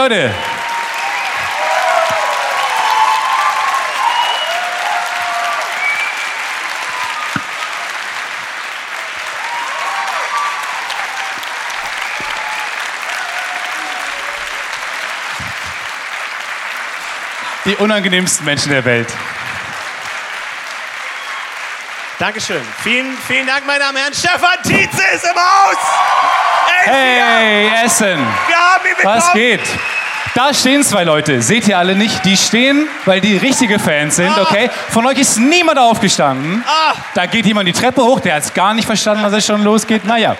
Leute. Die unangenehmsten Menschen der Welt. Dankeschön. Vielen, vielen Dank, meine Damen und Herren. Stefan Tietze ist im Haus. Hey, Essen. Wir haben ihn bekommen. Was geht? Da stehen zwei Leute. Seht ihr alle nicht? Die stehen, weil die richtige Fans sind, okay? Von euch ist niemand aufgestanden. Ah. Da geht jemand die Treppe hoch, der hat es gar nicht verstanden, was es schon losgeht. Naja.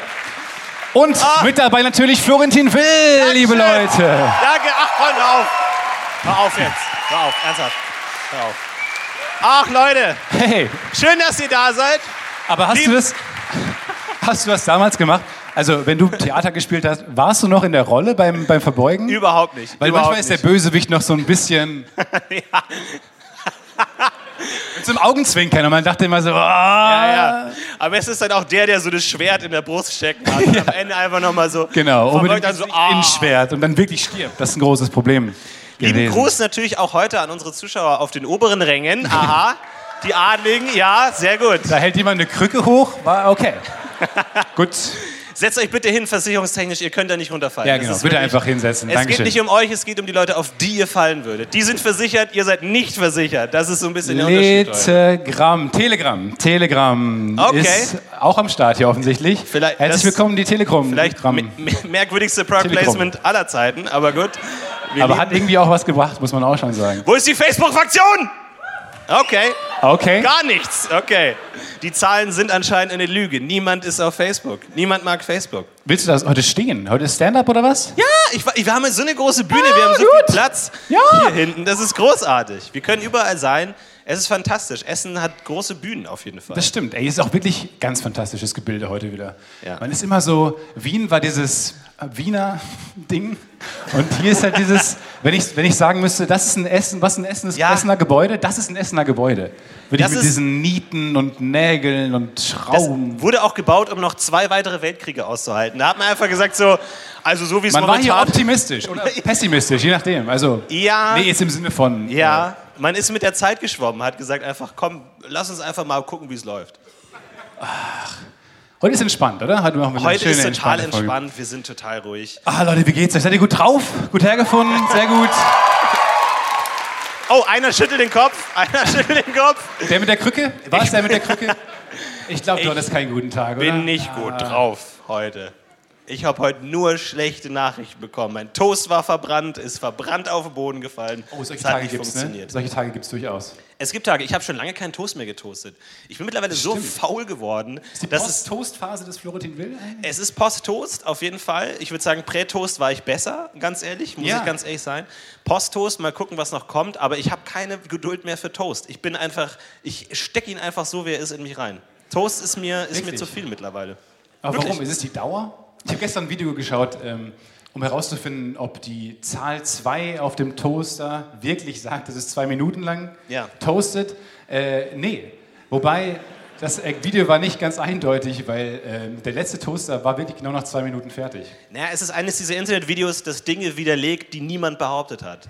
Und mit dabei natürlich Florentin Will, liebe Dankeschön. Leute. Danke. Ach, hör auf. Hör auf jetzt. Hör auf, ernsthaft. Hör auf. Ach, Leute. Hey, Schön, dass ihr da seid. aber hast du Lieb- das, hast du das damals gemacht? Also, wenn du Theater gespielt hast, warst du noch in der Rolle beim, beim Verbeugen? Überhaupt nicht. Weil Überhaupt manchmal ist der. Bösewicht noch so ein bisschen. Mit so einem Augenzwinkern. Und man dachte immer so, ah. Ja, ja. Aber es ist dann auch der, der so das Schwert in der Brust stecken hat. Und am Ende einfach nochmal so. Genau, unbedingt dann so, so ah. ins Schwert und dann wirklich stirbt. Das ist ein großes Problem. Lieben gewesen. Gruß natürlich auch heute an unsere Zuschauer auf den oberen Rängen. Aha. Die Adligen, ja, sehr gut. Da hält jemand eine Krücke hoch, war okay. Gut. Setzt euch bitte hin, versicherungstechnisch, ihr könnt da nicht runterfallen. Ja, genau. Bitte wirklich- einfach hinsetzen. Es Dankeschön. geht nicht um euch, es geht um die Leute, auf die ihr fallen würdet. Die sind versichert, ihr seid nicht versichert. Das ist so ein bisschen der Unterschied. Telegram, Telegram, Telegram Okay. ist auch am Start hier offensichtlich. Vielleicht- Herzlich willkommen, die Telegram. Vielleicht merkwürdigste Product Telekom. Placement aller Zeiten, aber gut. Wir Aber hat irgendwie auch was gebracht, muss man auch schon sagen. Wo ist die Facebook-Fraktion? Okay, Okay. gar nichts. Okay. Die Zahlen sind anscheinend eine Lüge. Niemand ist auf Facebook. Niemand mag Facebook. Willst du das heute stehen? Heute ist Stand-up oder was? Ja, ich, wir haben so eine große Bühne, wir haben so gut. viel Platz Ja. hier hinten. Das ist großartig. Wir können überall sein. Es ist fantastisch. Essen hat große Bühnen auf jeden Fall. Das stimmt. Ey, ist auch wirklich ganz fantastisches Gebilde heute wieder. Ja. Man ist immer so, Wien war dieses Wiener Ding. Und hier ist halt dieses, wenn ich, wenn ich sagen müsste, das ist ein Essen, was ist ein Essen, Ja. Essener Gebäude, das ist ein Essener Gebäude. Würde ich Das mit ist- diesen Nieten und Nägeln und Das Schrauben. wurde auch gebaut, um noch zwei weitere Weltkriege auszuhalten. Da hat man einfach gesagt so, also so wie es Man war hier momentan... optimistisch oder pessimistisch, je nachdem. Also, Ja. nee, jetzt im Sinne von. Ja, man ist mit der Zeit geschwommen, hat gesagt einfach, komm, lass uns einfach mal gucken, wie es läuft. Heute ist entspannt, oder? Heute, machen wir Heute schöne, ist total entspannt, wir sind total ruhig. Ah, Leute, wie geht's euch? Seid ihr gut drauf? Gut hergefunden? Sehr gut. Oh, einer schüttelt den Kopf, einer schüttelt den Kopf. Der mit der Krücke? War es der mit der Krücke? Ich glaube, du hattest keinen guten Tag, oder? Bin nicht gut drauf heute. Ich habe heute nur schlechte Nachrichten bekommen. Mein Toast war verbrannt, ist verbrannt auf den Boden gefallen. Oh, solche Tage gibt es, ne? funktioniert. Solche Tage gibt es durchaus. Es gibt Tage, ich habe schon lange keinen Toast mehr getoastet. Ich bin mittlerweile so Stimmt. faul geworden, Ist die Post-Toast-Phase des Florentin Will? Es ist Post-Toast, auf jeden Fall. Ich würde sagen, Prä-Toast war ich besser, ganz ehrlich, muss Ja. ich ganz ehrlich sein. Post-Toast, mal gucken, was noch kommt, aber ich habe keine Geduld mehr für Toast. Ich bin einfach, ich stecke ihn einfach so, wie er ist, in mich rein. Toast ist mir, ist mir zu viel mittlerweile. Aber Wirklich? warum? Ist es die Dauer? Ich habe gestern ein Video geschaut, ähm, um herauszufinden, ob die Zahl 2 auf dem Toaster wirklich sagt, dass es zwei Minuten lang Ja. toastet. Äh, nee. Wobei, das äh, Video war nicht ganz eindeutig, weil ähm, der letzte Toaster war wirklich genau nach zwei Minuten fertig. Naja, es ist eines dieser Internetvideos, das Dinge widerlegt, die niemand behauptet hat.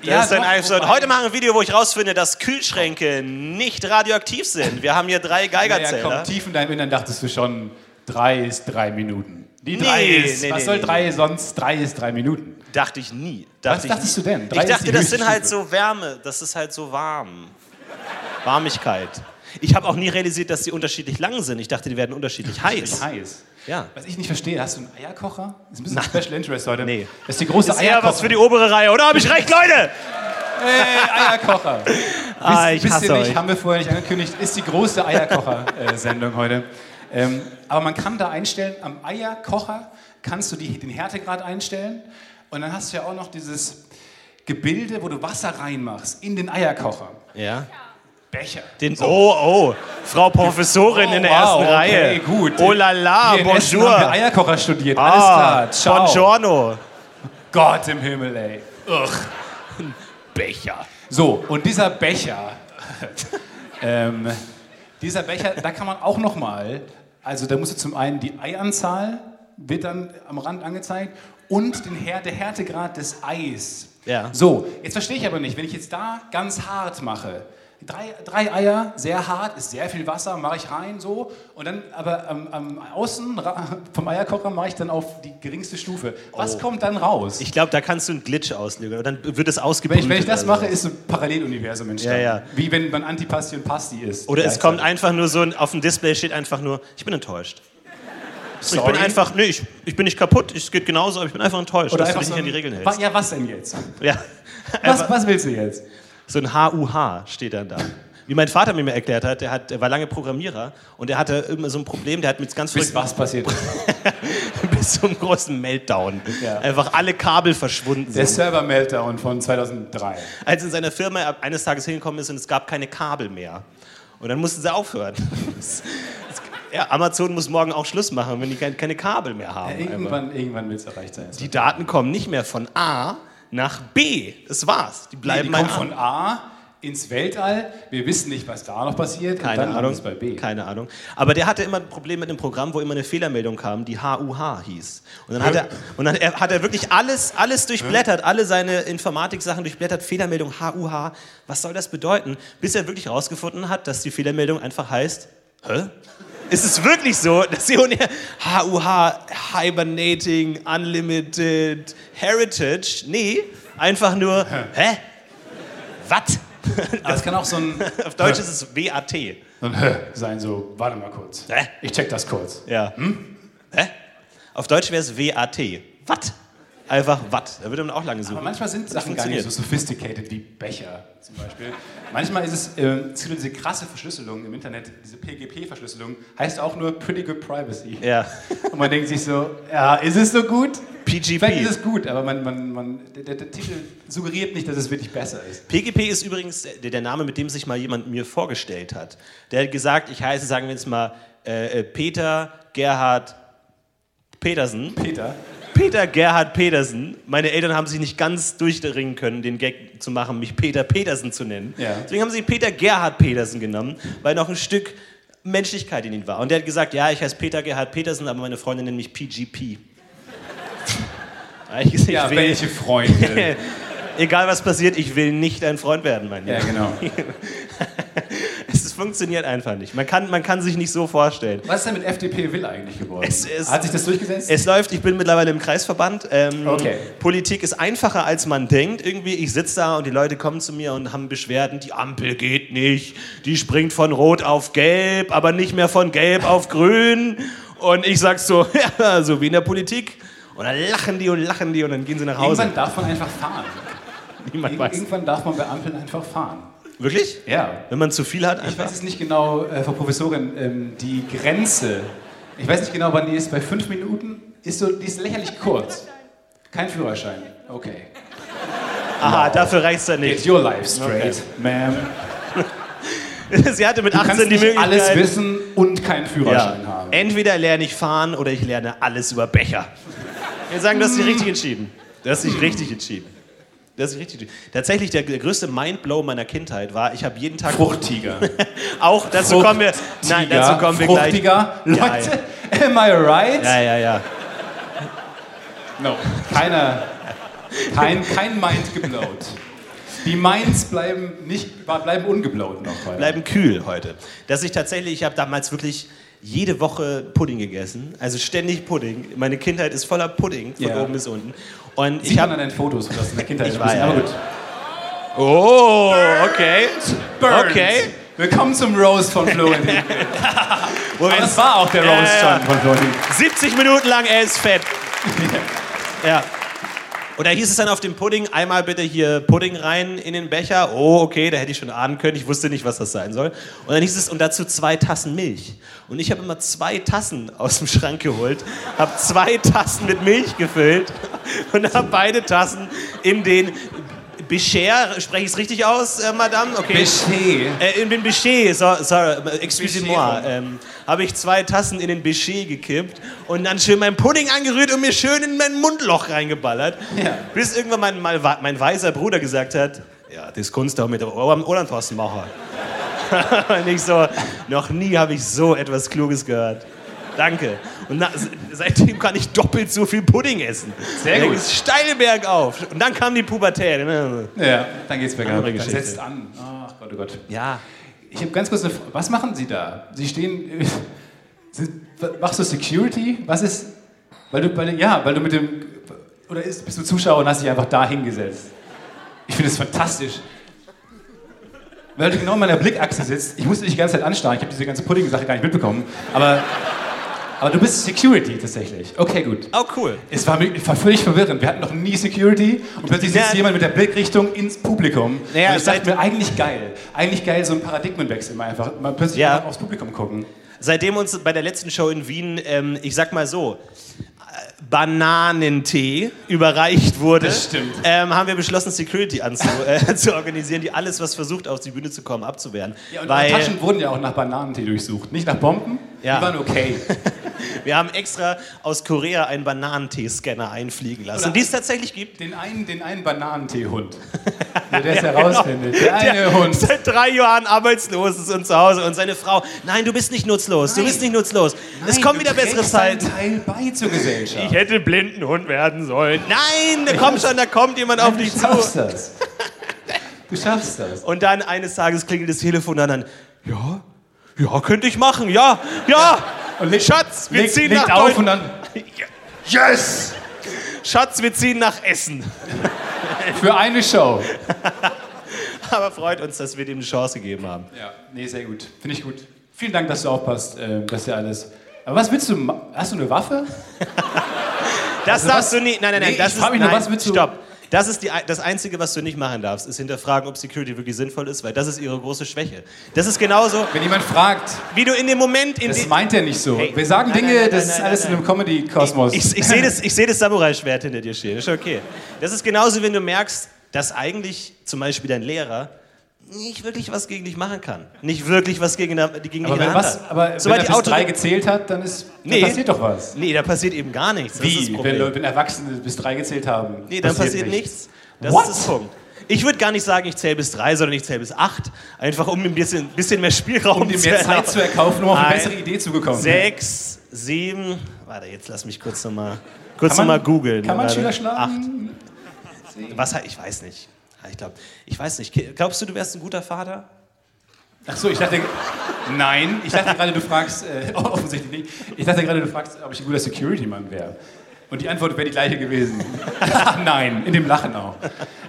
Das Ja, ist dann doch, heute machen wir ein Video, wo ich rausfinde, dass Kühlschränke nicht radioaktiv sind. Wir haben hier drei Naja, Geigerzähler. komm, tief in deinem Innern dachtest du schon, drei ist drei Minuten. Die Nee, drei ist, nee, was nee, soll drei sonst? Drei ist drei Minuten. Dachte ich nie. Was Dachte dachtest du denn? Drei ich dachte, das sind halt so Wärme, das ist halt so warm. Warmigkeit. Ich habe auch nie realisiert, dass die unterschiedlich lang sind. Ich dachte, die werden unterschiedlich heiß. Heiß. Ja. Was ich nicht verstehe, hast du einen Eierkocher? Das ist ein bisschen Special Interest heute. Nee. Das ist die große Ist Eierkocher. was für die obere Reihe, oder? Habe ich recht, Leute? Hey, Eierkocher. Ah, Wisst- ich wisst ihr hasse nicht, euch. haben wir vorher nicht angekündigt, ist die große Eierkocher-Sendung heute. Ähm, aber man kann da einstellen, am Eierkocher kannst du die, den Härtegrad einstellen und dann hast du ja auch noch dieses Gebilde, wo du Wasser reinmachst in den Eierkocher. Ja. Becher. Den, oh, oh, Frau Professorin in der Oh, wow, ersten okay, Reihe. gut. Oh la la, Hier Essen bonjour. haben wir Eierkocher studiert, alles Ah, klar. Ciao. Buongiorno. Gott im Himmel, ey. Ugh. Becher. So, und dieser Becher, ähm, dieser Becher, da kann man auch noch mal, also da musst du zum einen die Eianzahl wird dann am Rand angezeigt und den Här der Härtegrad des Eis. Ja. So, jetzt verstehe ich aber nicht, wenn ich jetzt da ganz hart mache, drei, drei Eier, sehr hart, ist sehr viel Wasser, mache ich rein so und dann aber am, am Außen vom Eierkocher mache ich dann auf die geringste Stufe. Was Oh. kommt dann raus? Ich glaube, da kannst du einen Glitch auslösen. Dann wird es wenn, ausgebrütet. ich, wenn ich das oder so. mache, ist ein Paralleluniversum entstanden. Ja, ja. Wie wenn man Antipasti und Pasti isst. Oder es kommt einfach nur so, ein- auf dem Display steht einfach nur, ich bin enttäuscht. Ich Sorry. bin einfach, nee, ich, ich bin nicht kaputt, es geht genauso, aber ich bin einfach enttäuscht, Oder dass du einfach dich so nicht an die ein- Regeln hältst. Ja, was denn jetzt? Ja. Was, was willst du jetzt? So ein HUH steht dann da. Wie mein Vater mir erklärt hat, der, hat, der war lange Programmierer und der hatte immer so ein Problem, der hat mit ganz Bis was passiert bis zum großen Meltdown. Ja. Einfach alle Kabel verschwunden Der sind. Server-Meltdown von 2003. Als in seiner Firma eines Tages hingekommen ist und es gab keine Kabel mehr. Und dann mussten sie aufhören. Ja, Amazon muss morgen auch Schluss machen, wenn die kein- keine Kabel mehr haben. einfach. Irgendwann, irgendwann wird es erreicht sein. Die Daten kommen nicht mehr von A nach B. Das war's. Die Nee, bleiben die bei kommen A. von A ins Weltall. Wir wissen nicht, was da noch passiert. Keine Ahnung. Keine Ahnung. Aber der hatte immer ein Problem mit einem Programm, wo immer eine Fehlermeldung kam, die HUH hieß. Und dann hat er, und dann hat er wirklich alles, alles durchblättert, alle seine Informatik-Sachen durchblättert, Fehlermeldung HUH. Was soll das bedeuten? Bis er wirklich herausgefunden hat, dass die Fehlermeldung einfach heißt, hä? Ist es wirklich so, dass sie ohne HUH, Hibernating, Unlimited, Heritage, nee, einfach nur, hä? Was? Aber es kann auch so ein, Auf Deutsch ist es WAT. so ein Hä sein, so, warte mal kurz. Hä? Ich check das kurz. Ja. Hä? Auf Deutsch wäre es WAT. Was? Einfach was. Da würde man auch lange suchen. Aber manchmal sind Sachen gar nicht so sophisticated wie Becher zum Beispiel. Manchmal ist es, äh, es gibt diese krasse Verschlüsselung im Internet, diese PGP-Verschlüsselung, heißt auch nur Pretty Good Privacy. Ja. Und man denkt sich so, ja, ist es so gut? PGP. Vielleicht ist es gut, aber man, man, man, der, der, Titel suggeriert nicht, dass es wirklich besser ist. PGP ist übrigens der, der Name, mit dem sich mal jemand mir vorgestellt hat. Der hat gesagt, ich heiße, sagen wir jetzt mal, äh, äh, Peter Gerhard Petersen. Peter, Peter Gerhard Petersen. Meine Eltern haben sich nicht ganz durchringen können, den Gag zu machen, mich Peter Petersen zu nennen. Ja. Deswegen haben sie Peter Gerhard Petersen genommen, weil noch ein Stück Menschlichkeit in ihm war. Und der hat gesagt, ja, ich heiße Peter Gerhard Petersen, aber meine Freundin nennt mich PGP. Ja, ich, ich ja, will, welche Freunde. egal was passiert, ich will nicht dein Freund werden, mein ja, genau. Es funktioniert einfach nicht. Man kann, man kann sich nicht so vorstellen. Was ist denn mit FDP Will eigentlich geworden? Es ist- Hat sich das durchgesetzt? Es läuft, ich bin mittlerweile im Kreisverband. Ähm, Okay. Politik ist einfacher, als man denkt. Irgendwie, ich sitze da und die Leute kommen zu mir und haben Beschwerden, die Ampel geht nicht, die springt von Rot auf Gelb, aber nicht mehr von Gelb auf Grün. Und ich sag so, ja, so wie in der Politik. Und dann lachen die und lachen die und dann gehen sie nach Hause. Irgendwann darf man einfach fahren. Niemand Ir weiß. Irgendwann darf man bei Ampeln einfach fahren. Wirklich? Ja. Wenn man zu viel hat, Ich einfach. weiß es nicht genau, äh, Frau Professorin, ähm, die Grenze, ich weiß nicht genau, wann die ist, bei fünf Minuten, ist so, die ist lächerlich kurz. Kein Führerschein. Okay. Aha, dafür reicht's dann Get nicht. your life straight, ma'am. Sie hatte mit Du 18 kannst die Möglichkeit. alles wissen und keinen Ja. Führerschein haben. Entweder lerne ich fahren oder ich lerne alles über Becher. Wir sagen, das ist sich richtig entschieden. Das ist sich richtig entschieden. Das ist richtig. Tatsächlich der, der größte Mindblow meiner Kindheit war, ich habe jeden Tag Fruchttiger. auch dazu kommen wir. Nein, dazu kommen wir gleich. Fruchtiger. Ja, Leute, am I right? Ja, ja, ja. No. Keiner, kein, kein Mind geblowt. Die Minds bleiben, nicht, bleiben ungeblowt noch. heute. Bleiben kühl heute. Dass ich tatsächlich, ich habe damals wirklich jede Woche Pudding gegessen, also ständig Pudding. Meine Kindheit ist voller Pudding von Ja. oben bis unten. Und Sieht ich habe an den Fotos, was in der Kindheit Ich ist. war ja- Aber gut. Oh, okay. Burnt. Okay. Willkommen zum Roast von Florentin. Wo wir Aber das war auch der Roast Ja, schon von Florentin. 70 Minuten lang, er ist fett. Ja. Und da hieß es dann auf dem Pudding, einmal bitte hier Pudding rein in den Becher. Oh, okay, da hätte ich schon ahnen können. Ich wusste nicht, was das sein soll. Und dann hieß es, und dazu zwei Tassen Milch. Und ich habe immer zwei Tassen aus dem Schrank geholt, habe zwei Tassen mit Milch gefüllt und habe beide Tassen in den Becher, spreche ich es richtig aus, äh, Madame? Okay. Bichet. Äh, in den Bichet, so, sorry, excusez-moi, Bichet. ähm, habe ich zwei Tassen in den Bichet gekippt und dann schön meinen Pudding angerührt und mir schön in mein Mundloch reingeballert. Ja. Bis irgendwann mein, mein, mein weiser Bruder gesagt hat, ja, das kannst du mit der Ohrenposten machen. und ich so, noch nie habe ich so etwas Kluges gehört. Danke. Und na, seitdem kann ich doppelt so viel Pudding essen. Sehr gut. ging's steil bergauf. Und dann kam die Pubertät. Ja, dann geht's bergab. Dann setzt an. Ach Gott, oh Gott. Ja. Ich habe ganz kurz eine Frage. Was machen Sie da? Sie stehen. machst du Security? Was ist. Weil du, weil, ja, weil du mit dem. Oder ist, bist du Zuschauer und hast dich einfach da hingesetzt? Ich finde das fantastisch. Weil du genau in meiner Blickachse sitzt. Ich musste dich die ganze Zeit anstarren. Ich habe diese ganze Pudding-Sache gar nicht mitbekommen. Aber, aber du bist Security tatsächlich. Okay, gut. Oh, cool. Es war, war völlig verwirrend. Wir hatten noch nie Security und plötzlich sitzt Ja. jemand mit der Blickrichtung ins Publikum. Naja, und ich dachte mir, eigentlich geil. Eigentlich geil, so ein Paradigmenwechsel mal einfach. Mal plötzlich Ja. aufs Publikum gucken. Seitdem uns bei der letzten Show in Wien, ähm, ich sag mal so, äh, Bananentee überreicht wurde. Ähm, haben wir beschlossen, Security anzu, äh, zu organisieren, die alles, was versucht, auf die Bühne zu kommen, abzuwehren. Ja, und Weil die Taschen wurden ja auch nach Bananentee durchsucht. Nicht nach Bomben. Ja. Die waren okay. wir haben extra aus Korea einen Bananentee-Scanner einfliegen lassen, Oder- die es tatsächlich gibt. Den einen, den einen Bananentee-Hund. Der das herausfindet. Der eine Hund. Seit drei Jahren arbeitslos ist und zu Hause. Und seine Frau, nein, du bist nicht nutzlos, du Nein. bist nicht nutzlos. es Nein, kommen du wieder bessere Zeiten. Teil bei zur Gesellschaft. Ich hätte Blindenhund werden sollen. Nein, da kommt schon, da kommt jemand auf du dich zu. schaffst das. Du schaffst das. Und dann eines Tages klingelt das Telefon und dann, ja, ja, könnte ich machen, ja, ja. Legt- Schatz, wir legt, ziehen nach auf Deut- und dann. Yes! Schatz, wir ziehen nach Essen. Für eine Show. Aber freut uns, dass wir dem eine Chance gegeben haben. Ja, nee, sehr gut. Finde ich gut. Vielen Dank, dass du aufpasst, äh, dass ja alles. Aber was willst du? Hast du eine Waffe? Das Also darfst was- du nicht. Nein, nein, nein. Nee, das ich ist, mich nur, nein, was willst du- Stopp. Das ist die, das Einzige, was du nicht machen darfst, ist hinterfragen, ob Security wirklich sinnvoll ist, weil das ist ihre große Schwäche. Das ist genauso, Wenn jemand fragt, wie du in dem Moment, in das meint er nicht so. Hey, Wir sagen nein, Dinge, nein, nein, das nein, ist nein, alles nein. in einem Comedy-Kosmos. Ich, ich sehe das, ich seh das Samurai-Schwert hinter dir stehen, ist okay. Das ist genauso, wenn du merkst, dass eigentlich zum Beispiel dein Lehrer nicht wirklich was gegen dich machen kann. Nicht wirklich was gegen, gegen dich in aber der wenn, Hand was, hat. aber Sobald wenn die er bis drei gezählt hat, dann, ist, dann Nee. passiert doch was. Nee, da passiert eben gar nichts. Wie? Wenn, wenn Erwachsene bis drei gezählt haben. Nee, dann passiert, nichts. Das What? ist das Punkt. Ich würde gar nicht sagen, ich zähle bis drei, sondern ich zähle bis acht. Einfach um ein bisschen, bisschen mehr Spielraum Um dir mehr Zeit erlauben. zu erkaufen, um auf eine Ein, bessere Idee zu bekommen. Sechs, sieben. Warte, jetzt lass mich kurz nochmal kurz noch mal googeln. Kann man. Schüler schlagen? Acht. Was, ich weiß nicht. Ich glaube, ich weiß nicht. Glaubst du, du wärst ein guter Vater? Ach so, ich dachte. Nein, ich dachte gerade, du fragst. Äh, offensichtlich nicht. Ich dachte gerade, du fragst, ob ich ein guter Security-Mann wäre. Und die Antwort wäre die gleiche gewesen. Nein, in dem Lachen auch.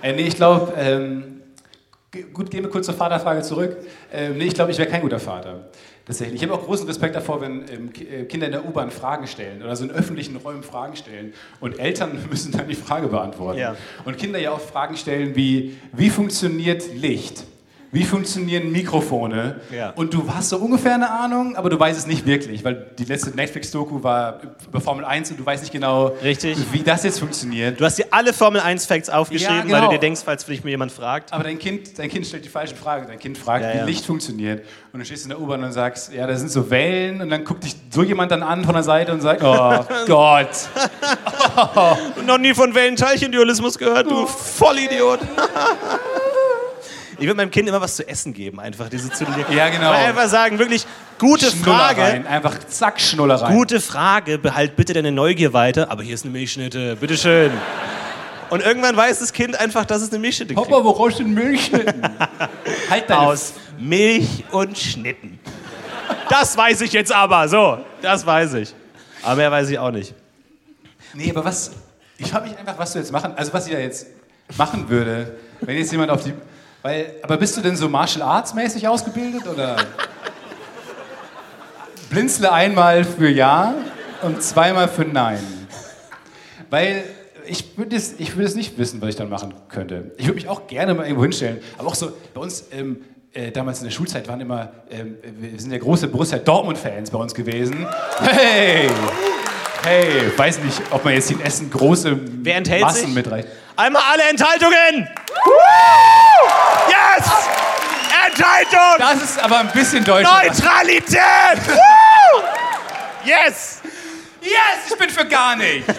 Äh, nee, ich glaube. Ähm, gut, gehen wir kurz zur Vaterfrage zurück. Ähm, nee, ich glaube, ich wäre kein guter Vater. Tatsächlich. Ich habe auch großen Respekt davor, wenn ähm, äh, Kinder in der U-Bahn Fragen stellen oder so in öffentlichen Räumen Fragen stellen und Eltern müssen dann die Frage beantworten. Ja. Und Kinder ja auch Fragen stellen wie, wie funktioniert Licht? Wie funktionieren Mikrofone? Ja. Und du hast so ungefähr eine Ahnung, aber du weißt es nicht wirklich, weil die letzte Netflix-Doku war über Formel 1 und du weißt nicht genau, Richtig. wie das jetzt funktioniert. Du hast dir alle Formel 1 Facts aufgeschrieben, Ja, weil genau. du dir denkst, falls dich mal jemand fragt. Aber dein Kind, dein Kind stellt die falsche Frage. Dein Kind fragt, Ja, wie Licht funktioniert. Und du stehst in der U-Bahn und sagst, ja, da sind so Wellen. Und dann guckt dich so jemand dann an von der Seite und sagt, oh Gott. Noch nie von Wellenteilchendualismus gehört, du Vollidiot. Ich würde meinem Kind immer was zu essen geben, einfach diese zu Ja, genau. Einfach sagen, wirklich, gute Frage. Einfach zack, Schnullereien. gute Frage, behalt bitte deine Neugier weiter, aber hier ist eine Milchschnitte, bitteschön. Und irgendwann weiß das Kind einfach, dass es eine Milchschnitte kriegt. Papa, wo rauscht denn Milchschnitten? halt deine Aus Milch und Schnitten. Das weiß ich jetzt aber, so, das weiß ich. Aber mehr weiß ich auch nicht. Nee, aber was. Ich frage mich einfach, was du jetzt machen. Also, was ich da jetzt machen würde, wenn jetzt jemand auf die. Weil, aber bist du denn so Martial Arts mäßig ausgebildet oder? Blinzle einmal für Ja und zweimal für Nein. Weil ich würde es, ich würde es nicht wissen, was ich dann machen könnte. Ich würde mich auch gerne mal irgendwo hinstellen. Aber auch so, bei uns ähm, äh, damals in der Schulzeit waren immer, ähm, wir sind ja große Borussia Dortmund-Fans bei uns gewesen. Hey! Hey, weiß nicht, ob man jetzt in Essen große Wer enthält Massen sich? mitreicht. Einmal alle Enthaltungen! Yes! Enthaltung! Das ist aber ein bisschen Deutschland. Neutralität! Yes! Yes, ich bin für gar nichts.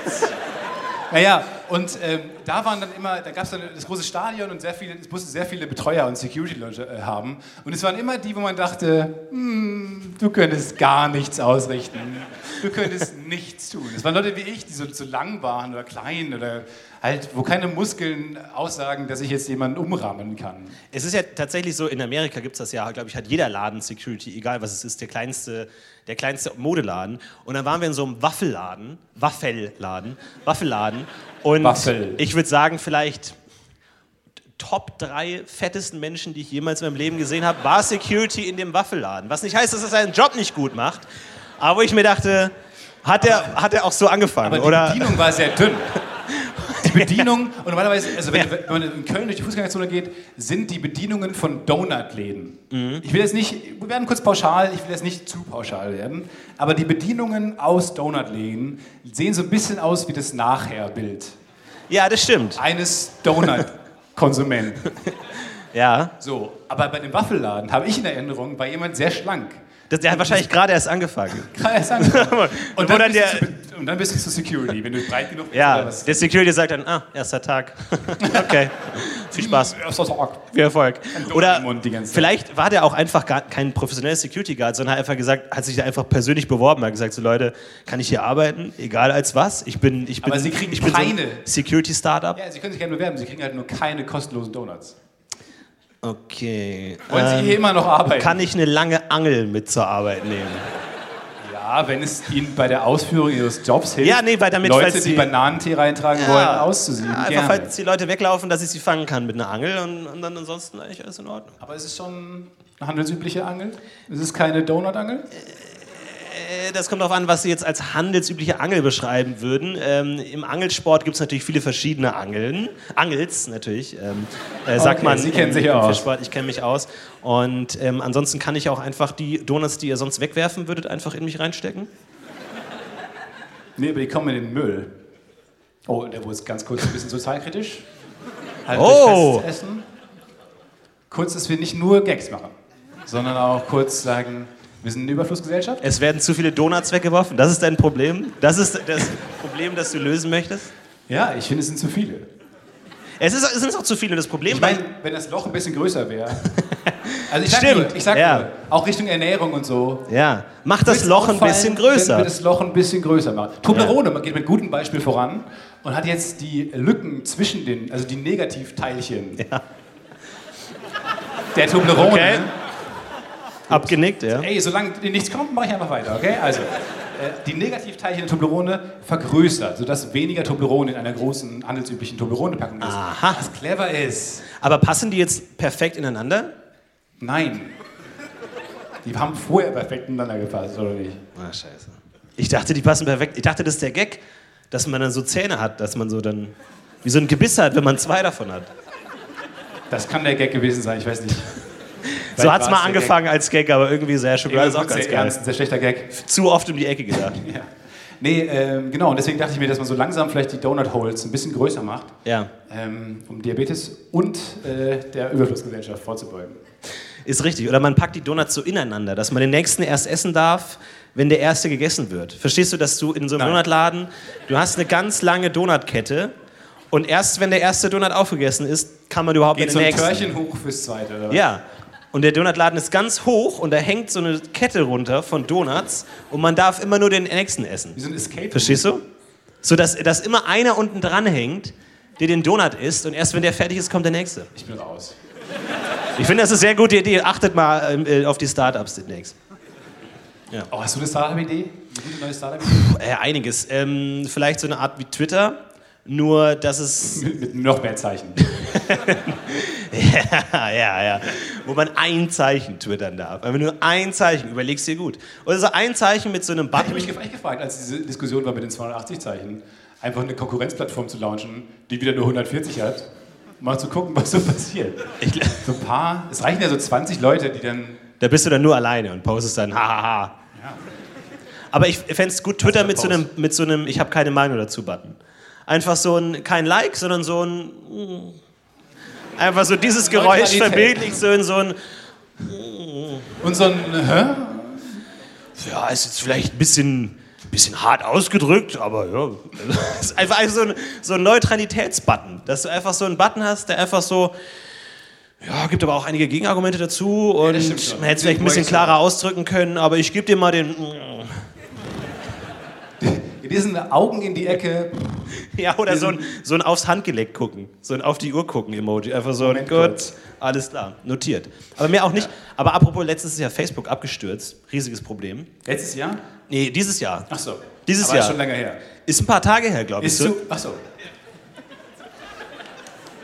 Naja, Und ähm, da waren dann immer, da gab es dann das große Stadion und sehr viele, es mussten sehr viele Betreuer und Security-Leute äh, haben. Und es waren immer die, wo man dachte, hm, du könntest gar nichts ausrichten. Du könntest nichts tun. Es waren Leute wie ich, die so, so lang waren oder klein oder halt, wo keine Muskeln aussagen, dass ich jetzt jemanden umrahmen kann. Es ist ja tatsächlich so, in Amerika gibt es das ja, glaube ich, hat jeder Laden Security, egal was es ist, der kleinste, der kleinste Modeladen. Und dann waren wir in so einem Waffelladen, Waffelladen, Waffelladen. Und Waffel. ich würde sagen, vielleicht Top drei fettesten Menschen, die ich jemals in meinem Leben gesehen habe, war Security in dem Waffelladen. Was nicht heißt, dass er seinen Job nicht gut macht, aber wo ich mir dachte, hat er, hat er auch so angefangen, Aber die oder? Bedienung war sehr dünn. Die Bedienung, und normalerweise, also wenn, wenn man in Köln durch die Fußgängerzone geht, sind die Bedienungen von Donutläden. Ich will jetzt nicht, wir werden kurz pauschal, ich will jetzt nicht zu pauschal werden, aber die Bedienungen aus Donutläden sehen so ein bisschen aus wie das Nachherbild Ja, das stimmt. eines Donut-Konsumenten. Ja. So, aber bei dem Waffelladen habe ich in Erinnerung, war jemand sehr schlank. Das, der hat wahrscheinlich gerade erst angefangen. Kann er sagen. Und, dann dann bist der- du zu, und dann bist du zu Security, wenn du breit genug bist. Ja, oder was. der Security sagt dann, ah, erster Tag. okay, viel Spaß, Erster Tag. viel Erfolg. Oder vielleicht war der auch einfach gar kein professioneller Security Guard, sondern hat einfach gesagt, hat sich da einfach persönlich beworben, hat gesagt, so Leute, kann ich hier arbeiten, egal als was. Ich bin, ich bin, Aber Sie kriegen ich bin so ein keine. Security Startup. Ja, Sie können sich gerne bewerben, Sie kriegen halt nur keine kostenlosen Donuts. Okay. Wollen Sie Ähm, hier immer noch arbeiten? kann ich eine lange Angel mit zur Arbeit nehmen? ja, wenn es Ihnen bei der Ausführung Ihres Jobs hilft, Ja, nee, weil damit, Leute, die Sie- Bananentee reintragen wollen, auszusieben. Ja, einfach falls die Leute weglaufen, dass ich sie fangen kann mit einer Angel und, und dann ansonsten eigentlich alles in Ordnung. Aber ist es schon eine handelsübliche Angel? Ist es keine Donut-Angel? Äh, Das kommt darauf an, was Sie jetzt als handelsübliche Angel beschreiben würden. Ähm, Im Angelsport gibt es natürlich viele verschiedene Angeln. Angels natürlich, ähm, äh, sagt Okay, man. Sie kennen sich im aus. Fischsport. Ich kenne mich aus. Und ähm, ansonsten kann ich auch einfach die Donuts, die ihr sonst wegwerfen würdet, einfach in mich reinstecken. Nee, aber die kommen in den Müll. Oh, der wurde ganz kurz ein bisschen sozialkritisch. Halt Oh. Festessen. Kurz, dass wir nicht nur Gags machen, sondern auch kurz sagen, wir sind eine Überflussgesellschaft. Es werden zu viele Donuts weggeworfen. Das ist dein Problem. Das ist das Problem, das du lösen möchtest. Ja, ich finde, es sind zu viele. Es, ist, es sind auch zu viele. Das Problem Ich meine, wenn das Loch ein bisschen größer wäre. Also ich sag Stimmt, nur, ich sag ja. nur, auch Richtung Ernährung und so. ja, mach das Loch ein bisschen Wenn wir größer. das Loch ein bisschen größer machen. Toblerone geht mit gutem Beispiel voran und hat jetzt die Lücken zwischen den, also die Negativteilchen der Toblerone. Okay. Abgenickt, ja. Ey, solange nichts kommt, mache ich einfach weiter, okay? Also, äh, die Negativteilchen der Toblerone vergrößert, sodass weniger Toblerone in einer großen, handelsüblichen Toblerone-Packung ist. Aha. Was clever ist. Aber passen die jetzt perfekt ineinander? Nein. Die haben vorher perfekt ineinander gepasst, oder nicht? Ah, scheiße. Ich dachte, die passen perfekt. Ich dachte, das ist der Gag, dass man dann so Zähne hat, dass man so dann wie so ein Gebiss hat, wenn man zwei davon hat. Das kann der Gag gewesen sein, ich weiß nicht. So hat es mal angefangen als Gag, aber irgendwie sehr Schokolade ist auch ganz sehr geil. ernst, sehr schlechter Gag. Zu oft um die Ecke gedacht. Ja. Nee, ähm, genau, und deswegen dachte ich mir, dass man so langsam vielleicht die Donut Holes ein bisschen größer macht, Ja, ähm, um Diabetes und äh, der Überflussgesellschaft vorzubeugen. ist richtig. Oder man packt die Donuts so ineinander, dass man den nächsten erst essen darf, wenn der erste gegessen wird. Verstehst du, dass du in so einem Nein. Donutladen, du hast eine ganz lange Donutkette und erst wenn der erste Donut aufgegessen ist, kann man überhaupt Geht in so den ein nächsten. Törchen hoch fürs Zweite, oder was? Ja. Und der Donutladen ist ganz hoch und da hängt so eine Kette runter von Donuts und man darf immer nur den nächsten essen. Wie so ein Escape. Verstehst du? So dass, dass immer einer unten dran hängt, der den Donut isst und erst wenn der fertig ist, kommt der nächste. Ich bin raus. Ich finde, das ist eine sehr gute Idee. Achtet mal ähm, äh, auf die Startups demnächst. Oh, hast du eine Startup-Idee? Eine gute neue Startup-Idee? Äh, einiges. Ähm, vielleicht so eine Art wie Twitter, nur dass es. mit, mit noch mehr Zeichen. ja, ja, ja. Wo man ein Zeichen twittern darf. Wenn du nur ein Zeichen, überlegst dir gut. Oder so ein Zeichen mit so einem Ich habe Button. mich gefragt, als diese Diskussion war mit den 280 Zeichen, einfach eine Konkurrenzplattform zu launchen, die wieder nur 140 hat, mal zu gucken, was so passiert. Ich, So ein paar, es reichen ja so 20 Leute, die dann. da bist du dann nur alleine und postest dann hahaha. Ja. Aber ich fände es gut, Twitter der mit so, einem, mit so einem Ich habe keine Meinung dazu Button. Einfach so ein, kein Like, sondern so ein. mm. Einfach so dieses Geräusch verbildlich, so in so ein. Und so ein, hä? Ja, ist jetzt vielleicht ein bisschen, bisschen hart ausgedrückt, aber ja. Ist einfach so ein, so ein Neutralitätsbutton, dass du einfach so einen Button hast, der einfach so, ja, gibt aber auch einige Gegenargumente dazu und schon. man hätte es vielleicht ein bisschen klarer ausdrücken können, aber ich gebe dir mal den, In diesen Augen in die Ecke. ja, oder so ein, so ein aufs Handgelenk gucken, so ein auf die Uhr gucken Emoji, einfach so ein, Moment gut, kurz. alles klar, notiert. Aber mehr auch nicht, aber apropos, letztes Jahr Facebook abgestürzt, riesiges Problem. Letztes Jahr? Nee, dieses Jahr. Ach so. Dieses Aber Jahr. Ist schon länger her. Ist ein paar Tage her, glaube ich. Ist So-. Ach so.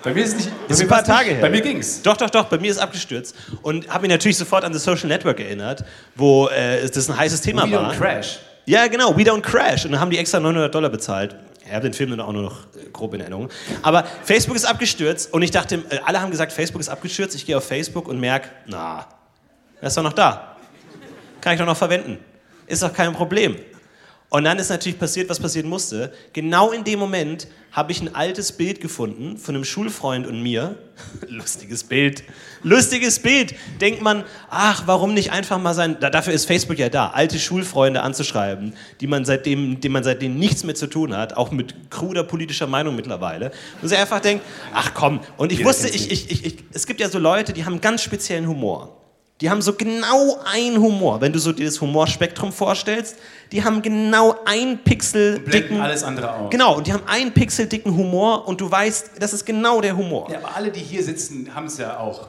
Bei mir ist es nicht. bei Ist mir ein paar war's nicht- Tage her. Bei mir ging's. Doch, doch, doch, bei mir ist abgestürzt. Und habe mich natürlich sofort an das Social Network erinnert, wo äh, das ein heißes Thema Wieder war. ein Crash. Ja, genau, We Don't Crash. Und dann haben die extra 900 Dollar bezahlt. Ich habe den Film dann auch nur noch äh, grob in Erinnerung. Aber Facebook ist abgestürzt und ich dachte, äh, alle haben gesagt, Facebook ist abgestürzt. Ich gehe auf Facebook und merke, na, er ist doch noch da. Kann ich doch noch verwenden. Ist doch kein Problem. Und dann ist natürlich passiert, was passieren musste. Genau in dem Moment habe ich ein altes Bild gefunden von einem Schulfreund und mir. Lustiges Bild. Lustiges Bild. Denkt man, ach, warum nicht einfach mal sein. da- Dafür ist Facebook ja da, alte Schulfreunde anzuschreiben, die man seitdem, dem man seitdem nichts mehr zu tun hat, auch mit kruder politischer Meinung mittlerweile. Und sie einfach denkt, ach komm. Und ich wusste, ich, ich, ich, ich, es gibt ja so Leute, die haben ganz speziellen Humor. Die haben so genau einen Humor. Wenn du so dir das Humorspektrum vorstellst, die haben genau ein Pixel Blenden dicken. alles andere aus. Genau, und die haben einen Pixel dicken Humor und du weißt, das ist genau der Humor. Ja, aber alle, die hier sitzen, haben es ja auch.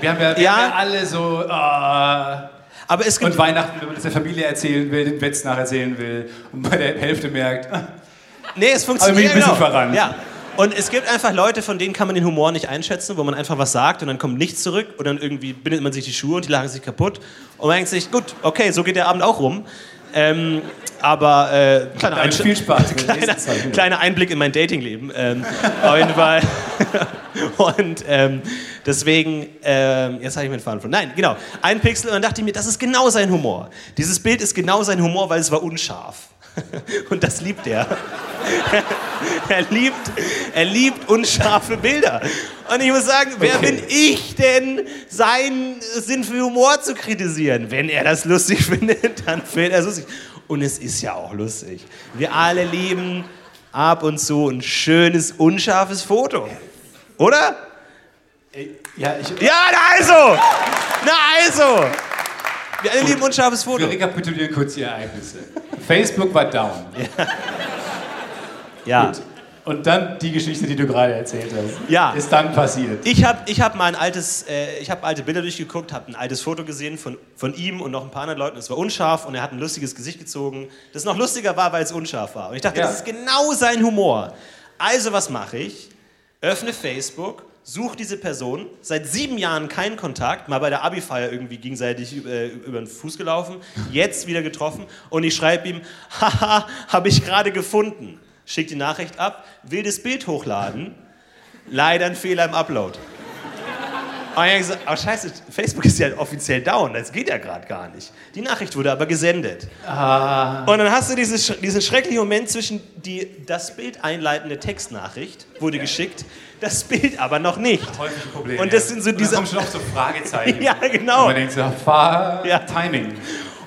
Wir haben ja, wir Ja. haben ja alle so. ah, Aber es gibt und Weihnachten, wenn man das der Familie erzählen will, den Witz nacherzählen will und bei der Hälfte merkt, Nee, es funktioniert. Aber bin ich ein bisschen genau. verrannt. Ja. Und es gibt einfach Leute, von denen kann man den Humor nicht einschätzen, wo man einfach was sagt und dann kommt nichts zurück und dann irgendwie bindet man sich die Schuhe und die lagen sich kaputt und man denkt sich, gut, okay, so geht der Abend auch rum. Ähm, aber äh, kleiner, Einsch- viel Spaß. kleiner, kleiner Einblick in mein Datingleben. Ähm, auf jeden Fall. und ähm, deswegen, ähm, jetzt habe ich mir den Faden von. Nein, genau. Ein Pixel und dann dachte ich mir, das ist genau sein Humor. Dieses Bild ist genau sein Humor, weil es war unscharf. Und das liebt er. er, liebt, er liebt unscharfe Bilder. Und ich muss sagen, wer Okay. bin ich denn, seinen Sinn für Humor zu kritisieren? Wenn er das lustig findet, dann findet er es lustig. Und es ist ja auch lustig. Wir alle lieben ab und zu ein schönes, unscharfes Foto. Oder? Ja, ich, Ja, na also! Na also! Wir alle lieben unscharfes Foto. wir rekapitulieren kurz die Ereignisse. Facebook war down. Ja. Und dann die Geschichte, die du gerade erzählt hast. Ja. Ist dann passiert. Ich habe ich hab mal ein altes, äh, ich habe alte Bilder durchgeguckt, habe ein altes Foto gesehen von, von ihm und noch ein paar anderen Leuten. Es war unscharf und er hat ein lustiges Gesicht gezogen, das noch lustiger war, weil es unscharf war. Und ich dachte, Ja. das ist genau sein Humor. Also was mache ich? Öffne Facebook, suche diese Person, seit sieben Jahren keinen Kontakt, mal bei der Abi-Feier irgendwie gegenseitig äh, über den Fuß gelaufen, jetzt wieder getroffen. Und ich schreibe ihm, haha, habe ich gerade gefunden. Schick die Nachricht ab, will das Bild hochladen, leider ein Fehler im Upload. Und ich hab gesagt, oh scheiße, Facebook ist ja offiziell down, das geht ja gerade gar nicht. Die Nachricht wurde aber gesendet. Ah. Und dann hast du dieses, diesen schrecklichen Moment zwischen die, das Bild einleitende Textnachricht wurde geschickt, das Bild aber noch nicht. Häufige Probleme. Und das sind so Und diese- dann kommen schon oft so Fragezeichen. Ja, genau. Und man denkt so, fahr, Ja. Timing.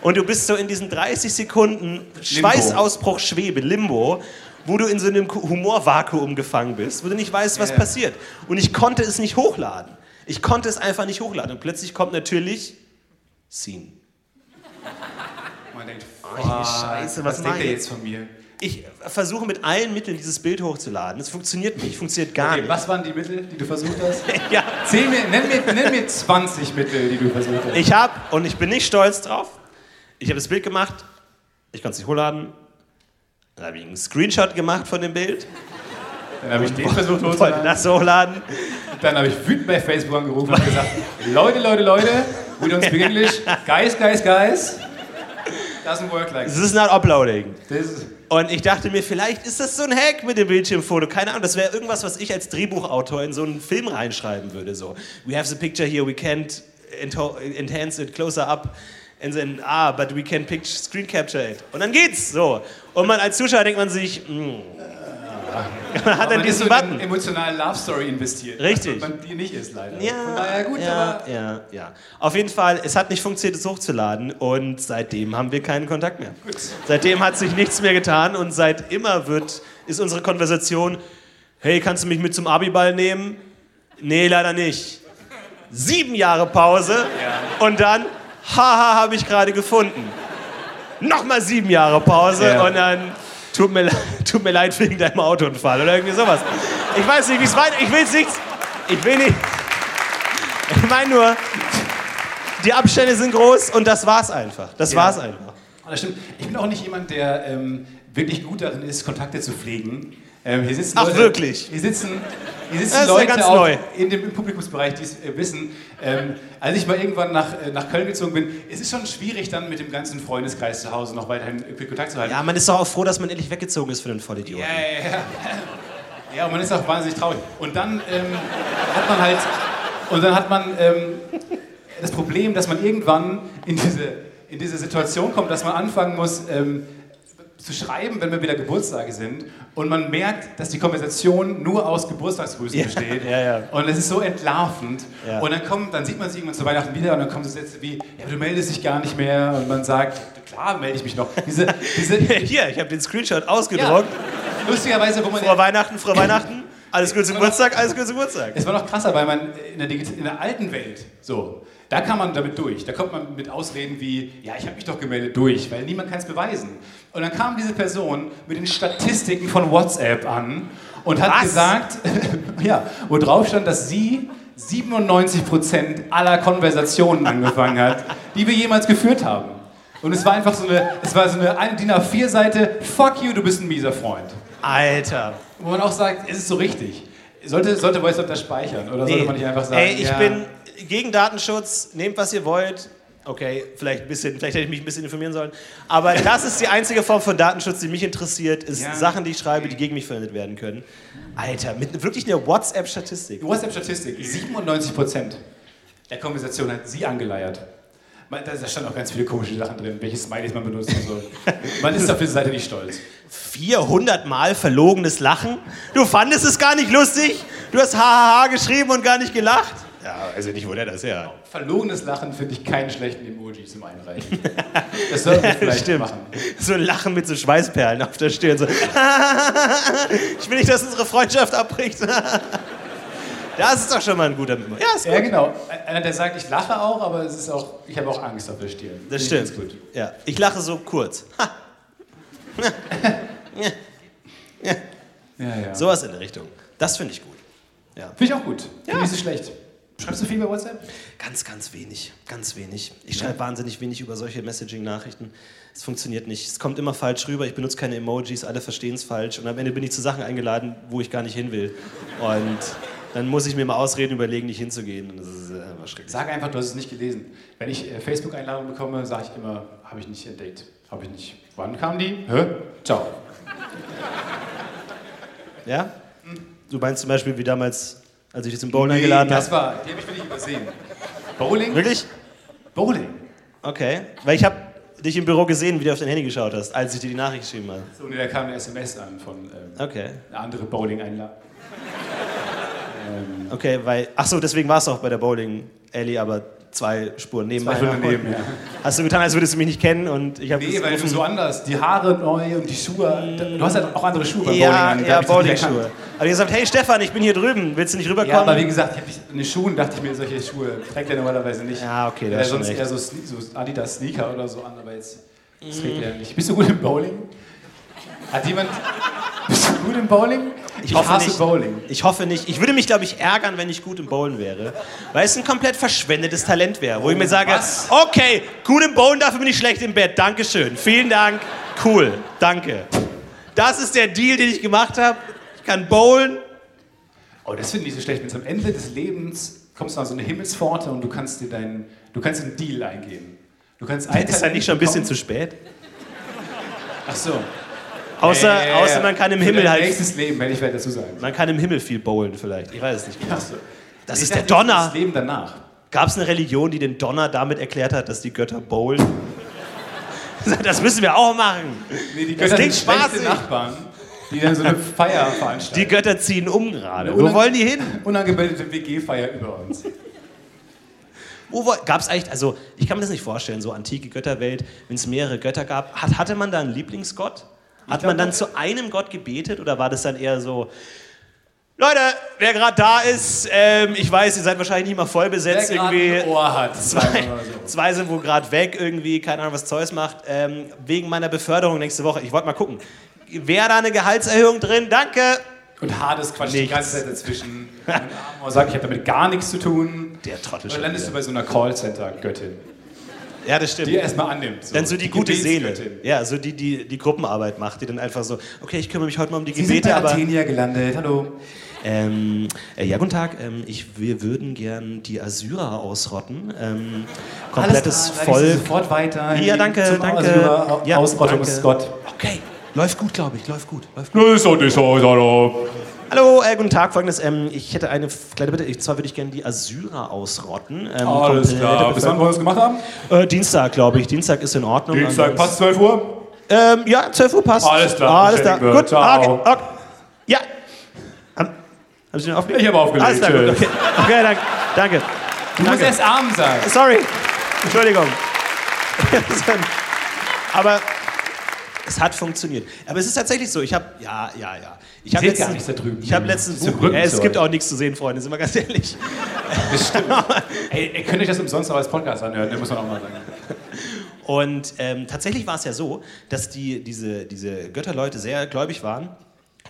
Und du bist so in diesen 30 Sekunden Schweißausbruch, Schwebe, Limbo, wo du in so einem Humorvakuum gefangen bist, wo du nicht weißt, was Ja. passiert. Und ich konnte es nicht hochladen. Ich konnte es einfach nicht hochladen. Und plötzlich kommt natürlich Scene. Man denkt, Oh, Scheiße, was, was denkt er ich jetzt von mir? Ich versuche mit allen Mitteln dieses Bild hochzuladen. Es funktioniert nicht, funktioniert gar Okay, nicht. was waren die Mittel, die du versucht hast? Ja. Mir, nenn, mir, nenn mir 20 Mittel, die du versucht hast. Ich habe, und ich bin nicht stolz drauf, ich habe das Bild gemacht, ich konnte es nicht hochladen, dann habe ich einen Screenshot gemacht von dem Bild, Dann habe ich den versucht hochzuladen. das hochladen. Dann habe ich wütend bei Facebook angerufen und gesagt, Leute, Leute, Leute, we don't speak English. Guys, guys, guys. Doesn't work like Es ist not uploading. this. Und ich dachte mir, vielleicht ist das so ein Hack mit dem Bildschirmfoto. Keine Ahnung, das wäre irgendwas, was ich als Drehbuchautor in so einen Film reinschreiben würde. So, we have the picture here, we can't enhance it closer up. And then, ah, but we can pict- screen capture it. Und dann geht's so. Und man als Zuschauer denkt man sich, mm, Man hat ist diesen so in eine Button. emotionale Love Story investiert. Richtig. Was man die nicht ist, leider. Ja, daher gut, ja, aber ja, ja. Auf jeden Fall, es hat nicht funktioniert, es hochzuladen und seitdem haben wir keinen Kontakt mehr. Gut. Seitdem hat sich nichts mehr getan und seit immer wird, ist unsere Konversation, hey, kannst du mich mit zum Abiball nehmen? Nee, leider nicht. Sieben Jahre Pause und dann, haha, habe ich gerade gefunden. Nochmal sieben Jahre Pause Ja. und dann, tut mir, tut mir leid wegen deinem Autounfall oder irgendwie sowas. Ich weiß nicht, wie es weiter, ich will es nicht, ich will nicht, ich meine nur, die Abstände sind groß und das war's einfach. Das Ja. war's einfach. Das stimmt. Ich bin auch nicht jemand, der ähm, wirklich gut darin ist, Kontakte zu pflegen. Ähm, hier sitzen Ach, Leute, wirklich? Hier sitzen, hier sitzen Leute ganz auch neu. in dem im Publikumsbereich, die es äh, wissen. Ähm, als ich mal irgendwann nach, äh, nach Köln gezogen bin, es ist schon schwierig, dann mit dem ganzen Freundeskreis zu Hause noch weiterhin Kontakt zu halten. Ja, man ist doch auch froh, dass man endlich weggezogen ist für den Vollidiot. Ja, ja, ja. Ja, und man ist auch wahnsinnig traurig. Und dann ähm, hat man halt, und dann hat man ähm, das Problem, dass man irgendwann in diese, in diese Situation kommt, dass man anfangen muss ähm, zu schreiben, wenn wir wieder Geburtstage sind. Und man merkt, dass die Konversation nur aus Geburtstagsgrüßen Ja, besteht. ja, ja. Und es ist so entlarvend. Und dann, kommt, dann sieht man sich irgendwann zu Weihnachten wieder und dann kommen so Sätze wie, ja, du meldest dich gar nicht mehr. Und man sagt, klar melde ich mich noch. Diese, diese, Hier, ich habe den Screenshot ausgedruckt. lustigerweise, wo man... Frohe Weihnachten, frohe Weihnachten. Alles Gute zum Geburtstag, alles Gute zum Geburtstag. Es war noch krasser, weil man in der, in der alten Welt, so, da kann man damit durch. Da kommt man mit Ausreden wie, ja, ich habe mich doch gemeldet durch, weil niemand kann es beweisen. Und dann kam diese Person mit den Statistiken von WhatsApp an und hat Was? gesagt, ja, wo drauf stand, dass sie 97% aller Konversationen angefangen hat, die wir jemals geführt haben. Und es war einfach so eine, es war so eine, eine DIN A4-Seite, fuck you, du bist ein mieser Freund. Alter. Wo man auch sagt, ist es so richtig? Sollte, sollte VoiceOver das speichern? Oder sollte man nicht einfach sagen, Ey, ich ja, bin gegen Datenschutz, nehmt was ihr wollt. Okay, vielleicht, ein bisschen, vielleicht hätte ich mich ein bisschen informieren sollen. Aber das ist die einzige Form von Datenschutz, die mich interessiert, ist Ja. Sachen, die ich schreibe, die gegen mich verwendet werden können. Alter, mit wirklich einer WhatsApp-Statistik. WhatsApp-Statistik, 97% der Konversation hat sie angeleiert. Da standen auch ganz viele komische Sachen drin, welche Smileys man benutzen soll. Man ist auf diese Seite nicht stolz. 400 Mal verlogenes Lachen? Du fandest es gar nicht lustig? Du hast hahaha geschrieben und gar nicht gelacht? Ja, also nicht, wo der das her hat. Verlogenes Lachen finde ich keinen schlechten Emoji zum Einreichen. Das sollten wir vielleicht Stimmt. machen. So ein Lachen mit so Schweißperlen auf der Stirn. So. ich will nicht, dass unsere Freundschaft abbricht. das ist doch schon mal ein guter Memo. Ja, ist gut. Ja, genau. Einer, der sagt, ich lache auch, aber es ist auch, ich habe auch Angst auf der Stirn. Das Finde stimmt. gut. Ja, ich lache so kurz. Ha, Ja, ja. sowas in der Richtung. Das finde ich gut. Ja. Finde ich auch gut. Finde ich so schlecht. Schreibst du viel bei WhatsApp? Ganz, ganz wenig. Ganz wenig. Ich schreibe wahnsinnig wenig über solche Messaging-Nachrichten. Es funktioniert nicht. Es kommt immer falsch rüber. Ich benutze keine Emojis, alle verstehen es falsch. Und am Ende bin ich zu Sachen eingeladen, wo ich gar nicht hin will. Und dann muss ich mir mal Ausreden überlegen, nicht hinzugehen. Und das ist äh, einfach schrecklich. Sag einfach, du hast es nicht gelesen. Wenn ich äh, Facebook-Einladungen bekomme, sage ich immer, habe ich nicht entdeckt. Habe ich nicht. Wann kam die? Hä? Ciao. Ja? Du meinst zum Beispiel wie damals, als ich dich zum Bowlen eingeladen das habe? war, die habe ich wirklich übersehen. Bowling? Wirklich? Bowling. Okay. Weil ich habe dich im Büro gesehen, wie du auf dein Handy geschaut hast, als ich dir die Nachricht geschrieben habe. So, nee, da kam eine SMS an von ähm, Okay. einer anderen Bowling-Einladung. Ähm, Okay, weil. Ach so, deswegen warst du auch bei der Bowling Alley, aber zwei Spuren neben Zwei Spuren daneben, ja. Hast du getan, als würdest du mich nicht kennen und ich habe nee, weil du so anders, die Haare neu und die Schuhe. Du hast halt auch andere Schuhe beim Bowling Ja, an. da ja, Bowling-Schuhe. Aber ihr gesagt, hey Stefan, ich bin hier drüben, willst du nicht rüberkommen? Ja, aber wie gesagt, ich hab dich, in den Schuhen dachte ich mir, solche Schuhe trägt er normalerweise nicht. Ja, okay, da Er hast schon sonst recht. eher so, so Adidas Sneaker oder so an, aber jetzt das trägt er nicht. Bist du gut im Bowling? Hat jemand. Bist du gut im Bowling? Ich hoffe hasse nicht. Bowling. Ich hoffe nicht. Ich würde mich, glaube ich, ärgern, wenn ich gut im Bowlen wäre. Weil es ein komplett verschwendetes Talent wäre. Wo ich mir sage, was? okay, gut im Bowlen, dafür bin ich schlecht im Bett. Dankeschön. Vielen Dank. Cool. Danke. Das ist der Deal, den ich gemacht habe. Ich kann bowlen. Oh, das finde ich so schlecht. Wenn es am Ende des Lebens kommst du an so eine Himmelspforte und du kannst dir deinen, du kannst einen Deal eingehen. Du kannst ein Ist da Talent nicht schon ein bisschen zu spät? Ach so. Außer, Ja, ja, ja, außer man kann im Für Himmel halt. Nächstes Leben, werde ich vielleicht dazu sagen. Man kann im Himmel viel bowlen vielleicht. Ich weiß es nicht. Ach so. Das Ich ist der Donner. Das Leben danach. Gab es eine Religion, die den Donner damit erklärt hat, dass die Götter bowlen? Das müssen wir auch machen. Nee, die Das Götter klingt sind schlechte spaßig. Nachbarn. die dann so eine Feier veranstalten. Die Götter ziehen um gerade. Wo wollen die hin? Unangemeldete WG-Feier über uns. Gab es eigentlich, also ich kann mir das nicht vorstellen, so antike Götterwelt, wenn es mehrere Götter gab, hat, hatte man da einen Lieblingsgott? Hat glaub, man dann zu einem Gott gebetet oder war das dann eher so, Leute, wer gerade da ist, ähm, ich weiß, ihr seid wahrscheinlich nicht mal voll besetzt irgendwie. ein Ohr hat. Zwei, zwei sind wohl gerade weg, irgendwie, keine Ahnung, was Zeus macht, ähm, wegen meiner Beförderung nächste Woche. Ich wollte mal gucken. Wäre da eine Gehaltserhöhung drin? Danke! Und Hades quatscht die Nichts. ganze Zeit dazwischen. Und sagt, ich habe damit gar nichts zu tun. Der Trottel Und dann landest du bei so einer Callcenter-Göttin, Ja, das stimmt. die erstmal annimmt. dann so die gute Seele. Ja, so die, die die Gruppenarbeit macht, die dann einfach so, okay, ich kümmere mich heute mal um die Sie sind Gebete, bei aber. Athenia gelandet. Hallo. Ähm, äh, ja, guten Tag. Ähm, ich, wir würden gern die Assyrer ausrotten. Ähm, komplettes Alles klar, Volk. Sofort weiter. Ja, danke, zum danke. Asyrer- Ja, Ausrottungsgott. Okay, läuft gut, glaube ich, läuft gut. Läuft gut. Hallo. Äh, guten Tag. Folgendes, ähm, ich hätte eine kleine Bitte. Ich, zwar würde ich gerne die Assyrer ausrotten. Ähm, Alles klar. Bis wann wollen wir das gemacht haben? Äh, Dienstag, glaube ich. Dienstag ist in Ordnung. Dienstag, Ansonsten- passt 12 Uhr? Ähm, ja, 12 Uhr passt. Alles klar, Alles klar. Gut. Ciao. Okay, okay. Ja. Haben, haben Sie den aufgelegt? Ich habe aufgelegt. Alles klar, gut. Okay, okay danke. danke. Du musst erst arm sein. Sorry. Entschuldigung. Aber es hat funktioniert. Aber es ist tatsächlich so. Ich habe, ja, ja, ja. Ich habe gar nichts da drüben. ich habe letztens Buch, Brücken ja, es gibt auch nichts zu sehen, Freunde, sind wir ganz ehrlich. Das stimmt. Ey, ihr könnt euch das umsonst auch als Podcast anhören, ne, muss man auch mal sagen. Und ähm, tatsächlich war es ja so, dass die, diese, diese Götterleute sehr gläubig waren.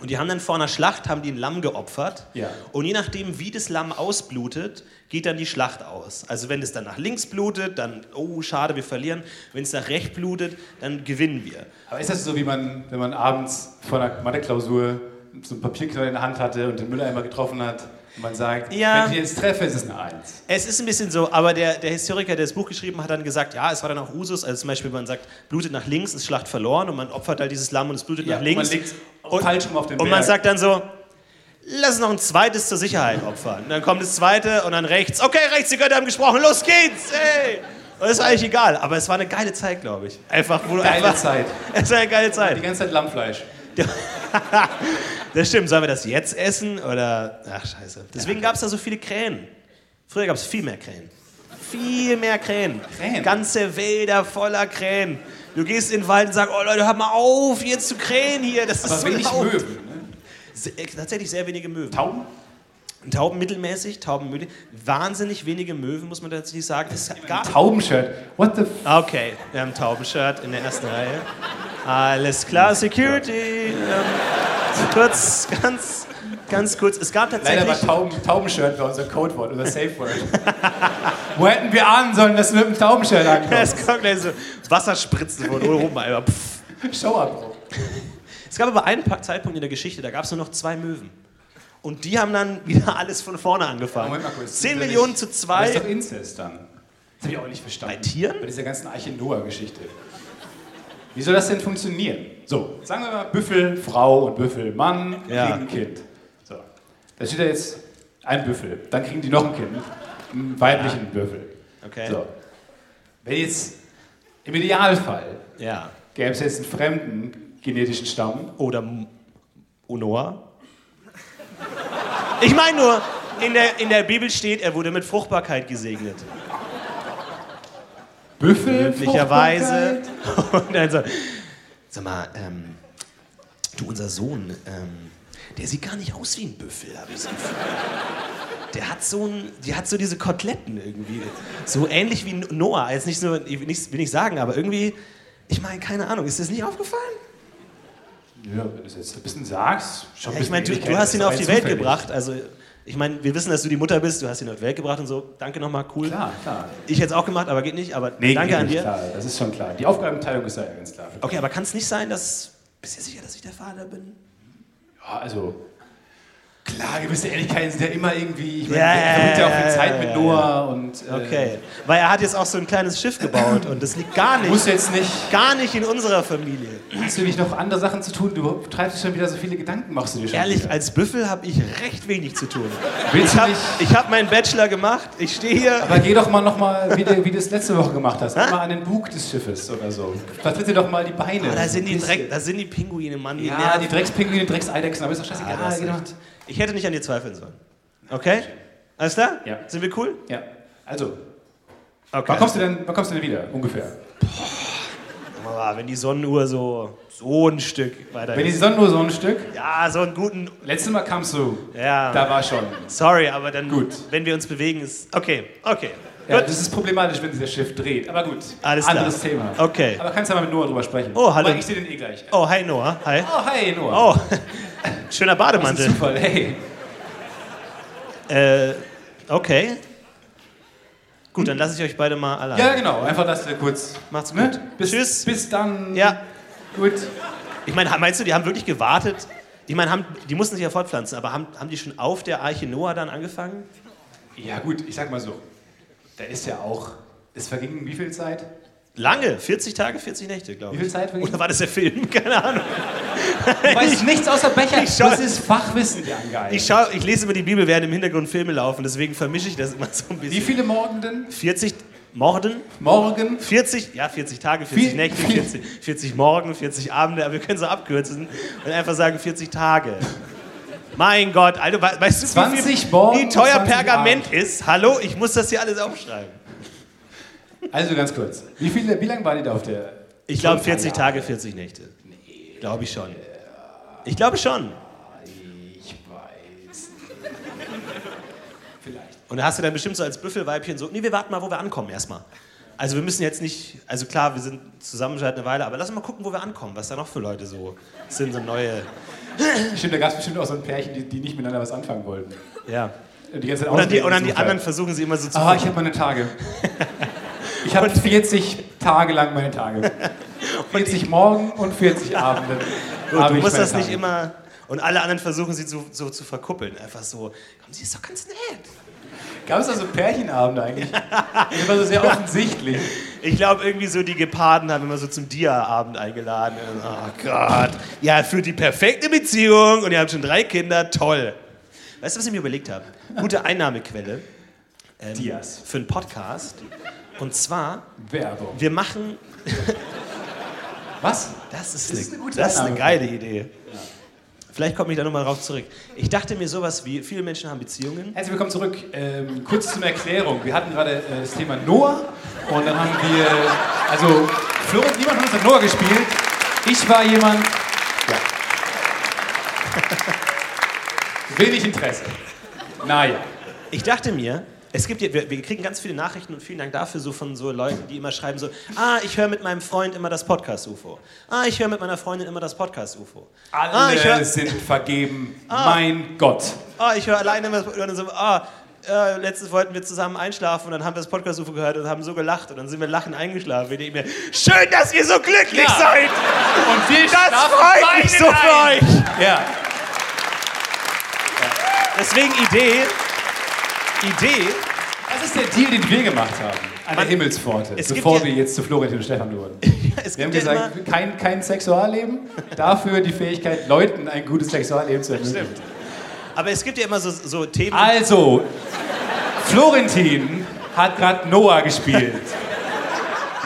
Und die haben dann vor einer Schlacht haben die ein Lamm geopfert. Ja. Und je nachdem, wie das Lamm ausblutet, geht dann die Schlacht aus. Also wenn es dann nach links blutet, dann, oh, schade, wir verlieren. Wenn es nach rechts blutet, dann gewinnen wir. Aber ist das so, wie man, wenn man abends vor einer Mathe-Klausur so einen Papierknall in der Hand hatte und den Mülleimer getroffen hat und man sagt, Ja. wenn ich jetzt treffe, ist es eine Eins. Es ist ein bisschen so, aber der, der Historiker, der das Buch geschrieben hat, hat dann gesagt, ja, es war dann auch Usus. Also zum Beispiel, man sagt, blutet nach links, ist Schlacht verloren und man opfert halt dieses Lamm und es blutet Ja, nach und links. man legt falsch rum auf den Und man Berg. sagt dann so, lass noch ein zweites zur Sicherheit opfern. Und dann kommt das zweite und dann rechts. Okay, rechts, die Götter haben gesprochen, los geht's! Hey! Und das war eigentlich egal, aber es war eine geile Zeit, glaube ich. Einfach, wo Geile einfach, Zeit. Es war eine geile Die Zeit. ganze Zeit Lammfleisch. Das stimmt, sollen wir das jetzt essen oder. Ach, scheiße. Deswegen gab es da so viele Krähen. Früher gab es viel mehr Krähen. Viel mehr Krähen. Krähen? Ganze Wälder voller Krähen. Du gehst in den Wald und sagst, oh Leute, hört mal auf, jetzt zu Krähen hier. Das ist Aber so wenig laut. Möwen. Tatsächlich sehr wenige Möwen. Tauben? Tauben mittelmäßig, Tauben mittel. Wahnsinnig wenige Möwen, muss man tatsächlich sagen. Es gab, Taubenshirt. What the f okay, wir haben ein Taubenshirt in der ersten Reihe. Alles klar, Security. Ähm, kurz, ganz, ganz kurz. Es gab Leider tatsächlich. war Tauben, Taubenshirt war unser Codewort, unser Safe Word. Wo hätten wir ahnen sollen, dass du mit einem Taubenshirt ankommst? Es kommt gleich so Wasserspritzen von oben. Pff. Showabbruch. Es gab aber einen Zeitpunkt in der Geschichte, da gab es nur noch zwei Möwen. Und die haben dann wieder alles von vorne angefangen. Moment mal kurz. 10 Das ist ja Millionen nicht- zu Das ist doch Inzest dann. Das habe ich auch nicht verstanden. Bei Tieren? Bei dieser ganzen Arche Noah-Geschichte. Wie soll das denn funktionieren? So, sagen wir mal, Büffel, Frau und Büffel, Mann, Ja. kriegen ein Kind. So, da steht da jetzt ein Büffel. Dann kriegen die noch ein Kind. Einen weiblichen Büffel. Okay. So. Wenn jetzt im Idealfall Ja. gäbe es jetzt einen fremden genetischen Stamm, Oder Noah. Ich meine nur, in der, in der Bibel steht, er wurde mit Fruchtbarkeit gesegnet. Büffel, Möglicherweise. Und dann so, sag mal, ähm, du, unser Sohn, ähm, der sieht gar nicht aus wie ein Büffel, habe ich das Gefühl. Der hat so ein, die hat so diese Koteletten irgendwie. So ähnlich wie Noah. Jetzt nicht so, ich will nicht, will nicht sagen, aber irgendwie, ich meine, keine Ahnung, ist das nicht aufgefallen? Ja, wenn du es jetzt ein bisschen sagst, schon Ja, ich meine, du, du hast ihn auf die Welt zufällig. gebracht. Also, ich meine, wir wissen, dass du die Mutter bist. Du hast ihn auf die Welt gebracht und so. Danke nochmal, cool. Klar, klar. Ich hätte es auch gemacht, aber geht nicht. Aber Nee, danke an dir. Klar, das ist schon klar. Die Aufgabenteilung ist ja ganz klar. Okay, aber kann es nicht sein, dass. Bist du sicher, dass ich der Vater bin? Ja, also, Klar, gewisse Ähnlichkeiten sind ja immer irgendwie. Ich meine, Ja, er verbringt ja auch viel Zeit mit. Noah und. Äh, Okay. Weil er hat jetzt auch so ein kleines Schiff gebaut und das liegt gar nicht, Muss jetzt nicht. gar nicht in unserer Familie. Hast du nicht noch andere Sachen zu tun? Du treibst schon wieder so viele Gedanken, machst du dir schon. Ehrlich, wieder. als Büffel habe ich recht wenig zu tun. Willst Ich habe hab meinen Bachelor gemacht, ich stehe hier. Aber geh doch mal nochmal, wie, du- wie du es letzte Woche gemacht hast. Mal an den Bug des Schiffes oder so. Vertritt dir doch mal die Beine. Ah, da, sind die. Dreck, da sind die Pinguine, Mann. Die Ja, nerven. die Dreckspinguine, Dreckseidechsen, aber ist doch scheißegal. Ja, recht. Ich hätte nicht an dir zweifeln sollen. Okay? Alles klar? Ja. Sind wir cool? ja. Also, Okay. wann kommst, du denn, wann kommst du denn wieder? Ungefähr. Aber wenn die Sonnenuhr so, so ein Stück weiter Wenn die ist. Sonne so ein Stück. Ja, so einen guten. Letztes Mal kamst du. Ja. Da war schon. Sorry, aber dann, Gut. wenn wir uns bewegen, ist. Okay, okay. Ja, Gut. das ist problematisch, wenn sich das Schiff dreht. Aber gut. Alles klar. Anderes Thema. Okay. Aber kannst ja mal mit Noah drüber sprechen. Oh, hallo. Weil ich sehe den eh gleich. Oh, hi Noah. Hi. Oh, hi Noah. Oh, schöner Bademantel. Zufall, hey. Äh, okay. Gut, dann lasse ich euch beide mal allein. Ja, genau. Einfach, dass wir kurz. Macht's Ne? gut. Bis, Tschüss. Bis dann. Ja. Gut. Ich meine, meinst du, die haben wirklich gewartet? Ich meine, haben, die mussten sich ja fortpflanzen, aber haben, haben die schon auf der Arche Noah dann angefangen? Ja, gut, ich sag mal so. Da ist ja auch. Es verging wie viel Zeit? Lange, 40 Tage, 40 Nächte, glaube Wie ich. viel Zeit? Oder war das der Film? Keine Ahnung. Du weißt nichts außer Becher. Ich schau- das ist Fachwissen, der Angeil. Ich, schau, ich lese immer die Bibel, während im Hintergrund Filme laufen, deswegen vermische ich das immer so ein Wie bisschen. viele Morgen denn? 40 Morden? Morgen? 40, ja, 40 Tage, 40 Wie- Nächte, wie- 40, 40 Morgen, 40 Abende, aber wir können so abkürzen und einfach sagen 40 Tage. Mein Gott, Alter, we- weißt du, wie, 20 viel, Morgen wie teuer 20 Pergament ist? Hallo, ich muss das hier alles aufschreiben. Also ganz kurz. Wie, viele, wie lange war die da auf der. Ich glaube Schon 40 ein paar Tage, 40 Nächte. Glaube ich schon. Ich glaube schon. Ich weiß. Vielleicht. Und da hast du dann bestimmt so als Büffelweibchen so, nee, wir warten mal, wo wir ankommen erstmal. Also wir müssen jetzt nicht, also klar, wir sind zusammen schon eine Weile, aber lass uns mal gucken, wo wir ankommen, was da noch für Leute so sind, so neue, Stimmt, da gab es bestimmt auch so ein Pärchen, die, die nicht miteinander was anfangen wollten. ja. Und die ganze Zeit Und dann die, und dann die anderen versuchen sie immer so zu Ah, ich habe meine Tage. Ich habe 40 Tage lang meine Tage. 40 Morgen und 40 Abende. Gut, du musst das nicht Tage. immer. Und alle anderen versuchen sie so, so zu verkuppeln. Einfach so, komm, sie ist doch ganz nett. Gab es da so Pärchenabende eigentlich? Das war so sehr offensichtlich. Ich glaube, irgendwie so die Geparden haben immer so zum Dia-Abend eingeladen. Oh Gott. Ja, für die perfekte Beziehung. Und ihr habt schon drei Kinder. Toll. Weißt du, was ich mir überlegt habe? Gute Einnahmequelle. Ähm, Dias. Für einen Podcast. Und zwar, Werbung. wir machen. Was? Das ist, Das eine, ist eine gute das ist eine geile Idee. Vielleicht komme ich da nochmal drauf zurück. Ich dachte mir sowas wie, viele Menschen haben Beziehungen. Herzlich willkommen zurück. Ähm, kurz zur Erklärung. Wir hatten gerade äh, das Thema Noah und dann haben wir, also Florian, niemand von uns hat Noah gespielt. Ich war jemand, ja. Wenig Interesse. Naja. Ich dachte mir, es gibt ja, wir, wir kriegen ganz viele Nachrichten und vielen Dank dafür so von so Leuten, die immer schreiben so, ah, ich höre mit meinem Freund immer das Podcast UFO. Ah, ich höre mit meiner Freundin immer das Podcast UFO. Alle ah, höre sind vergeben. Mein Gott. ah, ich höre alleine immer dann so, ah, äh, letztens wollten wir zusammen einschlafen und dann haben wir das Podcast UFO gehört und haben so gelacht und dann sind wir lachen eingeschlafen. Ich denke mir, schön, dass ihr so glücklich Ja. seid. Und wir Das freut mich so für ein. euch. Ja. Deswegen Idee, Idee, Das ist der Deal, den wir gemacht haben. An der Himmelspforte. Bevor ja- wir jetzt zu Florentin und Stefan wurden. Wir haben ja gesagt, kein, kein Sexualleben, dafür die Fähigkeit, Leuten ein gutes Sexualleben zu ermöglichen. aber es gibt ja immer so, so Themen, Also, Florentin hat gerade Noah gespielt.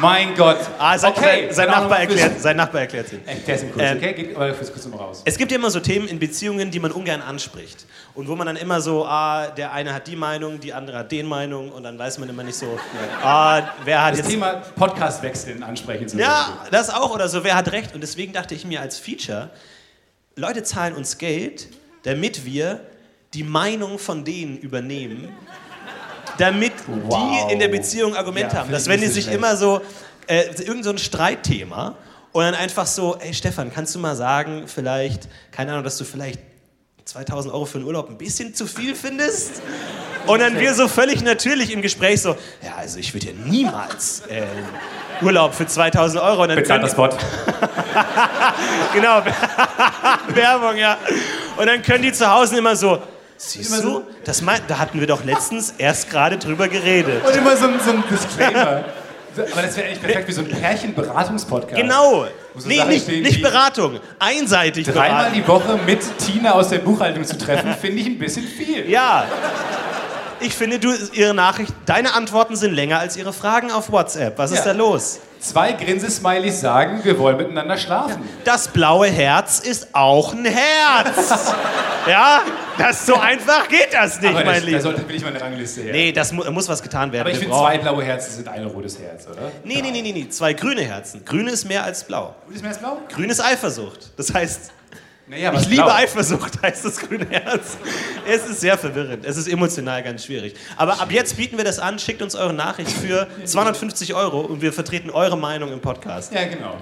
Mein Gott. Ah, sein, okay, sein, dann Nachbar erklärt, sein Nachbar erklärt ihn. Erklär's ihm kurz, Ähm, okay? Geht aber fürs kurz mal raus. Es gibt ja immer so Themen in Beziehungen, die man ungern anspricht. Und wo man dann immer so, ah, der eine hat die Meinung, die andere hat den Meinung und dann weiß man immer nicht so, ah, wer hat Das jetzt... Thema Podcast-Wechseln ansprechen zu Ja, müssen. das auch oder so, wer hat recht? Und deswegen dachte ich mir als Feature, Leute zahlen uns Geld, damit wir die Meinung von denen übernehmen, damit Wow. die in der Beziehung Argumente Ja, haben. Dass wenn die sich immer so, äh, irgend so ein Streitthema und dann einfach so, ey Stefan, kannst du mal sagen, vielleicht, keine Ahnung, dass du vielleicht 2000 Euro für den Urlaub ein bisschen zu viel findest? Und dann wir so völlig natürlich im Gespräch so, ja, also ich würde ja niemals äh, Urlaub für 2000 Euro. Und dann Bezahlt das Wort. Genau, Werbung, ja. Und dann können die zu Hause immer so, siehst du, das mein, da hatten wir doch letztens erst gerade drüber geredet. Und immer so ein, so ein Disclaimer. Aber das wäre eigentlich perfekt wie so ein Pärchenberatungspodcast. Genau. So Nee, nicht, stehen nicht Beratung, einseitig Dreimal die Woche mit Tina aus der Buchhaltung zu treffen, finde ich ein bisschen viel. Ja. Ich finde, du, ihre Nachricht, deine Antworten sind länger als ihre Fragen auf WhatsApp. Was ist Ja. da los? Zwei Grinsesmileys sagen, wir wollen miteinander schlafen. Das blaue Herz ist auch ein Herz. ja, das so einfach geht das nicht, Aber mein das, da Lieber. sollte will ich mal eine Rangliste her. Nee, das mu muss was getan werden. Aber ich finde, zwei blaue Herzen sind ein rotes Herz, oder? Nee, nee, nee, nee, nee, zwei grüne Herzen. Grün ist mehr als blau. Gut, ist mir das blau? Grün ist Eifersucht. Das heißt, Naja, ich liebe Eifersucht, heißt das grüne Herz. Es ist sehr verwirrend. Es ist emotional ganz schwierig. Aber ab jetzt bieten wir das an. Schickt uns eure Nachricht für 250 Euro und wir vertreten eure Meinung im Podcast. Ja, genau.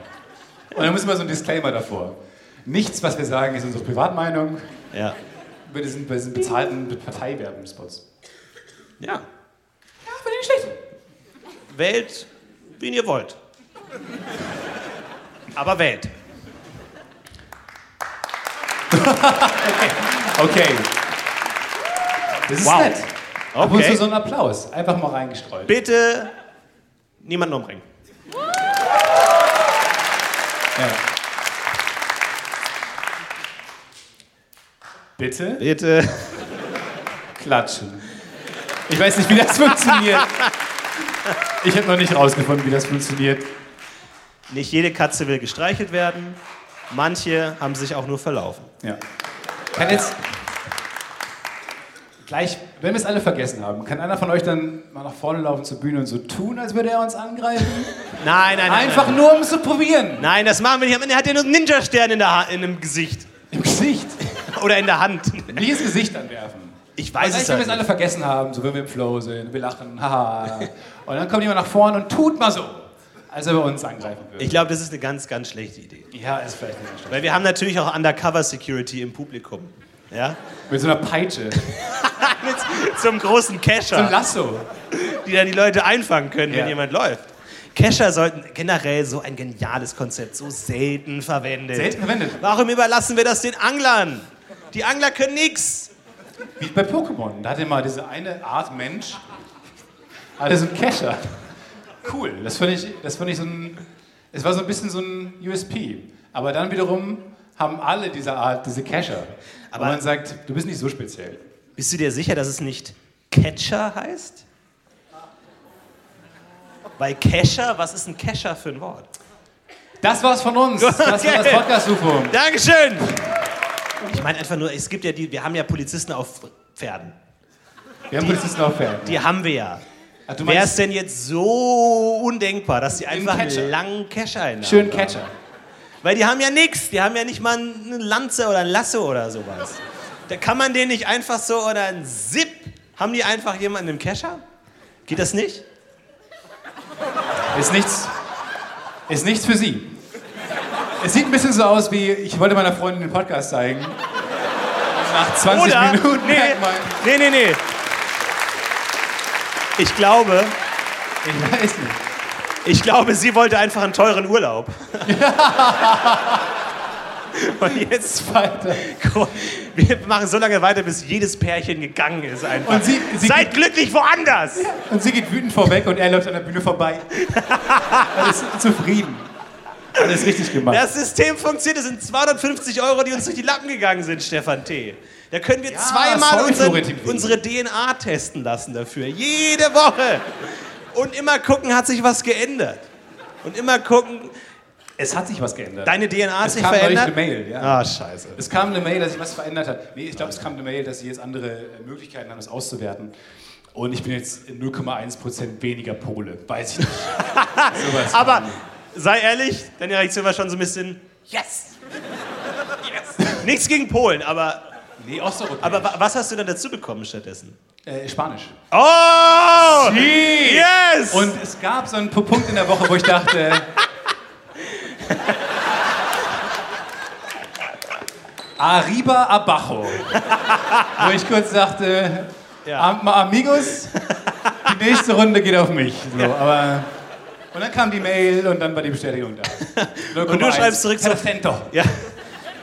Und dann muss immer so ein Disclaimer davor. Nichts, was wir sagen, ist unsere Privatmeinung. Ja. Wir sind bei diesen bezahlten Parteiwerbungspots. Ja. Ja, ich nicht schlecht. Wählt, wen ihr wollt. Aber wählt. Okay. Das ist Wow. nett. Ab und Okay. zu so ein Applaus. Einfach mal reingestreut. Bitte niemanden umbringen. Ja. Bitte Bitte. klatschen. Ich weiß nicht, wie das funktioniert. Ich habe noch nicht rausgefunden, wie das funktioniert. Nicht jede Katze will gestreichelt werden. Manche haben sich auch nur verlaufen. Ja. Kann jetzt gleich, wenn wir es alle vergessen haben, kann einer von euch dann mal nach vorne laufen zur Bühne und so tun, als würde er uns angreifen? Nein, nein, nein. Einfach nein. nur, um es zu probieren. Nein, das machen wir nicht. Er hat ja nur einen Ninja-Stern in, der Ha- in dem Gesicht. Im Gesicht. Oder in der Hand. Nicht ins Gesicht anwerfen. Ich weiß Vielleicht, es wenn wir halt es alle nicht. vergessen haben, so wenn wir im Flow sind, wir lachen, haha. Und dann kommt jemand nach vorne und tut mal so, als er uns angreifen würde. Ich glaube, das ist eine ganz, ganz schlechte Idee. ja, ist vielleicht nicht so schlecht. Weil wir haben natürlich auch Undercover-Security im Publikum. Ja? Mit so einer Peitsche, Mit so einem großen so ein Kescher, Lasso. die dann die Leute einfangen können, wenn Ja. jemand läuft. Kescher sollten generell so ein geniales Konzept, so selten verwendet. Selten verwendet. Warum überlassen wir das den Anglern? Die Angler können nix. Wie bei Pokémon. Da hatte mal diese eine Art Mensch, hatte so einen Kescher. Cool, das fand ich, das fand ich so ein, es war so ein bisschen so ein USP. Aber dann wiederum haben alle dieser Art diese Kescher. Aber man sagt, du bist nicht so speziell. Bist du dir sicher, dass es nicht Catcher heißt? Weil Kescher, was ist ein Kescher für ein Wort? Das war's von uns. Das war das Okay. Podcast-UFO. Dankeschön! Ich meine einfach nur, es gibt ja die, wir haben ja Polizisten auf Pferden. Wir haben Polizisten auf Fan. Die haben wir ja. Du Wäre es denn jetzt so undenkbar, dass die einfach Catcher. einen langen Kescher der schön haben? Catcher. Weil die haben ja nichts, die haben ja nicht mal eine Lanze oder ein Lasso oder sowas. Da kann man den nicht einfach so oder ein Zip. Haben die einfach jemanden im Kescher? Geht das nicht? Ist nichts, ist nichts für Sie. Es sieht ein bisschen so aus wie, ich wollte meiner Freundin den Podcast zeigen. Nach 20 Oder? Minuten nee, nee, nee, nee. Ich glaube, ich weiß nicht. ich glaube, sie wollte einfach einen teuren Urlaub. Und jetzt Weiter. wir machen so lange weiter, bis jedes Pärchen gegangen ist einfach. Und sie- sie Seid glücklich woanders. Und sie geht wütend vorweg und er läuft an der Bühne vorbei. Alles zufrieden. Alles richtig gemacht. Das System funktioniert. Das sind 250 Euro, die uns durch die Lappen gegangen sind, Stefan T. Da können wir Ja, zweimal sorry, unseren, unsere DNA testen lassen dafür. Jede Woche. Und immer gucken, hat sich was geändert. Und immer gucken, es hat sich was geändert. deine DNA hat es sich kam verändert. eine Mail, ja. Ah, scheiße. Es kam eine Mail, dass sich was verändert hat. Nee, ich glaube, es kam eine Mail, dass sie jetzt andere äh, Möglichkeiten haben, das auszuwerten. Und ich bin jetzt 0,1% weniger Pole. Weiß ich nicht. Sowas. Aber sei ehrlich, deine Reaktion war schon so ein bisschen, yes. yes. Nichts gegen Polen, aber, Nee, Osteuropäer. aber wa- was hast du dann dazu bekommen stattdessen? äh, Spanisch. Oh! Sí. Yes! Und es gab so einen Pu- Punkt in der Woche, wo ich dachte. Arriba abajo. Wo ich kurz dachte, Ja. am, amigos, die nächste Runde geht auf mich. So, aber, und dann kam die Mail und dann war die Bestätigung da. Und du schreibst zurück so- Perfecto. Ja.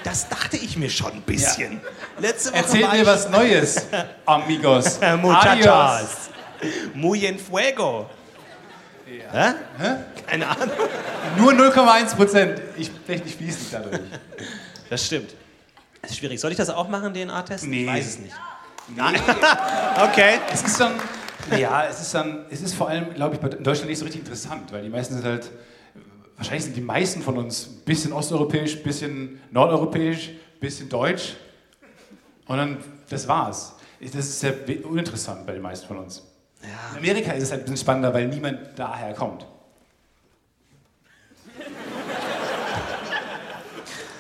Das dachte ich mir schon ein bisschen. Letzte Woche Erzähl mir was Neues, amigos. Adios. Muchachas. Muy en fuego. Hä? Keine Ahnung. Nur 0,1 Prozent. Ich spreche nicht fließend dadurch. Das stimmt. Das ist schwierig. Soll ich das auch machen, DNA-Test? Nee. Ich weiß es nicht. Nein. okay. Es ist dann, ja, es ist dann, es ist vor allem, glaube ich, in Deutschland nicht so richtig interessant, weil die meisten sind halt, wahrscheinlich sind die meisten von uns ein bisschen osteuropäisch, ein bisschen nordeuropäisch, ein bisschen deutsch. Und dann, das war's. Das ist sehr uninteressant bei den meisten von uns. In Amerika ist es halt ein bisschen spannender, weil niemand daher kommt.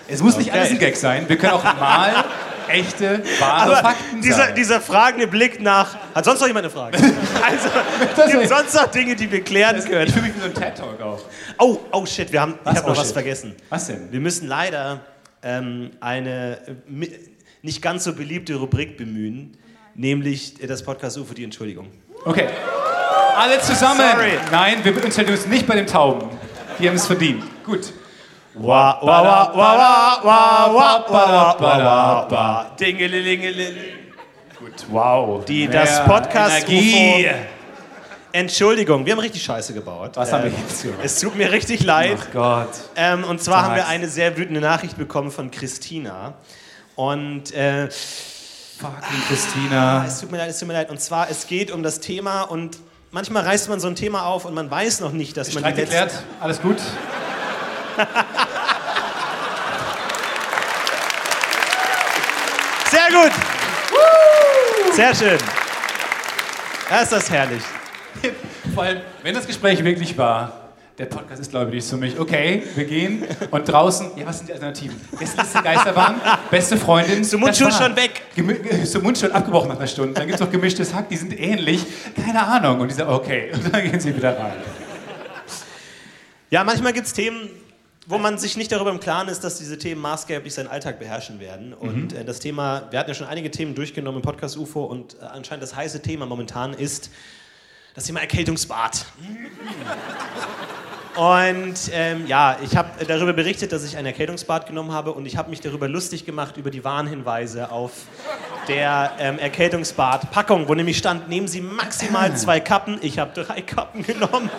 Es muss nicht Okay. alles ein Gag sein. Wir können auch mal echte, wahre Aber Fakten dieser, sagen. dieser fragende Blick nach. Hat sonst noch jemand eine Frage? Also, Das gibt sonst noch Dinge, die wir klären Ich können? fühle mich wie so ein TED-Talk auch. Oh, oh shit, wir haben, Was? ich habe noch Oh, was shit. vergessen. Was denn? Wir müssen leider ähm, eine äh, nicht ganz so beliebte Rubrik bemühen, nämlich äh, das Podcast UFO, die Entschuldigung. Okay. Alle zusammen. Sorry. Nein, wir uns nicht bei den Tauben. Die haben es verdient. Gut. Wa, wa, wa, wa, wa, wa, wa, wa, wa. Gut. Wow. Die, das Podcast Energie. Entschuldigung, wir haben richtig Scheiße gebaut. Was haben wir Ähm, jetzt gemacht? Es tut mir richtig leid. Ach Gott. Ähm, und zwar haben wir Sag's. eine sehr wütende Nachricht bekommen von Christina. Und äh, Fucking Christina. es tut mir leid, es tut mir leid. Und zwar, es geht um das Thema und manchmal reißt man so ein Thema auf und man weiß noch nicht, dass man Streit die letzten... Alles gut. Sehr gut! Sehr schön. Ja, ist das herrlich. Vor allem, wenn das Gespräch wirklich war, der Podcast ist, glaube ich, nichts für mich. Okay, wir gehen. Und draußen, ja, was sind die Alternativen? Gästeliste Geisterbahn, beste Freundin. Zum war. schon weg. Gemi zum Mundschutz abgebrochen nach einer Stunde. Dann gibt es noch gemischtes Hack, die sind ähnlich. Keine Ahnung. Und die sagen, okay. Und dann gehen sie wieder rein. Ja, manchmal gibt es Themen, wo man sich nicht darüber im Klaren ist, dass diese Themen maßgeblich seinen Alltag beherrschen werden. Und äh, das Thema, wir hatten ja schon einige Themen durchgenommen im Podcast UFO und äh, anscheinend das heiße Thema momentan ist das Thema Erkältungsbad. Und ähm, ja, ich habe darüber berichtet, dass ich ein Erkältungsbad genommen habe und ich habe mich darüber lustig gemacht über die Warnhinweise auf der ähm, Erkältungsbad-Packung, wo nämlich stand, nehmen Sie maximal zwei Kappen. Ich habe drei Kappen genommen.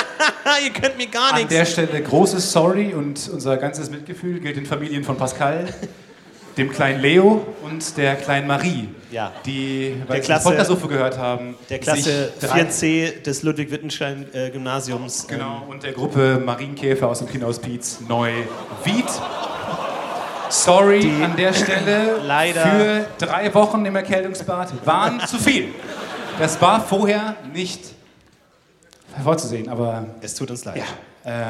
Ihr könnt mir gar An nichts. der Stelle großes Sorry und unser ganzes Mitgefühl gilt den Familien von Pascal, dem kleinen Leo und der kleinen Marie, Ja. die, weil sie Klasse- Podcast gehört haben, Der Klasse sich drei- 4C des Ludwig-Wittgenstein-Gymnasiums. Genau, und der Gruppe Marienkäfer aus dem Kinohaus Pietz neu Wied. Sorry an der Stelle leider- für drei Wochen im Erkältungsbad waren zu viel. Das war vorher nicht hervorzusehen, aber Es tut uns leid. ja.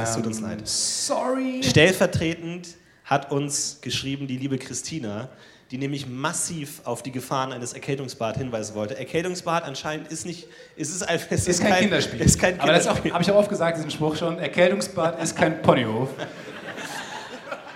Es tut uns ähm, leid. Sorry. Stellvertretend hat uns geschrieben die liebe Christina, die nämlich massiv auf die Gefahren eines Erkältungsbad hinweisen wollte. Erkältungsbad anscheinend ist nicht, ist es einfach, es Ist kein, Kinderspiel. Ist kein Aber das habe ich auch oft gesagt, diesen Spruch schon. Erkältungsbad ist kein Ponyhof.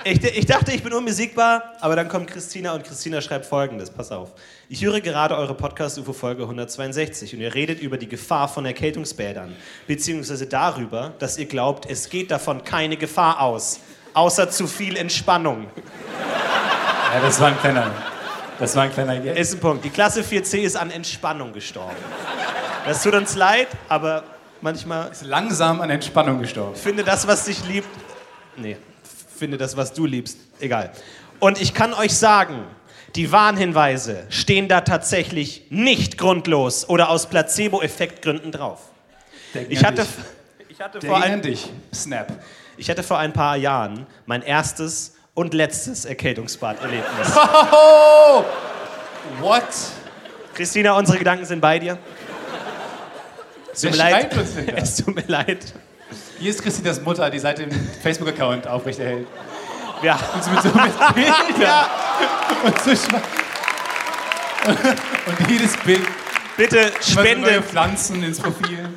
Ich, ich dachte, ich bin unbesiegbar, aber dann kommt Christina und Christina schreibt folgendes, pass auf. Ich höre gerade eure Podcast-UFO-Folge 162 und ihr redet über die Gefahr von Erkältungsbädern, beziehungsweise darüber, dass ihr glaubt, es geht davon keine Gefahr aus, außer zu viel Entspannung. Ja, das war ein kleiner. Das war ein kleiner. Ist ein Punkt. Die Klasse 4c ist an Entspannung gestorben. Das tut uns leid, aber manchmal ist langsam an Entspannung gestorben. finde das, was dich liebt. Nee, finde das, was du liebst. Egal. Und ich kann euch sagen, die Warnhinweise stehen da tatsächlich nicht grundlos oder aus Placebo-Effektgründen drauf. Denken Ich hatte, ich, hatte Denken vor dich. Snap. Ich hatte vor ein paar Jahren mein erstes und letztes Erkältungsbad-Erlebnis. Oh! What? Christina, unsere Gedanken sind bei dir. Es tut mir leid. Es tut mir leid. Hier ist Christinas Mutter, die seit dem Facebook-Account aufrechterhält. Ja. Und sie mit so mit Bildern. Und so Und jedes Bild Bitte immer so neue spende. Pflanzen ins Profil.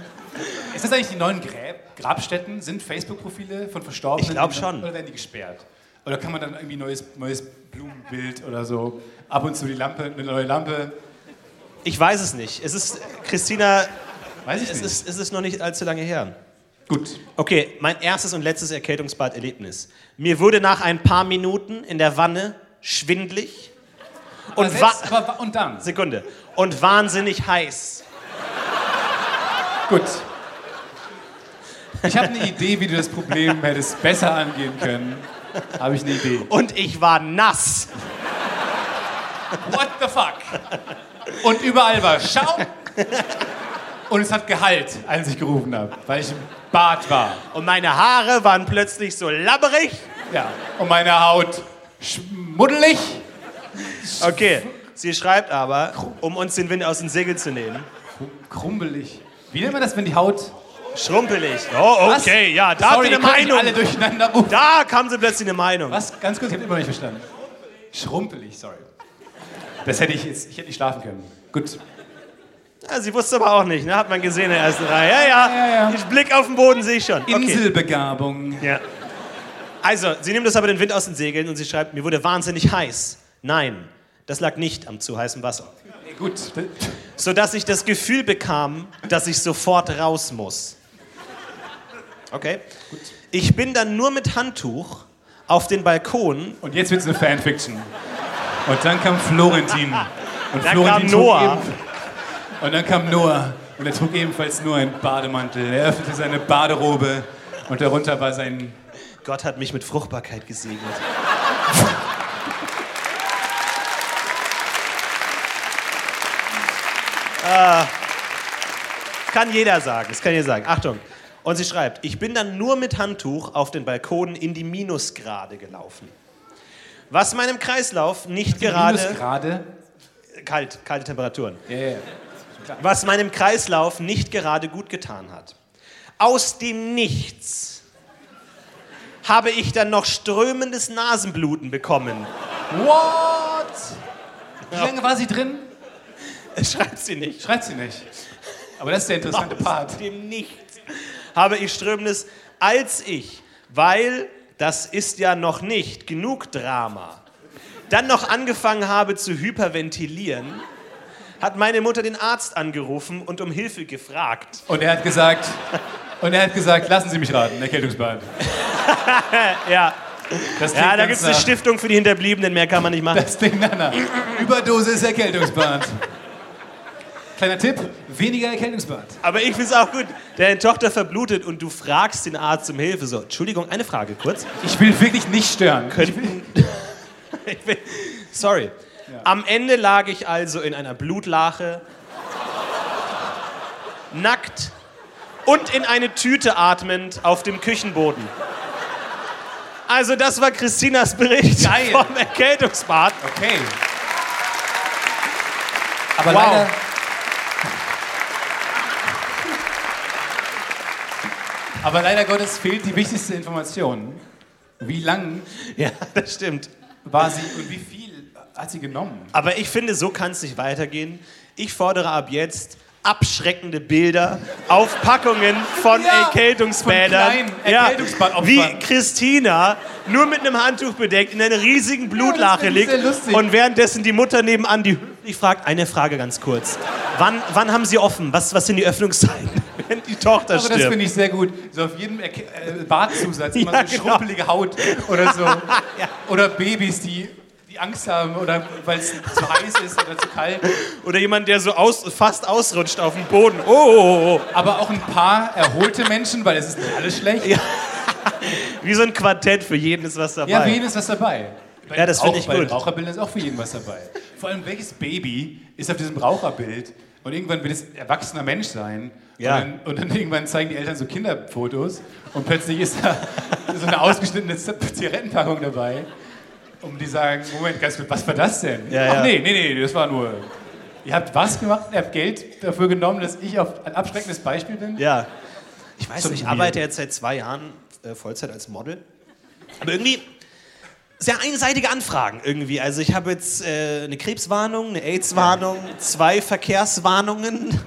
Ist das eigentlich die neuen Gräb Grabstätten? Sind Facebook-Profile von Verstorbenen? Ich glaub schon. Oder werden die gesperrt? Oder kann man dann irgendwie neues, neues Blumenbild oder so? Ab und zu die Lampe, eine neue Lampe? Ich weiß es nicht. Es ist, Christina, Weiß ich es nicht. ist, es ist noch nicht allzu lange her. Gut. Okay, mein erstes und letztes Erkältungsbad-Erlebnis. Mir wurde nach ein paar Minuten in der Wanne schwindlig und, selbst, aber und dann? Sekunde, und wahnsinnig heiß. Gut. Ich habe eine Idee, wie du das Problem hättest besser angehen können. Habe ich eine Idee. Und ich war nass. What the fuck? Und überall war Schaum. Und es hat Gehalt, als ich gerufen habe, weil ich im Bad war. Und meine Haare waren plötzlich so labberig. Ja. Und meine Haut schmuddelig. Okay, sie schreibt aber, um uns den Wind aus den Segeln zu nehmen. Krumpelig. Wie nennt man das, wenn die Haut. Schrumpelig. Oh, Was? okay, ja, da Sorry, ihr ihr eine Meinung. alle durcheinander rufen. Da kam sie plötzlich eine Meinung. Was? Ganz kurz, ich habe immer nicht verstanden. Schrumpelig, sorry. Das hätte ich jetzt. Ich hätte nicht schlafen können. Gut. Ja, sie wusste aber auch nicht, ne? Hat man gesehen in der ersten Reihe. Ja, ja. Ja, ja. Ich Blick auf den Boden sehe ich schon. Okay. Inselbegabung. Ja. Also, sie nimmt das aber den Wind aus den Segeln und sie schreibt, mir wurde wahnsinnig heiß. Nein, das lag nicht am zu heißen Wasser. Nee, gut. Sodass ich das Gefühl bekam, dass ich sofort raus muss. Okay? Ich bin dann nur mit Handtuch auf den Balkon. Und jetzt wird es eine Fanfiction. Und dann kam Florentin. Und Dann Florentin kam Noah. eben- Und dann kam Noah. Und er trug ebenfalls nur einen Bademantel. Er öffnete seine Baderobe. Und darunter war sein. Gott hat mich mit Fruchtbarkeit gesegnet. ah, kann jeder sagen, das kann jeder sagen. Achtung. Und sie schreibt, ich bin dann nur mit Handtuch auf den Balkonen in die Minusgrade gelaufen. Was meinem Kreislauf nicht gerade... Minusgrade. Kalt, kalte Temperaturen. Ja, ja. was meinem Kreislauf nicht gerade gut getan hat. Aus dem Nichts habe ich dann noch strömendes Nasenbluten bekommen. What? Wie lange war sie drin? Schreibt sie nicht. Schreibt sie nicht. Aber das ist der interessante Aus Part. dem Nichts habe ich strömendes, als ich, weil das ist ja noch nicht genug Drama, dann noch angefangen habe zu hyperventilieren, hat meine Mutter den Arzt angerufen und um Hilfe gefragt. Und er hat gesagt. Und er hat gesagt, lassen Sie mich raten, Erkältungsbad. Ja, ja klingt da gibt es eine Stiftung für die Hinterbliebenen, mehr kann man nicht machen. Das Ding, na, na. Überdosis Erkältungsbad. Kleiner Tipp, weniger Erkältungsbad. Aber ich finde es auch gut. Deine Tochter verblutet und du fragst den Arzt um Hilfe. So, Entschuldigung, eine Frage kurz. Ich will wirklich nicht stören. Könnten. ich will, sorry. Am Ende lag ich also in einer Blutlache, nackt und in eine Tüte atmend auf dem Küchenboden. Also, das war Christinas Bericht Geil. vom Erkältungsbad. Okay. Aber Wow. leider. Aber leider Gottes fehlt die wichtigste Information. Wie lang Ja, das stimmt. war sie und wie viel hat sie genommen? Aber ich finde, so kann es nicht weitergehen. Ich fordere ab jetzt abschreckende Bilder auf Packungen von Ja, Erkältungsbädern. von Erkältungsbadopfern. wie Christina nur mit einem Handtuch bedeckt in einer riesigen Blutlache ich liegt und währenddessen die Mutter nebenan die ich fragt eine Frage ganz kurz. Wann, wann haben Sie offen? Was, was sind die Öffnungszeiten, wenn die Tochter Aber das stirbt? finde ich sehr gut. So auf jedem Erke äh, Badzusatz immer Ja, so genau. schrumpelige Haut oder so. Oder Babys, die, die Angst haben oder weil es zu heiß ist oder zu kalt. Oder jemand, der so aus, fast ausrutscht auf dem Boden. Oh, oh, oh. Aber auch ein paar erholte Menschen, weil es ist nicht alles schlecht. Ja, Wie so ein Quartett, für jeden ist was dabei. für jeden ist was dabei. Bei Ja, das finde ich Bei gut. Raucherbildern ist auch für jeden was dabei. Vor allem, welches Baby ist auf diesem Raucherbild und irgendwann wird es ein erwachsener Mensch sein. Ja. Und, dann, und dann irgendwann zeigen die Eltern so Kinderfotos und plötzlich ist da so eine ausgeschnittene Zigarettenpackung dabei. Und die sagen, Moment, ganz kurz, was war das denn? Ja, Ach ja. nee, nee, nee, das war nur... Ihr habt was gemacht? Ihr habt Geld dafür genommen, dass ich auf ein abschreckendes Beispiel bin? Ja. Ich weiß nicht, ich arbeite jetzt seit zwei Jahren äh, Vollzeit als Model. Aber irgendwie sehr einseitige Anfragen irgendwie. Also ich habe jetzt äh, eine Krebswarnung, eine AIDS-Warnung, zwei Verkehrswarnungen,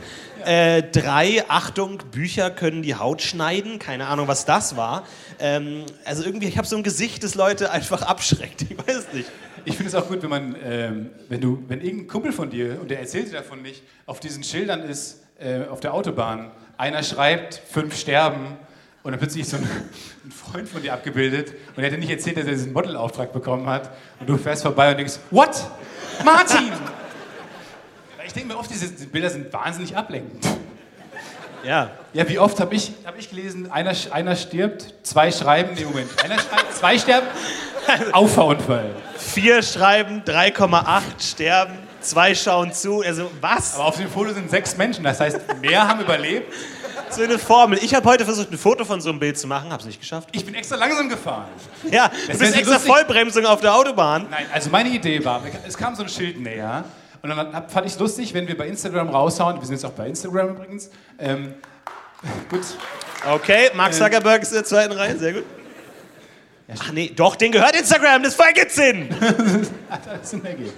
äh, drei, Achtung, Bücher können die Haut schneiden. Keine Ahnung, was das war. Ähm, also irgendwie, ich habe so ein Gesicht, das Leute einfach abschreckt. Ich weiß nicht. Ich finde es auch gut, wenn man, ähm, wenn du, wenn irgendein Kumpel von dir, und der erzählt dir davon nicht, auf diesen Schildern ist, äh, auf der Autobahn, einer schreibt, fünf sterben, Und dann plötzlich ist so ein, ein Freund von dir abgebildet und er hat dir nicht erzählt, dass er diesen Modelauftrag bekommen hat. Und du fährst vorbei und denkst, what? Martin! ich denke mir oft, diese Bilder sind wahnsinnig ablenkend. Ja. Ja, wie oft habe ich, hab ich gelesen, einer, einer stirbt, zwei schreiben, nee, Moment, einer schreibt, zwei sterben, Auffahrunfall. Vier schreiben, 3,8 sterben, zwei schauen zu. Also was? Aber auf dem Foto sind sechs Menschen, das heißt, mehr haben überlebt. So eine Formel. Ich habe heute versucht, ein Foto von so einem Bild zu machen, habe es nicht geschafft. Ich bin extra langsam gefahren. Ja, Das du bist extra lustig. Vollbremsung auf der Autobahn. Nein, also meine Idee war, es kam so ein Schild näher und dann fand ich es lustig, wenn wir bei Instagram raushauen, wir sind jetzt auch bei Instagram übrigens, ähm, gut, Okay, Mark Zuckerberg ist in der zweiten Reihe, sehr gut. Ach nee, doch, den gehört Instagram, das vergibt Sinn. Sinn ergeben.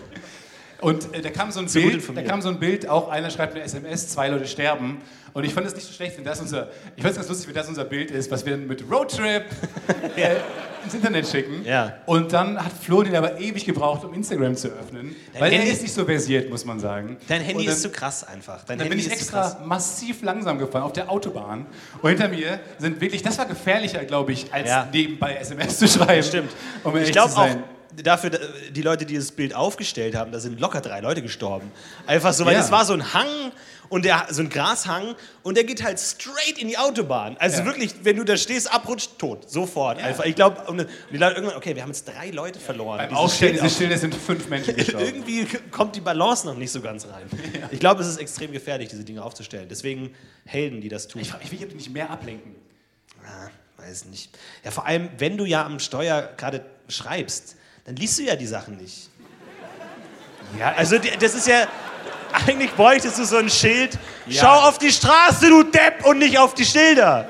Und äh, da kam so ein Bild, da kam so ein Bild, auch einer schreibt eine SMS, zwei Leute sterben. Und ich fand es nicht so schlecht, wenn das unser, ich fand es ganz lustig, wenn das unser Bild ist, was wir dann mit Roadtrip äh, ins Internet schicken. Ja. Und dann hat Flo den aber ewig gebraucht, um Instagram zu öffnen, weil Handy- er ist nicht so versiert, muss man sagen. Dein Handy dann, ist zu krass einfach. Dein Dann Handy bin ich extra massiv langsam gefahren auf der Autobahn. Und hinter mir sind wirklich, das war gefährlicher, glaube ich, als Ja. nebenbei SMS zu schreiben. Stimmt. Um ich glaube auch. Dafür, da- die Leute, die das Bild aufgestellt haben, da sind locker drei Leute gestorben. Einfach so, weil Ja. es war so ein Hang und der, so ein Grashang und der geht halt straight in die Autobahn. Also Ja. wirklich, wenn du da stehst, abrutscht, tot. Sofort. Einfach. Ich glaube, und die Leute irgendwann, okay, wir haben jetzt drei Leute verloren. Beim Aufstellen dieses Schildes sind fünf Menschen gestorben. irgendwie kommt die Balance noch nicht so ganz rein. Ich glaube, es ist extrem gefährlich, diese Dinge aufzustellen. Deswegen Helden, die das tun. Ich frage mich, wie ich nicht mehr ablenken. Ah, weiß nicht. Ja, vor allem, wenn du ja am Steuer gerade schreibst, dann liest du ja die Sachen nicht. Ja, Also die- das ist ja, eigentlich bräuchtest du so ein Schild, Ja. schau auf die Straße, du Depp, und nicht auf die Schilder.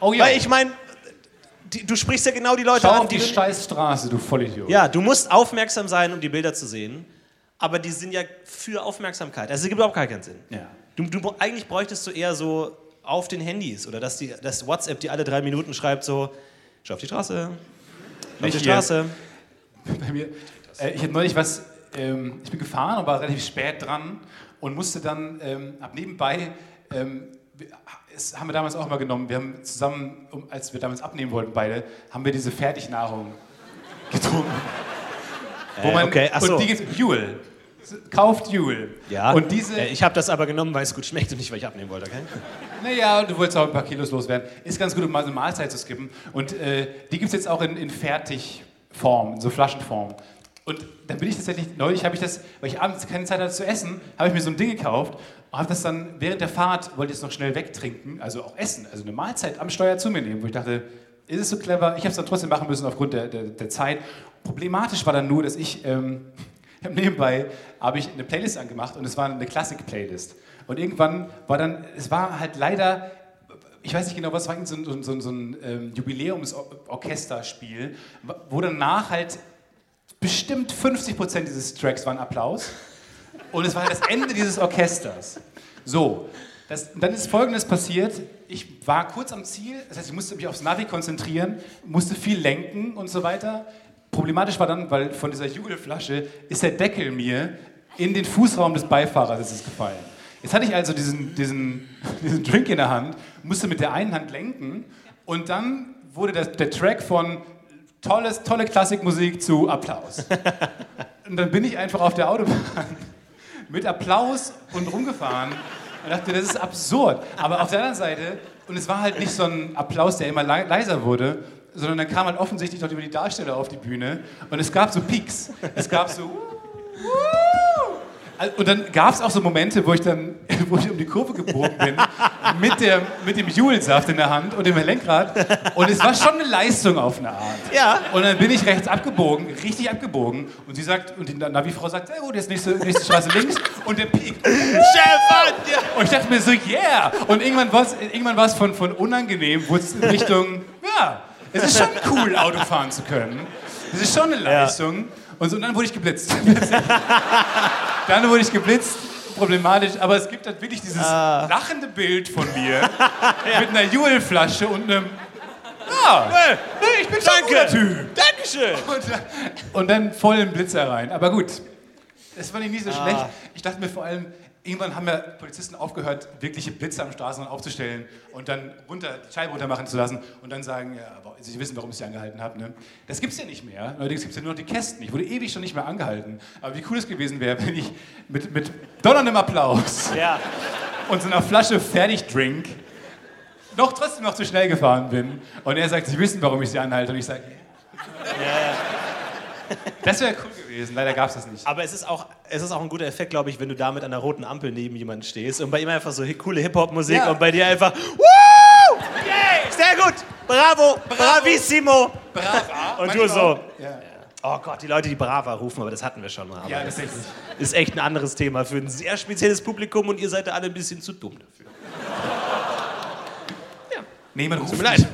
oh ja. Weil ich meine, du sprichst ja genau die Leute Schau an, auf die du- Scheißstraße, du Vollidiot. Ja, du musst aufmerksam sein, um die Bilder zu sehen, aber die sind ja für Aufmerksamkeit. Also es gibt überhaupt keinen Sinn. Ja. Du, du, eigentlich bräuchtest du eher so auf den Handys oder dass, die, dass WhatsApp die alle drei Minuten schreibt so, schau auf die Straße, schau auf die hier. Bei mir, äh, ich habe neulich was, ähm, ich bin gefahren und war relativ spät dran und musste dann ähm, ab nebenbei, ähm, es haben wir damals auch mal genommen, wir haben zusammen, als wir damals abnehmen wollten beide, haben wir diese Fertignahrung getrunken. Wo man, okay, ach so. Und die gibt Juul. Kauft Juul. Ja, Und diese, äh, ich habe das aber genommen, weil es gut schmeckt und nicht, weil ich abnehmen wollte, okay? Naja, und du wolltest auch ein paar Kilos loswerden. Ist ganz gut, um mal so eine Mahlzeit zu skippen. Und äh, die gibt es jetzt auch in, in Fertigform, in so Flaschenform. Und dann bin ich tatsächlich, neulich habe ich das, weil ich abends keine Zeit hatte zu essen, habe ich mir so ein Ding gekauft und habe das dann während der Fahrt, wollte ich es noch schnell wegtrinken, also auch essen, also eine Mahlzeit am Steuer zu mir nehmen, wo ich dachte, ist es so clever? Ich habe es dann trotzdem machen müssen aufgrund der, der, der Zeit. Problematisch war dann nur, dass ich ähm, nebenbei habe ich eine Playlist angemacht und es war eine Klassik-Playlist. Und irgendwann war dann, es war halt leider, ich weiß nicht genau, was war so ein, so ein, so ein, ähm, Jubiläumsorchesterspiel, wo danach halt bestimmt 50 Prozent dieses Tracks waren Applaus. Und es war halt das Ende dieses Orchesters. So, das, dann ist Folgendes passiert. Ich war kurz am Ziel, das heißt, ich musste mich aufs Navi konzentrieren, musste viel lenken und so weiter. Problematisch war dann, weil von dieser Jugelflasche ist der Deckel mir in den Fußraum des Beifahrersitzes gefallen. Jetzt hatte ich also diesen, diesen, diesen Drink in der Hand, musste mit der einen Hand lenken und dann wurde der, der Track von tolles, tolle Klassikmusik zu Applaus. Und dann bin ich einfach auf der Autobahn mit Applaus und rumgefahren und dachte, das ist absurd. Aber auf der anderen Seite, und es war halt nicht so ein Applaus, der immer lei- leiser wurde, sondern dann kam halt offensichtlich noch über die Darsteller auf die Bühne und es gab so Peaks. Es gab so. Und dann gab es auch so Momente, wo ich dann wo ich um die Kurve gebogen bin, mit, der, mit dem Julensaft in der Hand und dem Lenkrad. Und es war schon eine Leistung auf eine Art. Ja. Und dann bin ich rechts abgebogen, richtig abgebogen. Und sie sagt, und die Navi-Frau sagt, ja gut, jetzt nächste, nächste Straße links. Und der Peak. Stefan! Ja. Und ich dachte mir so, yeah! Und irgendwann war es irgendwann war's von, von unangenehm, wurde es in Richtung, ja, es ist schon cool, Auto fahren zu können. Es ist schon eine Leistung. Und, so, und dann wurde ich geblitzt. dann wurde ich geblitzt. Problematisch, aber es gibt halt wirklich dieses Ah. lachende Bild von mir mit einer Juelflasche und einem. Ja, nee, ich bin schon ein guter Typ. Dankeschön! Und, dann- und dann voll in den Blitzer rein. Aber gut, das fand ich nicht so Ah. schlecht. Ich dachte mir vor allem, Irgendwann haben ja Polizisten aufgehört, wirkliche Blitze am Straßenrand aufzustellen und dann runter, die Scheibe runter machen zu lassen und dann sagen, ja, aber Sie wissen, warum ich Sie angehalten habe. Ne? Das gibt es ja nicht mehr. Allerdings gibt es ja nur noch die Kästen. Ich wurde ewig schon nicht mehr angehalten. Aber wie cool es gewesen wäre, wenn ich mit, mit donnerndem Applaus Ja. und so einer Flasche Fertigdrink noch trotzdem noch zu schnell gefahren bin. Und er sagt, Sie wissen, warum ich Sie anhalte. Und ich sage, das wäre cool gewesen. Leider gab es das nicht. Aber es ist, auch, es ist auch ein guter Effekt, glaube ich, wenn du da mit einer roten Ampel neben jemandem stehst und bei ihm einfach so coole Hip-Hop-Musik Ja. und bei dir einfach Woo! Sehr gut! Bravo! Bravissimo! Brava. Und du Manchmal so. auch- Ja. Oh Gott, die Leute, die Brava rufen, aber das hatten wir schon mal. Aber ja, das tatsächlich. ist echt ein anderes Thema für ein sehr spezielles Publikum und ihr seid da alle ein bisschen zu dumm dafür. Nee, man ruft nicht.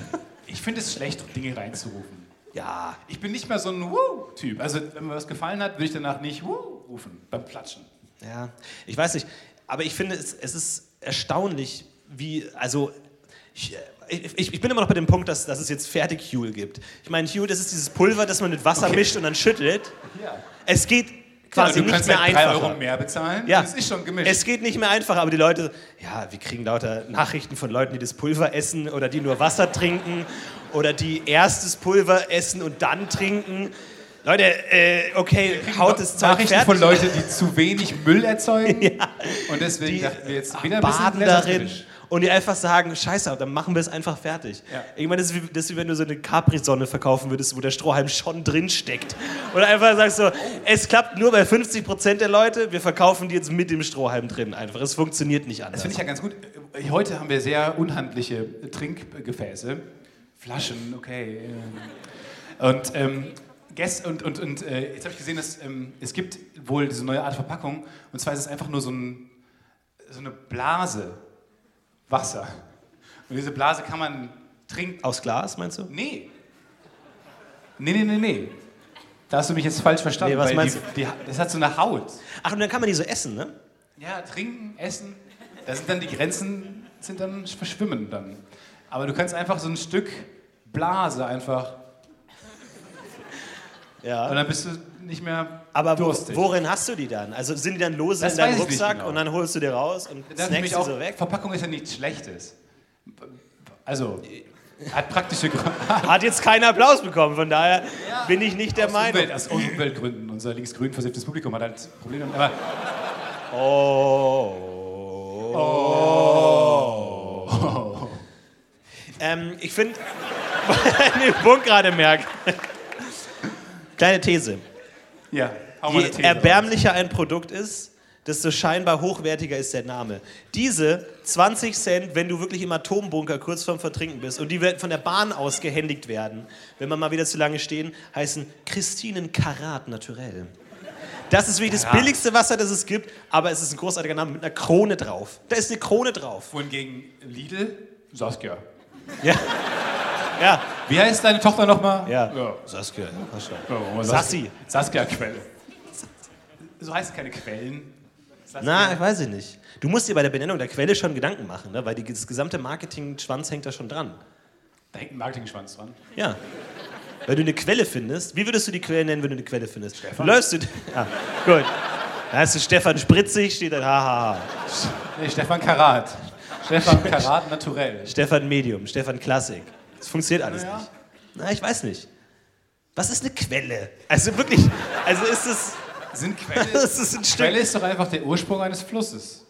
Ich finde es schlecht, Dinge reinzurufen. Ja. Ich bin nicht mehr so ein Woo-Typ. Also, wenn mir was gefallen hat, würde ich danach nicht Woo rufen beim Klatschen. Ja, ich weiß nicht, aber ich finde, es, es ist erstaunlich, wie, also, ich, ich, ich bin immer noch bei dem Punkt, dass, dass es jetzt Fertig-Huel gibt. Ich meine, Huel, das ist dieses Pulver, das man mit Wasser Okay. mischt und dann schüttelt. Ja. Es geht quasi du nicht mehr halt drei einfacher. Euro mehr bezahlen. Ja. Das ist schon gemischt. Es geht nicht mehr einfacher, aber die Leute, ja, wir kriegen lauter Nachrichten von Leuten, die das Pulver essen oder die nur Wasser trinken oder die erstes Pulver essen und dann trinken. Leute, äh, okay, haut das Zeug Nachrichten fertig. von Leuten, die zu wenig Müll erzeugen. Und deswegen die dachten wir jetzt wieder ein bisschen darin und die einfach sagen, scheiße, dann machen wir es einfach fertig. Ja. Ich meine, das ist, wie, das ist wie wenn du so eine Capri-Sonne verkaufen würdest, wo der Strohhalm schon drin steckt. Oder einfach sagst so, es klappt nur bei 50% der Leute, wir verkaufen die jetzt mit dem Strohhalm drin einfach. Es funktioniert nicht Das anders. finde ich ja ganz gut. Äh, Heute haben wir sehr unhandliche Trinkgefäße. Flaschen, okay. Und, ähm, gest und, und, und äh, jetzt habe ich gesehen, dass ähm, es gibt wohl diese neue Art Verpackung. Und zwar ist es einfach nur so, ein, so eine Blase Wasser. Und diese Blase kann man trinken. Aus Glas, meinst du? Nee. Nee, nee, nee, nee. Da hast du mich jetzt falsch verstanden. Nee, was meinst die, die, das hat so eine Haut. Ach, und dann kann man die so essen, ne? Ja, trinken, essen, da sind dann die Grenzen, sind dann verschwimmen dann. Aber du kannst einfach so ein Stück Blase einfach und Ja. dann bist du nicht mehr Aber durstig. worin hast du die dann? Also sind die dann lose Das in deinem Rucksack genau. und dann holst du die raus und Da dachte ich snackst die auch, so weg? Verpackung ist ja nichts Schlechtes. Also, hat praktische Gründe. Hat jetzt keinen Applaus bekommen, von daher bin ich nicht der aus, Meinung. Umwelt, aus Umweltgründen. Unser linksgrün versifftes Publikum hat halt Probleme. damit. Aber Oh. Oh. Ähm, ich finde, den Punkt gerade merkt. Kleine These. ja, Je These erbärmlicher ein Produkt ist, desto scheinbar hochwertiger ist der Name. Diese 20 Cent, wenn du wirklich im Atombunker kurz vorm Vertrinken bist und die werden von der Bahn aus gehändigt werden, wenn man mal wieder zu lange stehen, heißen Christinen Karat Naturell. Das ist wirklich das Karat. billigste Wasser, das es gibt, aber es ist ein großartiger Name mit einer Krone drauf. Da ist eine Krone drauf. Wohingegen Lidl, Saskia. Ja. Ja. Wie heißt deine Tochter nochmal? Ja. ja. Saskia. Oh, Sassi. Saskia-Quelle. So heißen keine Quellen. Saskia. Na, ich weiß ich nicht. Du musst dir bei der Benennung der Quelle schon Gedanken machen, ne? weil die, das gesamte Marketing-Schwanz hängt da schon dran. Da hängt ein Marketing-Schwanz dran. Ja. Weil du eine Quelle findest. Wie würdest du die Quelle nennen, wenn du eine Quelle findest? Stefan. Du läufst du. Ja, gut. Da hast du Stefan Spritzig, steht da, hahaha. Nee, Stefan Karat. Stefan Karat naturell. Stefan Medium, Stefan Klassik. Das funktioniert alles Ja. nicht. Na, ich weiß nicht. Was ist eine Quelle? Also wirklich, also ist es. Sind Quelle, ist ein Stück. Quelle ist doch einfach der Ursprung eines Flusses.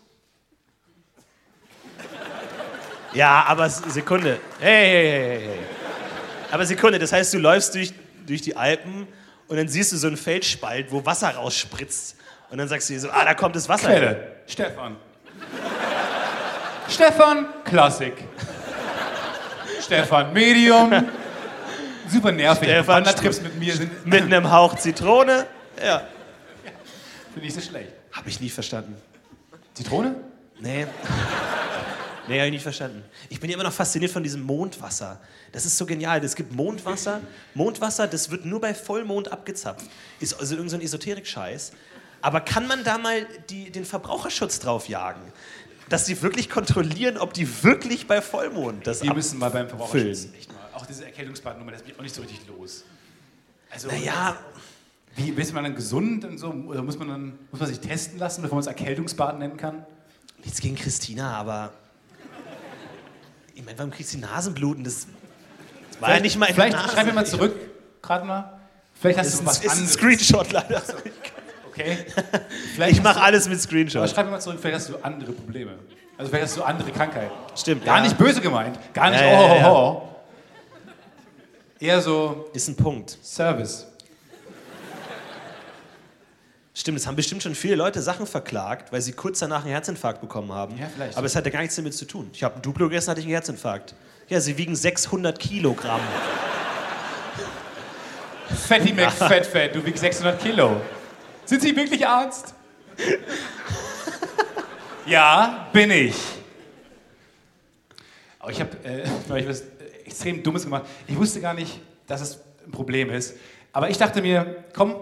Ja, aber Sekunde. Hey, hey, hey, hey. Aber Sekunde, das heißt, du läufst durch, durch die Alpen und dann siehst du so einen Felsspalt, wo Wasser rausspritzt. Und dann sagst du dir so, ah, da kommt das Wasser. Quelle. Stefan. Stefan Klassik. Stefan Medium. Super nervig. Stefan Wandertrips mit mir sind Mit einem Hauch Zitrone. Ja. finde ich so schlecht. Hab ich nie verstanden. Zitrone? Nee. Nee, hab ich nicht verstanden. Ich bin ja immer noch fasziniert von diesem Mondwasser. Das ist so genial. Es gibt Mondwasser. Mondwasser, das wird nur bei Vollmond abgezapft. Ist also irgendein so Esoterik-Scheiß. Aber kann man da mal die, den Verbraucherschutz drauf jagen? Dass sie wirklich kontrollieren, ob die wirklich bei Vollmond das Wir müssen mal beim Verbraucherschutz echt mal. Auch diese Erkältungsbadnummer, das bin ich auch nicht so richtig los. Also, Naja, Wie ist man dann gesund und so? Oder muss man dann muss man sich testen lassen, bevor man es Erkältungsbad nennen kann? Nichts gegen Christina, aber. Ich meine, warum kriegst du Nasenbluten? Das, war ja nicht mal in Vielleicht Nase. schreib mir mal zurück, gerade mal. Vielleicht hast Das du was ist ein anderes. Screenshot leider. Okay. Vielleicht Ich mache alles mit du, aber schreib mir mal zurück, vielleicht hast du andere Probleme. Also vielleicht hast du andere Krankheiten. Stimmt. Gar ja. nicht böse gemeint. Gar nicht, Ja, oh, ja, ja. ho. Eher so Ist ein Punkt. Service. Stimmt, es haben bestimmt schon viele Leute Sachen verklagt, weil sie kurz danach einen Herzinfarkt bekommen haben. Ja, vielleicht. Aber es hatte gar nichts damit zu tun. Ich habe ein Duplo gegessen, hatte ich einen Herzinfarkt. Ja, sie wiegen 600 Kilogramm. Fatty McFat Fat, du wiegst 600 Kilo. Sind Sie wirklich Arzt? ja, bin ich. Aber ich habe äh, was äh, extrem Dummes gemacht. Ich wusste gar nicht, dass es ein Problem ist. Aber ich dachte mir, komm,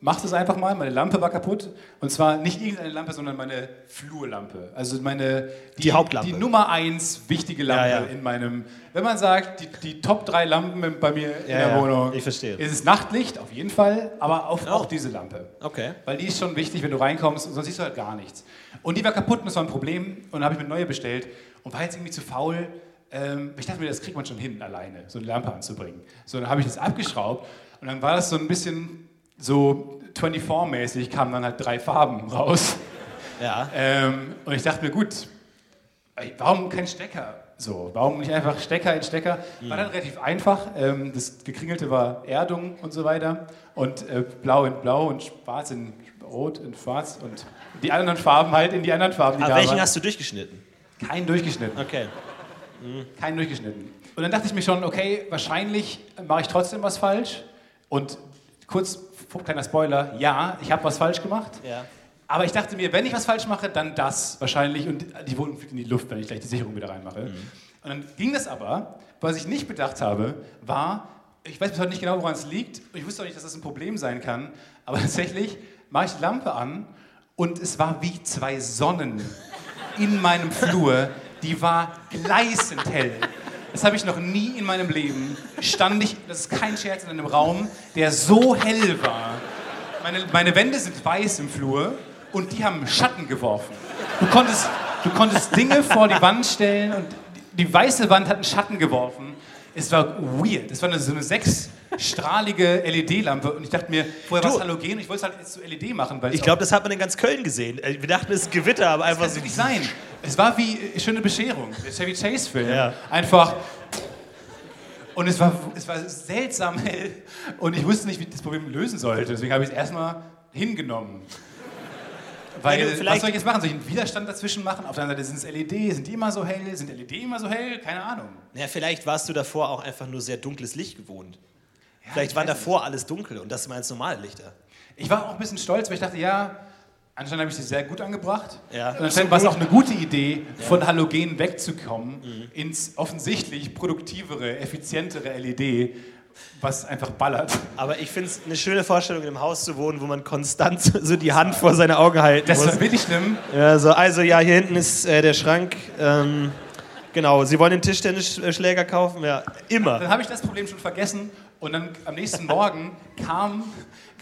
mach das einfach mal. Meine Lampe war kaputt. Und zwar nicht irgendeine Lampe, sondern meine Flurlampe. Also meine, Die Hauptlampe. Die Nummer eins wichtige Lampe Ja, ja. in meinem, wenn man sagt, die, die Top drei Lampen bei mir in Ja, der Wohnung. ich verstehe. Ist es Nachtlicht, auf jeden Fall, aber auf, auch diese Lampe. Okay. Weil die ist schon wichtig, wenn du reinkommst, sonst siehst du halt gar nichts. Und die war kaputt und das war ein Problem. Und dann habe ich mir eine neue bestellt und war jetzt irgendwie zu faul. Ähm, ich dachte mir, das kriegt man schon hin, alleine, so eine Lampe anzubringen. So, dann habe ich das abgeschraubt und dann war das so ein bisschen so 24-mäßig, kamen dann halt drei Farben raus. Ja. Ähm, und ich dachte mir, gut, warum kein Stecker? So, warum nicht einfach Stecker in Stecker? War dann relativ einfach. Ähm, das Gekringelte war Erdung und so weiter. Und äh, blau in blau und schwarz in rot und schwarz und die anderen Farben halt in die anderen Farben, die Aber welchen waren. hast du durchgeschnitten? Keinen durchgeschnitten. Okay. Keinen durchgeschnitten. Und dann dachte ich mir schon, okay, wahrscheinlich mache ich trotzdem was falsch. Und kurz, kleiner Spoiler, ja, ich habe was falsch gemacht. Ja. Aber ich dachte mir, wenn ich was falsch mache, dann das wahrscheinlich. Und die Wohnung fliegt in die Luft, wenn ich gleich die Sicherung wieder reinmache. Und dann ging das aber. Was ich nicht bedacht habe, war, ich weiß bis heute nicht genau, woran es liegt. Ich wusste auch nicht, dass das ein Problem sein kann. Aber tatsächlich mache ich die Lampe an und es war wie zwei Sonnen in meinem Flur. Die war gleißend hell. Das habe ich noch nie in meinem Leben. Stand ich, das ist kein Scherz, in einem Raum, der so hell war. Meine, meine Wände sind weiß im Flur und die haben Schatten geworfen. Du konntest, du konntest Dinge vor die Wand stellen und die, weiße Wand hat einen Schatten geworfen. Es war weird. Es war so eine sechsstrahlige LED-Lampe und ich dachte mir, vorher war es Halogen und ich wollte es halt jetzt zu LED machen. Weil Ich glaube, das hat man in ganz Köln gesehen. Äh, Wir dachten, es ist Gewitter, aber einfach das so. kann nicht sein. Es war wie äh, Schöne Bescherung, der Chevy Chase-Film. Ja. Einfach. Und es war, es war seltsam hell und ich wusste nicht, wie ich das Problem lösen sollte. Deswegen habe ich es erstmal hingenommen. Weil, Ja, was soll ich jetzt machen? Soll ich einen Widerstand dazwischen machen? Auf der anderen Seite sind es LED, sind die immer so hell? Sind LED immer so hell? Keine Ahnung. Ja, vielleicht warst du davor auch einfach nur sehr dunkles Licht gewohnt. Ja, vielleicht ich war davor alles dunkel und das meinst normale Lichter. Ich war auch ein bisschen stolz, weil ich dachte, ja, anscheinend habe ich sie sehr gut angebracht. Ja. Und anscheinend war es auch eine gute Idee, von Halogen wegzukommen ins offensichtlich produktivere, effizientere LED, was einfach ballert. Aber ich finde es eine schöne Vorstellung, in einem Haus zu wohnen, wo man konstant so die Hand vor seine Augen halten Das muss. war wirklich schlimm. Ja, so, also ja, hier hinten ist äh, der Schrank. Ähm, genau, Sie wollen den Tischtennisschläger kaufen? Ja, immer. Dann habe ich das Problem schon vergessen und dann am nächsten Morgen kam,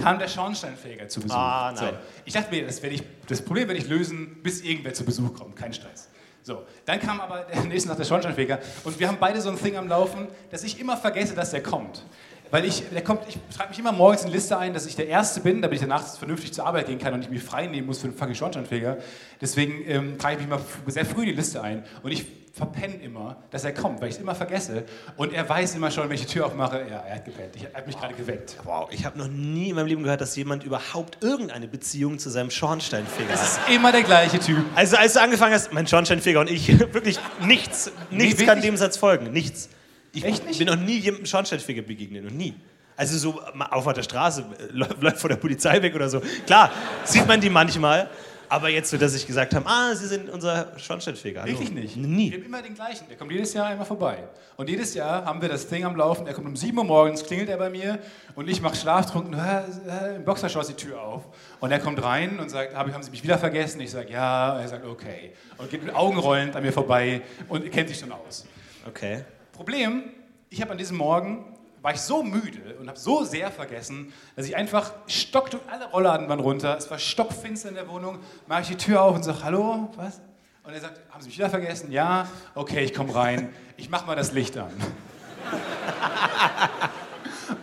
kam der Schornsteinfeger zu Besuch. Ah, nein. So. Ich dachte mir, das, werde ich, das Problem werde ich lösen, bis irgendwer zu Besuch kommt. Kein Stress. So, dann kam aber der nächste Tag der Schornsteinfeger und wir haben beide so ein Thing am Laufen, dass ich immer vergesse, dass der kommt. Weil ich, der kommt, ich schreibe mich immer morgens in Liste ein, dass ich der Erste bin, damit ich danach vernünftig zur Arbeit gehen kann und nicht mich frei nehmen muss für den fucking Schornsteinfeger. Deswegen ähm, trage ich mich immer sehr früh in die Liste ein und ich verpenne immer, dass er kommt, weil ich es immer vergesse. Und er weiß immer schon, wenn ich die Tür aufmache, ja, er hat gepennt, ich, er hat mich gerade geweckt. Wow, ich habe noch nie in meinem Leben gehört, dass jemand überhaupt irgendeine Beziehung zu seinem Schornsteinfeger hat. ist immer der gleiche Typ. Also als du angefangen hast, mein Schornsteinfeger und ich, wirklich nichts, nichts wirklich? kann dem Satz folgen, nichts. Ich Echt nicht? bin noch nie jemandem Schornsteinfeger begegnet, noch nie. Also so auf der Straße, äh, läuft läuft vor der Polizei weg oder so. Klar, sieht man die manchmal, aber jetzt so, dass ich gesagt habe, ah, Sie sind unser Schornsteinfeger. Hallo. Wirklich nicht. Wir Nie. haben immer den gleichen. Der kommt jedes Jahr einmal vorbei. Und jedes Jahr haben wir das Ding am Laufen. Er kommt um 7 Uhr morgens, klingelt er bei mir und ich mache schlaftrunken, "Hä, hä", im Boxershorts die Tür auf. Und er kommt rein und sagt, "Hab- haben Sie mich wieder vergessen? Ich sage, ja. Und er sagt, okay. Und geht mit Augen rollend an mir vorbei und kennt sich schon aus. Okay. Problem, ich habe an diesem Morgen, war ich so müde und habe so sehr vergessen, dass ich einfach stock durch alle Rollladen waren runter. Es war stockfinster in der Wohnung. Mache ich die Tür auf und sage, hallo, was? Und er sagt, haben Sie mich wieder vergessen? Ja, okay, ich komme rein. Ich mache mal das Licht an.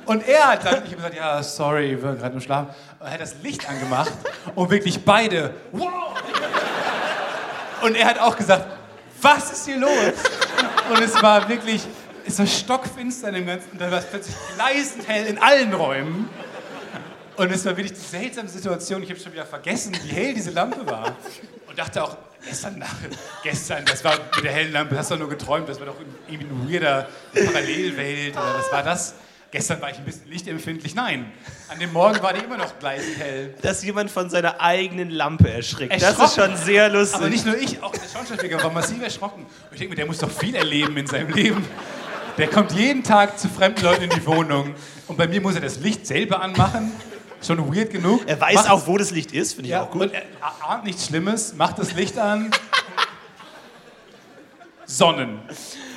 Und er hat dann, ich habe gesagt, ja, sorry, ich war gerade im Schlaf. Und er hat das Licht angemacht und wirklich beide, wow! Und er hat auch gesagt, was ist hier los? Und es war wirklich, es war stockfinster in dem Ganzen. Dann war es plötzlich gleisend hell in allen Räumen. Und es war wirklich die seltsame Situation. Ich habe schon wieder vergessen, wie hell diese Lampe war. Und dachte auch, gestern Nacht, gestern, das war mit der hellen Lampe, hast du nur geträumt, das war doch irgendwie eine weirder Parallelwelt oder was war das? Gestern war ich ein bisschen lichtempfindlich. Nein, an dem Morgen war die immer noch gleich hell. Dass jemand von seiner eigenen Lampe erschrickt. Das ist schon sehr lustig. Aber nicht nur ich, auch der Schornsteinfeger war massiv erschrocken. Und ich denke mir, der muss doch viel erleben in seinem Leben. Der kommt jeden Tag zu fremden Leuten in die Wohnung. Und bei mir muss er das Licht selber anmachen. Schon weird genug. er weiß Macht- auch, wo das Licht ist, finde ich ja, auch gut. Und er ahnt nichts Schlimmes, macht das Licht an. Sonnen.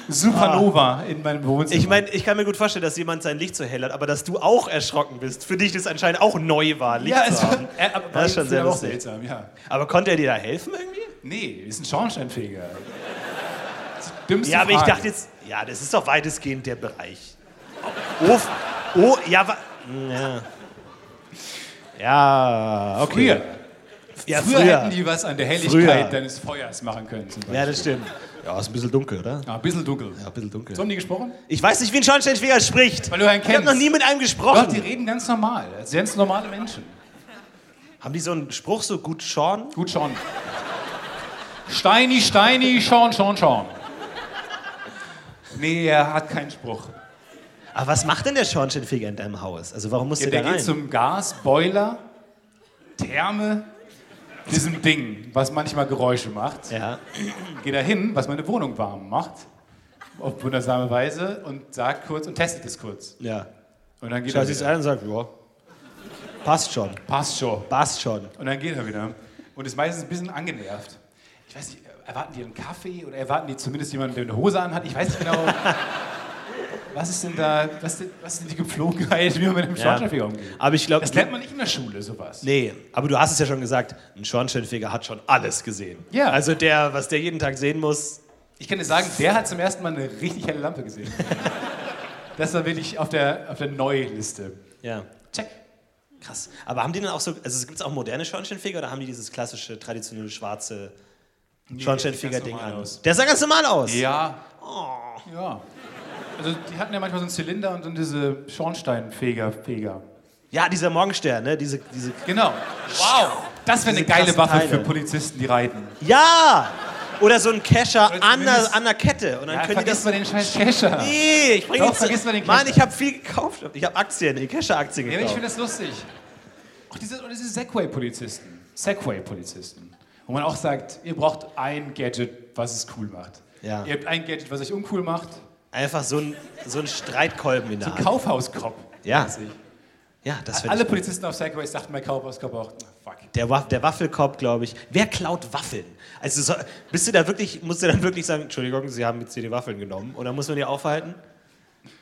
Supernova in meinem Wohnzimmer. Ich meine, ich kann mir gut vorstellen, dass jemand sein Licht so hell hat, aber dass du auch erschrocken bist. Für dich das anscheinend auch neu war, Licht ja, zu haben. er, aber Das ist schon sehr auch lustig. seltsam, ja. Aber konnte er dir da helfen irgendwie? Nee, ist ein Schornsteinfeger. Dümmste Ja, aber ich Frage. dachte jetzt, ja, das ist doch weitestgehend der Bereich. Oh, oh ja, wa- ja. Ja, okay. Früher. Ja, Früher, früher. hätten die was an der Helligkeit Früher. deines Feuers machen können. Zum Beispiel. Ja, das stimmt. Ja, ist ein bisschen dunkel, oder? Ja, ein bisschen dunkel. Ja, ein bisschen dunkel. So haben die gesprochen? Ich weiß nicht, wie ein Schornsteinfeger spricht. Weil du einen Ich habe kennst. noch nie mit einem Doch, gesprochen. die reden ganz normal. Als ganz normale Menschen. Haben die so einen Spruch so gut Sean? Gut, Sean. Steini, Steini, Sean, Sean, Sean. Nee, er hat keinen Spruch. Aber was macht denn der Schornsteinfeger in deinem Haus? Also warum muss Ja, der der da geht rein? zum Gas, Boiler, Therme, diesem Ding, was manchmal Geräusche macht. ja. Geht da hin, was meine Wohnung warm macht. Auf wundersame Weise und sagt kurz und testet es kurz. ja. Und dann geht Schaut er wieder. an und sagt, ja, passt schon, Passt schon. passt schon. Und dann geht er wieder. Und ist meistens ein bisschen angenervt. Ich weiß nicht, erwarten die einen Kaffee oder erwarten die zumindest jemanden, der eine Hose anhat? Ich weiß nicht genau. Was ist denn da, was, ist- was ist denn die Gepflogenheit, wie man mit einem Schornsteinfeger umgeht? Aber ich glaube, Das lernt man nicht in der Schule, sowas. nee, aber du hast es ja schon gesagt, ein Schornsteinfeger hat schon alles gesehen. Ja. Also der, was der jeden Tag sehen muss, Ich kann dir sagen, der hat zum ersten Mal eine richtig helle Lampe gesehen. Das war wirklich auf der, auf der Neuliste. ja. Check. Krass. Aber haben die dann auch so, also gibt es auch moderne Schornsteinfeger oder haben die dieses klassische, traditionelle schwarze Schornsteinfeger-Ding ganz normal an? aus. Der sah ganz normal aus. Ja. Ja. Also die hatten ja manchmal so einen Zylinder und dann diese Schornsteinfeger, Feger. Ja, dieser Morgenstern, ne? Diese, diese. Genau. Wow. Das wäre eine geile Waffe Teile. für Polizisten, die reiten. Ja! Oder so ein Kescher an an der Kette. Und dann Ja, können die vergiss das. mal den scheiß Kescher. Nee, ich bringe Doch, die vergiss mal den Mann, Kescher. ich habe viel gekauft. Ich habe Aktien, die Kescher-Aktien Ja, aber ich gekauft. finde das lustig. Auch diese, diese Segway-Polizisten. Segway-Polizisten. Wo man auch sagt, ihr braucht ein Gadget, was es cool macht. Ja. Ihr habt ein Gadget, was euch uncool macht. Einfach so ein, so ein Streitkolben in der Hand. Kaufhauskopf. Ja. Ja, das Alle. Polizisten auf Segways sagten bei Kaufhauskopf auch, fuck. Der, Waff, der Waffelkorb, glaube ich. Wer klaut Waffeln? Also so, bist du da wirklich, musst du dann wirklich sagen, Entschuldigung, Sie haben jetzt hier die Waffeln genommen. Und dann muss man die aufhalten?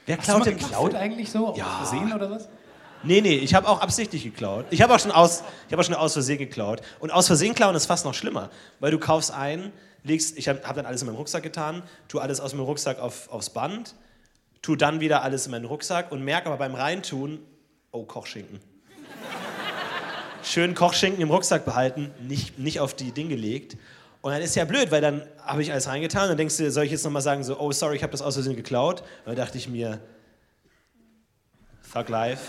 Wer Hast klaut denn Waffeln? eigentlich so? Ja. Aus Versehen oder was? Nee, nee, ich habe auch absichtlich geklaut. Ich habe auch, schon aus- ich hab auch schon aus Versehen geklaut. Und aus Versehen klauen ist fast noch schlimmer. Weil du kaufst ein, legst, ich habe hab dann alles in meinen Rucksack getan, tu alles aus meinem Rucksack auf, aufs Band, tu dann wieder alles in meinen Rucksack und merke aber beim Reintun, oh, Kochschinken. Schön Kochschinken im Rucksack behalten, nicht, nicht auf die Dinge gelegt. Und dann ist ja blöd, weil dann habe ich alles reingetan. Dann denkst du, soll ich jetzt nochmal sagen, so, oh, sorry, ich habe das aus Versehen geklaut? Und dann dachte ich mir, fuck life.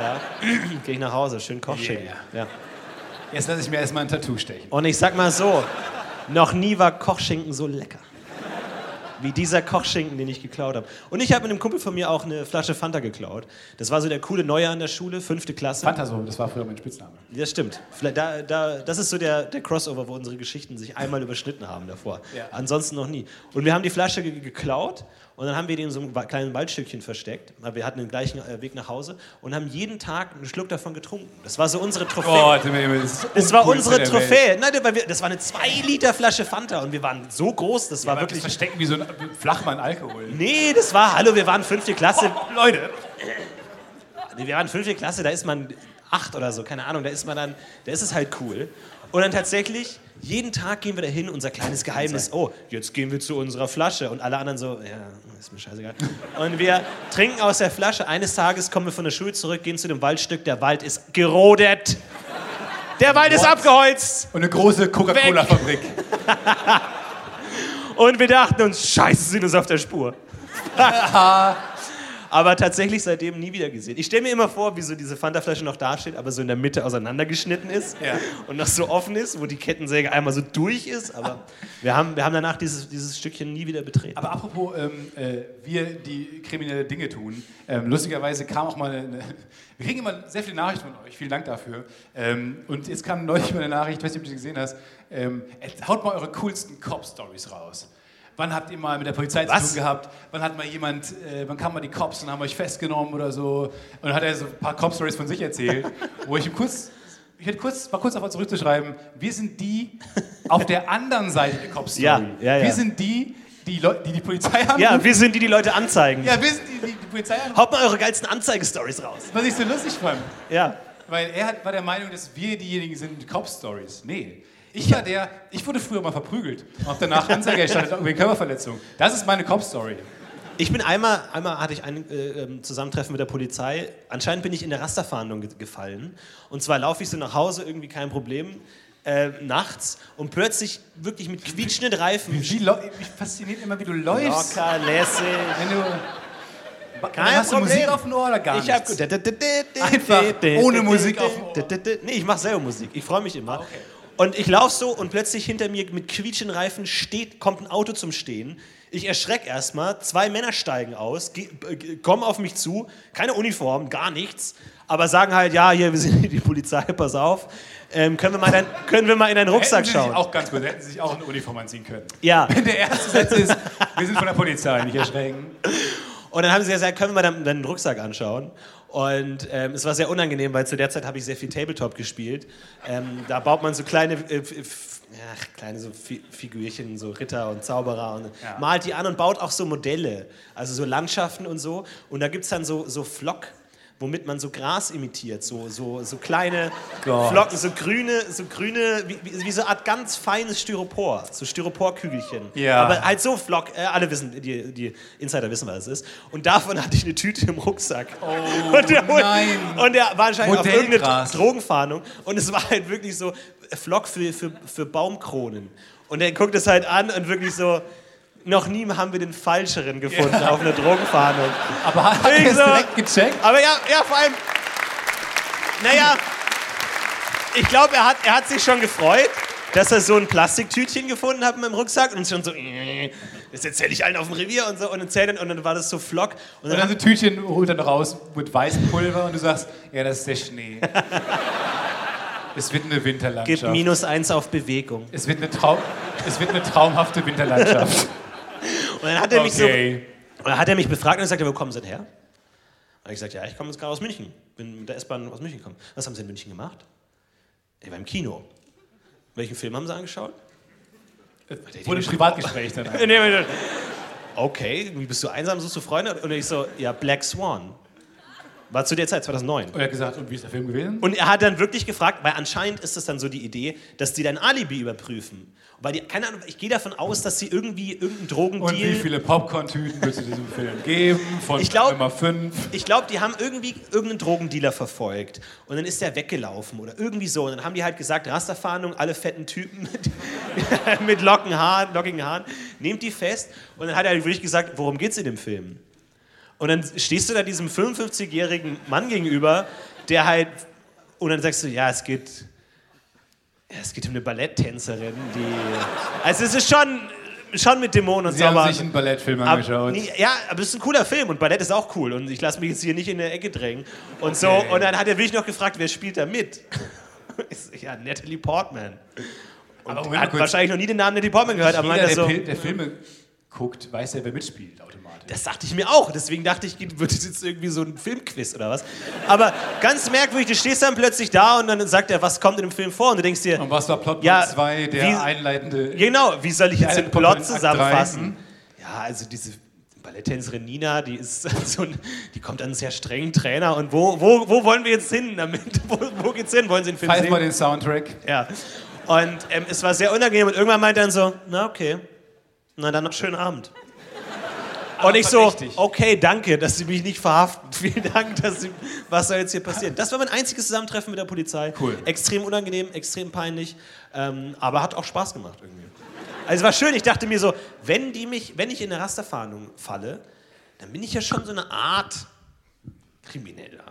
Ja. Gehe ich nach Hause, schön Kochschinken. Yeah. Ja. Jetzt lasse ich mir erstmal ein Tattoo stechen. Und ich sag mal so, noch nie war Kochschinken so lecker. Wie dieser Kochschinken, den ich geklaut habe. Und ich habe mit einem Kumpel von mir auch eine Flasche Fanta geklaut. Das war so der coole Neue an der Schule, fünfte Klasse. Phantasm, das war früher mein Spitzname. Das stimmt. Da, da, das ist so der, der Crossover, wo unsere Geschichten sich einmal überschnitten haben davor. Ja. Ansonsten noch nie. Und wir haben die Flasche ge geklaut Und dann haben wir den in so einem kleinen Waldstückchen versteckt. Wir hatten den gleichen äh, Weg nach Hause und haben jeden Tag einen Schluck davon getrunken. Das war so unsere Trophäe. Oh, das, Das war unsere Trophäe. Nein, das war, das eine 2 Liter Flasche Fanta und wir waren so groß, das war War wirklich. wirklich verstecken wie so ein Flachmann Alkohol. Nee, das war, hallo, wir waren fünfte Klasse. Leute, Nee, Wir waren fünfte Klasse, da ist man acht oder so, keine Ahnung, da ist man dann, da ist es halt cool. Und dann tatsächlich, jeden Tag gehen wir da hin, unser kleines Geheimnis, oh, jetzt gehen wir zu unserer Flasche. Und alle anderen so, ja, ist mir scheißegal. Und wir trinken aus der Flasche. Eines Tages kommen wir von der Schule zurück, gehen zu dem Waldstück, der Wald ist gerodet. Der Wald ist What? abgeholzt. und eine große Coca-Cola-Fabrik. Und wir dachten uns, scheiße, sind uns auf der Spur. aber tatsächlich seitdem nie wieder gesehen. Ich stelle mir immer vor, wie so diese Fanta-Flasche noch dasteht, aber so in der Mitte auseinandergeschnitten ist Ja. und noch so offen ist, wo die Kettensäge einmal so durch ist. Aber wir haben, wir haben danach dieses, dieses Stückchen nie wieder betreten. Aber apropos, ähm, äh, wir, die kriminelle Dinge tun, ähm, lustigerweise kam auch mal eine, wir kriegen immer sehr viele Nachrichten von euch, vielen Dank dafür. Ähm, und jetzt kam neulich mal eine Nachricht, ich weiß nicht, ob du sie gesehen hast, ähm, haut mal eure coolsten Cop-Stories raus. Wann habt ihr mal mit der Polizei Was? zu tun gehabt? Wann hat mal jemand, äh, wann kamen mal die Cops und haben euch festgenommen oder so? Und dann hat er so ein paar Cop-Stories von sich erzählt, wo ich ihm kurz, ich hätte kurz, war kurz davor zurückzuschreiben, wir sind die auf der anderen Seite der Cop-Story. Ja, ja, ja. Wir sind die, die Leu- die, die Polizei haben. ja, wir sind die, die Leute anzeigen. Ja, wir sind die, die, die Polizei haben. Haut mal eure geilsten Anzeigestories raus. Was ich so lustig fand. Ja. Weil er hat, war der Meinung, dass wir diejenigen sind mit Cop-Stories. Nee. Ich war der, ich wurde früher mal verprügelt. Hab danach Anzeige erstattet wegen Körperverletzung. Das ist meine Cop-Story. Ich bin einmal, einmal hatte ich ein äh, ähm, Zusammentreffen mit der Polizei. Anscheinend bin ich in der Rasterfahndung ge gefallen. Und zwar laufe ich so nach Hause, irgendwie kein Problem, äh, nachts und plötzlich wirklich mit quietschenden Reifen. Wie mich fasziniert immer, wie du läufst. Locker, lässig. Wenn du, Kein hast du Problem. Musik auf dem Ohr oder gar Ich hab nichts? Einfach ohne Musik auf dem Ohr. Nee, ich mache selber Musik. Ich freue mich immer. Und ich laufe so und plötzlich hinter mir mit quietschenden Reifen steht, kommt ein Auto zum Stehen. Ich erschrecke erstmal, zwei Männer steigen aus, äh, kommen auf mich zu, keine Uniform, gar nichts, aber sagen halt, ja, hier, wir sind die Polizei, pass auf. Ähm, können, wir mal dein, können wir mal in deinen Rucksack Hätten schauen? auch ganz gut, hätten sie sich auch eine Uniform anziehen können. Ja. Wenn der erste Satz ist, wir sind von der Polizei, nicht erschrecken. Und dann haben sie gesagt, können wir dann deinen Rucksack anschauen? Und ähm, es war sehr unangenehm, weil zu der Zeit habe ich sehr viel Tabletop gespielt. Ähm, da baut man so kleine, äh, ja, kleine so Fi Figürchen, so Ritter und Zauberer und Ja. malt die an und baut auch so Modelle, also so Landschaften und so. Und da gibt es dann so, so Flock, womit man so Gras imitiert, so, so, so kleine Gott. Flocken, so grüne, so grüne, wie, wie, so eine Art ganz feines Styropor, so Styroporkügelchen. Ja. Aber halt so Flock, äh, alle wissen, die, die Insider wissen, was es ist. Und davon hatte ich eine Tüte im Rucksack. Oh, und der, nein. Und der war anscheinend auf irgendeine. Drogenfahndung. Und es war halt wirklich so Flock für, für, für Baumkronen. Und er guckt es halt an und wirklich so, noch nie haben wir den Falscheren gefunden Ja. auf einer Drogenfahndung. Aber hat er so- direkt gecheckt? Aber ja, ja, vor allem, naja, ich glaube, er hat, er hat sich schon gefreut, dass er so ein Plastiktütchen gefunden hat in meinem Rucksack und schon so, das erzähle ich allen auf dem Revier und so und erzählt dann, und dann war das so Flock. Und Und dann, dann so ein Tütchen holt dann raus mit weißem Pulver und du sagst, ja, das ist der Schnee. es wird eine gibt Winterlandschaft. minus eins auf Bewegung. Es wird eine, Traum, es wird eine traumhafte Winterlandschaft. Und dann hat er mich so, Okay. und dann hat er mich befragt und gesagt, wo kommen Sie denn her? Und ich gesagt, ja, ich komme jetzt gerade aus München. Bin mit der S-Bahn aus München gekommen. Was haben Sie in München gemacht? Ich war im Kino. Welchen Film haben Sie angeschaut? Wurde ein Privatgespräch dann. Okay, wie bist du einsam, suchst du Freunde? Und ich so, ja, Black Swan. War zu der Zeit, 2009. Und er hat gesagt, und wie ist der Film gewesen? Und er hat dann wirklich gefragt, weil anscheinend ist es dann so die Idee, dass die dein Alibi überprüfen. Weil die, keine Ahnung, ich gehe davon aus, dass sie irgendwie irgendeinen Und wie Drogendeal. viele Popcorn-Tüten würdest du diesem Film geben? Von Ich glaub- Nummer 5. Ich glaube, die haben irgendwie irgendeinen Drogendealer verfolgt. Und dann ist der weggelaufen oder irgendwie so. Und dann haben die halt gesagt, Rasterfahndung, alle fetten Typen mit, mit locken Haaren, lockigen Haaren, nehmt die fest. Und dann hat er wirklich gesagt, worum geht's in dem Film? Und dann stehst du da diesem 55-jährigen Mann gegenüber, der halt, und dann sagst du, ja, es geht, ja, es geht um eine Balletttänzerin, die, also es ist schon, schon mit Dämonen und Sie haben Zauber. sich einen Ballettfilm angeschaut. nee, ja, aber es ist ein cooler Film und Ballett ist auch cool und ich lasse mich jetzt hier nicht in der Ecke drängen und so Okay. und dann hat er wirklich noch gefragt, wer spielt da mit? So, ja, Natalie Portman. Und Aber hat wahrscheinlich noch nie den Namen Natalie Portman gehört, aber meinte der, so, Pil- der Filme guckt, weiß ja, wer mitspielt. Das dachte ich mir auch. Deswegen dachte ich, wird es jetzt irgendwie so ein Filmquiz oder was. Aber ganz merkwürdig, du stehst dann plötzlich da und dann sagt er, was kommt in dem Film vor? Und du denkst dir. Und was war Plot Ja, 2, der wie- einleitende. Genau, wie soll ich jetzt Ja, den Plot zusammenfassen? Ja, also diese Balletttänzerin Nina, die ist so ein, die kommt an einen sehr strengen Trainer und wo, wo, wo wollen wir jetzt hin damit? Wo, wo geht's hin? Wollen Sie den Film Pfeif sehen? mal den Soundtrack. Ja. Und ähm, es war sehr unangenehm und irgendwann meinte er dann so, na okay, na dann noch schönen Abend. Und ich so, okay, danke, dass Sie mich nicht verhaften. Vielen Dank, dass Sie, was soll jetzt hier passieren? Das war mein einziges Zusammentreffen mit der Polizei. Cool. Extrem unangenehm, extrem peinlich, ähm, aber hat auch Spaß gemacht irgendwie. Also es war schön, ich dachte mir so, wenn, die mich, wenn ich in eine Rasterfahndung falle, dann bin ich ja schon so eine Art Krimineller.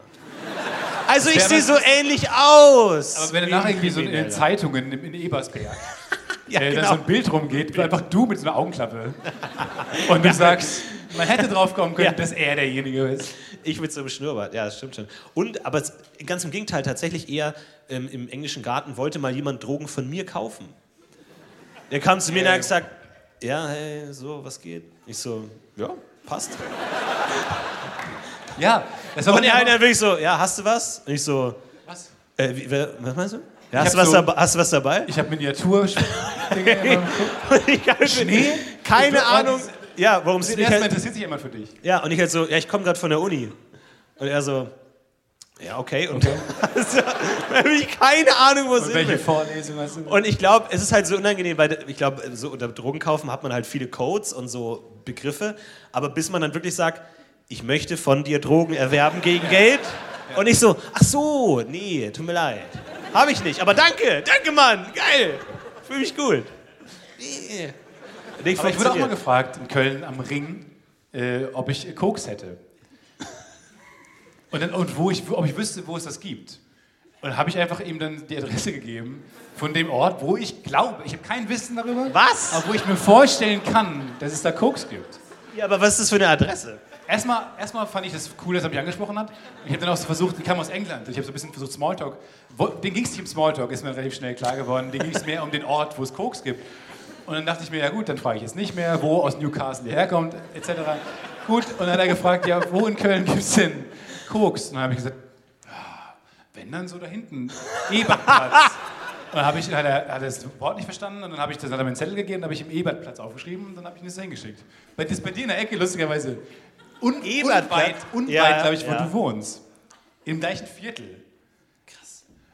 Also ich sehe so ähnlich aus. Aber wenn danach irgendwie so in. Zeitungen in, Ebersberg ja, äh, da genau. so ein Bild rumgeht, einfach du mit so einer Augenklappe und du sagst, man hätte drauf kommen können, Ja. dass er derjenige ist. Ich mit so einem Schnurrbart, ja, das stimmt schon. Und, aber ganz im Gegenteil, tatsächlich eher ähm, im englischen Garten wollte mal jemand Drogen von mir kaufen. Der kam zu mir und hat gesagt, ja, hey, so, was geht? Ich so, ja, passt. Ja, das war Und er hat dann wirklich so, ja, hast du was? Und ich so, was? äh, wie, wer, was meinst du? Ja, hast, du was so- dabei, hast du was dabei? Ich habe Miniatur. Schnee? Keine Ahnung. Ja, warum Das sie Mal halt, interessiert sich jemand für dich. Ja, und ich halt so, ja, ich komme gerade von der Uni. Und er so, ja, okay. Und also, ich keine Ahnung, wo es hin welche. Vorlesung hast du? Und ich glaube, es ist halt so unangenehm, weil ich glaube, so unter Drogen kaufen hat man halt viele Codes und so Begriffe, aber bis man dann wirklich sagt, ich möchte von dir Drogen erwerben gegen Geld und ich so, ach so, nee, tut mir leid. Habe ich nicht, aber danke, danke Mann, geil, fühle mich gut. Nee. Aber ich wurde auch mal gefragt in Köln am Ring, äh, ob ich Koks hätte. Und, dann, und wo ich, ob ich wüsste, wo es das gibt. Und habe ich einfach ihm dann die Adresse gegeben von dem Ort, wo ich glaube, ich habe kein Wissen darüber, Was? aber wo ich mir vorstellen kann, dass es da Koks gibt. Ja, aber was ist das für eine Adresse? Erstmal, erstmal fand ich das cool, dass er mich angesprochen hat. Ich habe dann auch so versucht, ich kam aus England, ich habe so ein bisschen versucht Smalltalk. Wo, den ging es nicht um Smalltalk, ist mir relativ schnell klar geworden. Den ging es mehr um den Ort, wo es Koks gibt. Und dann dachte ich mir, ja gut, dann frage ich jetzt nicht mehr, wo aus Newcastle herkommt, etc. Gut, und dann hat er gefragt, ja, wo in Köln gibt es denn Koks? Und dann habe ich gesagt, wenn dann so da hinten, Ebertplatz. Und dann habe ich, hat er, hat er das Wort nicht verstanden und dann habe ich das, hat er mir einen Zettel gegeben, dann habe ich ihm Ebertplatz aufgeschrieben und dann habe ich ihn das hingeschickt. Bei, das bei dir in der Ecke, lustigerweise. Un, Ebertplatz? unweit, unweit Ja, glaube ich, wo ja. du wohnst. Im gleichen Viertel.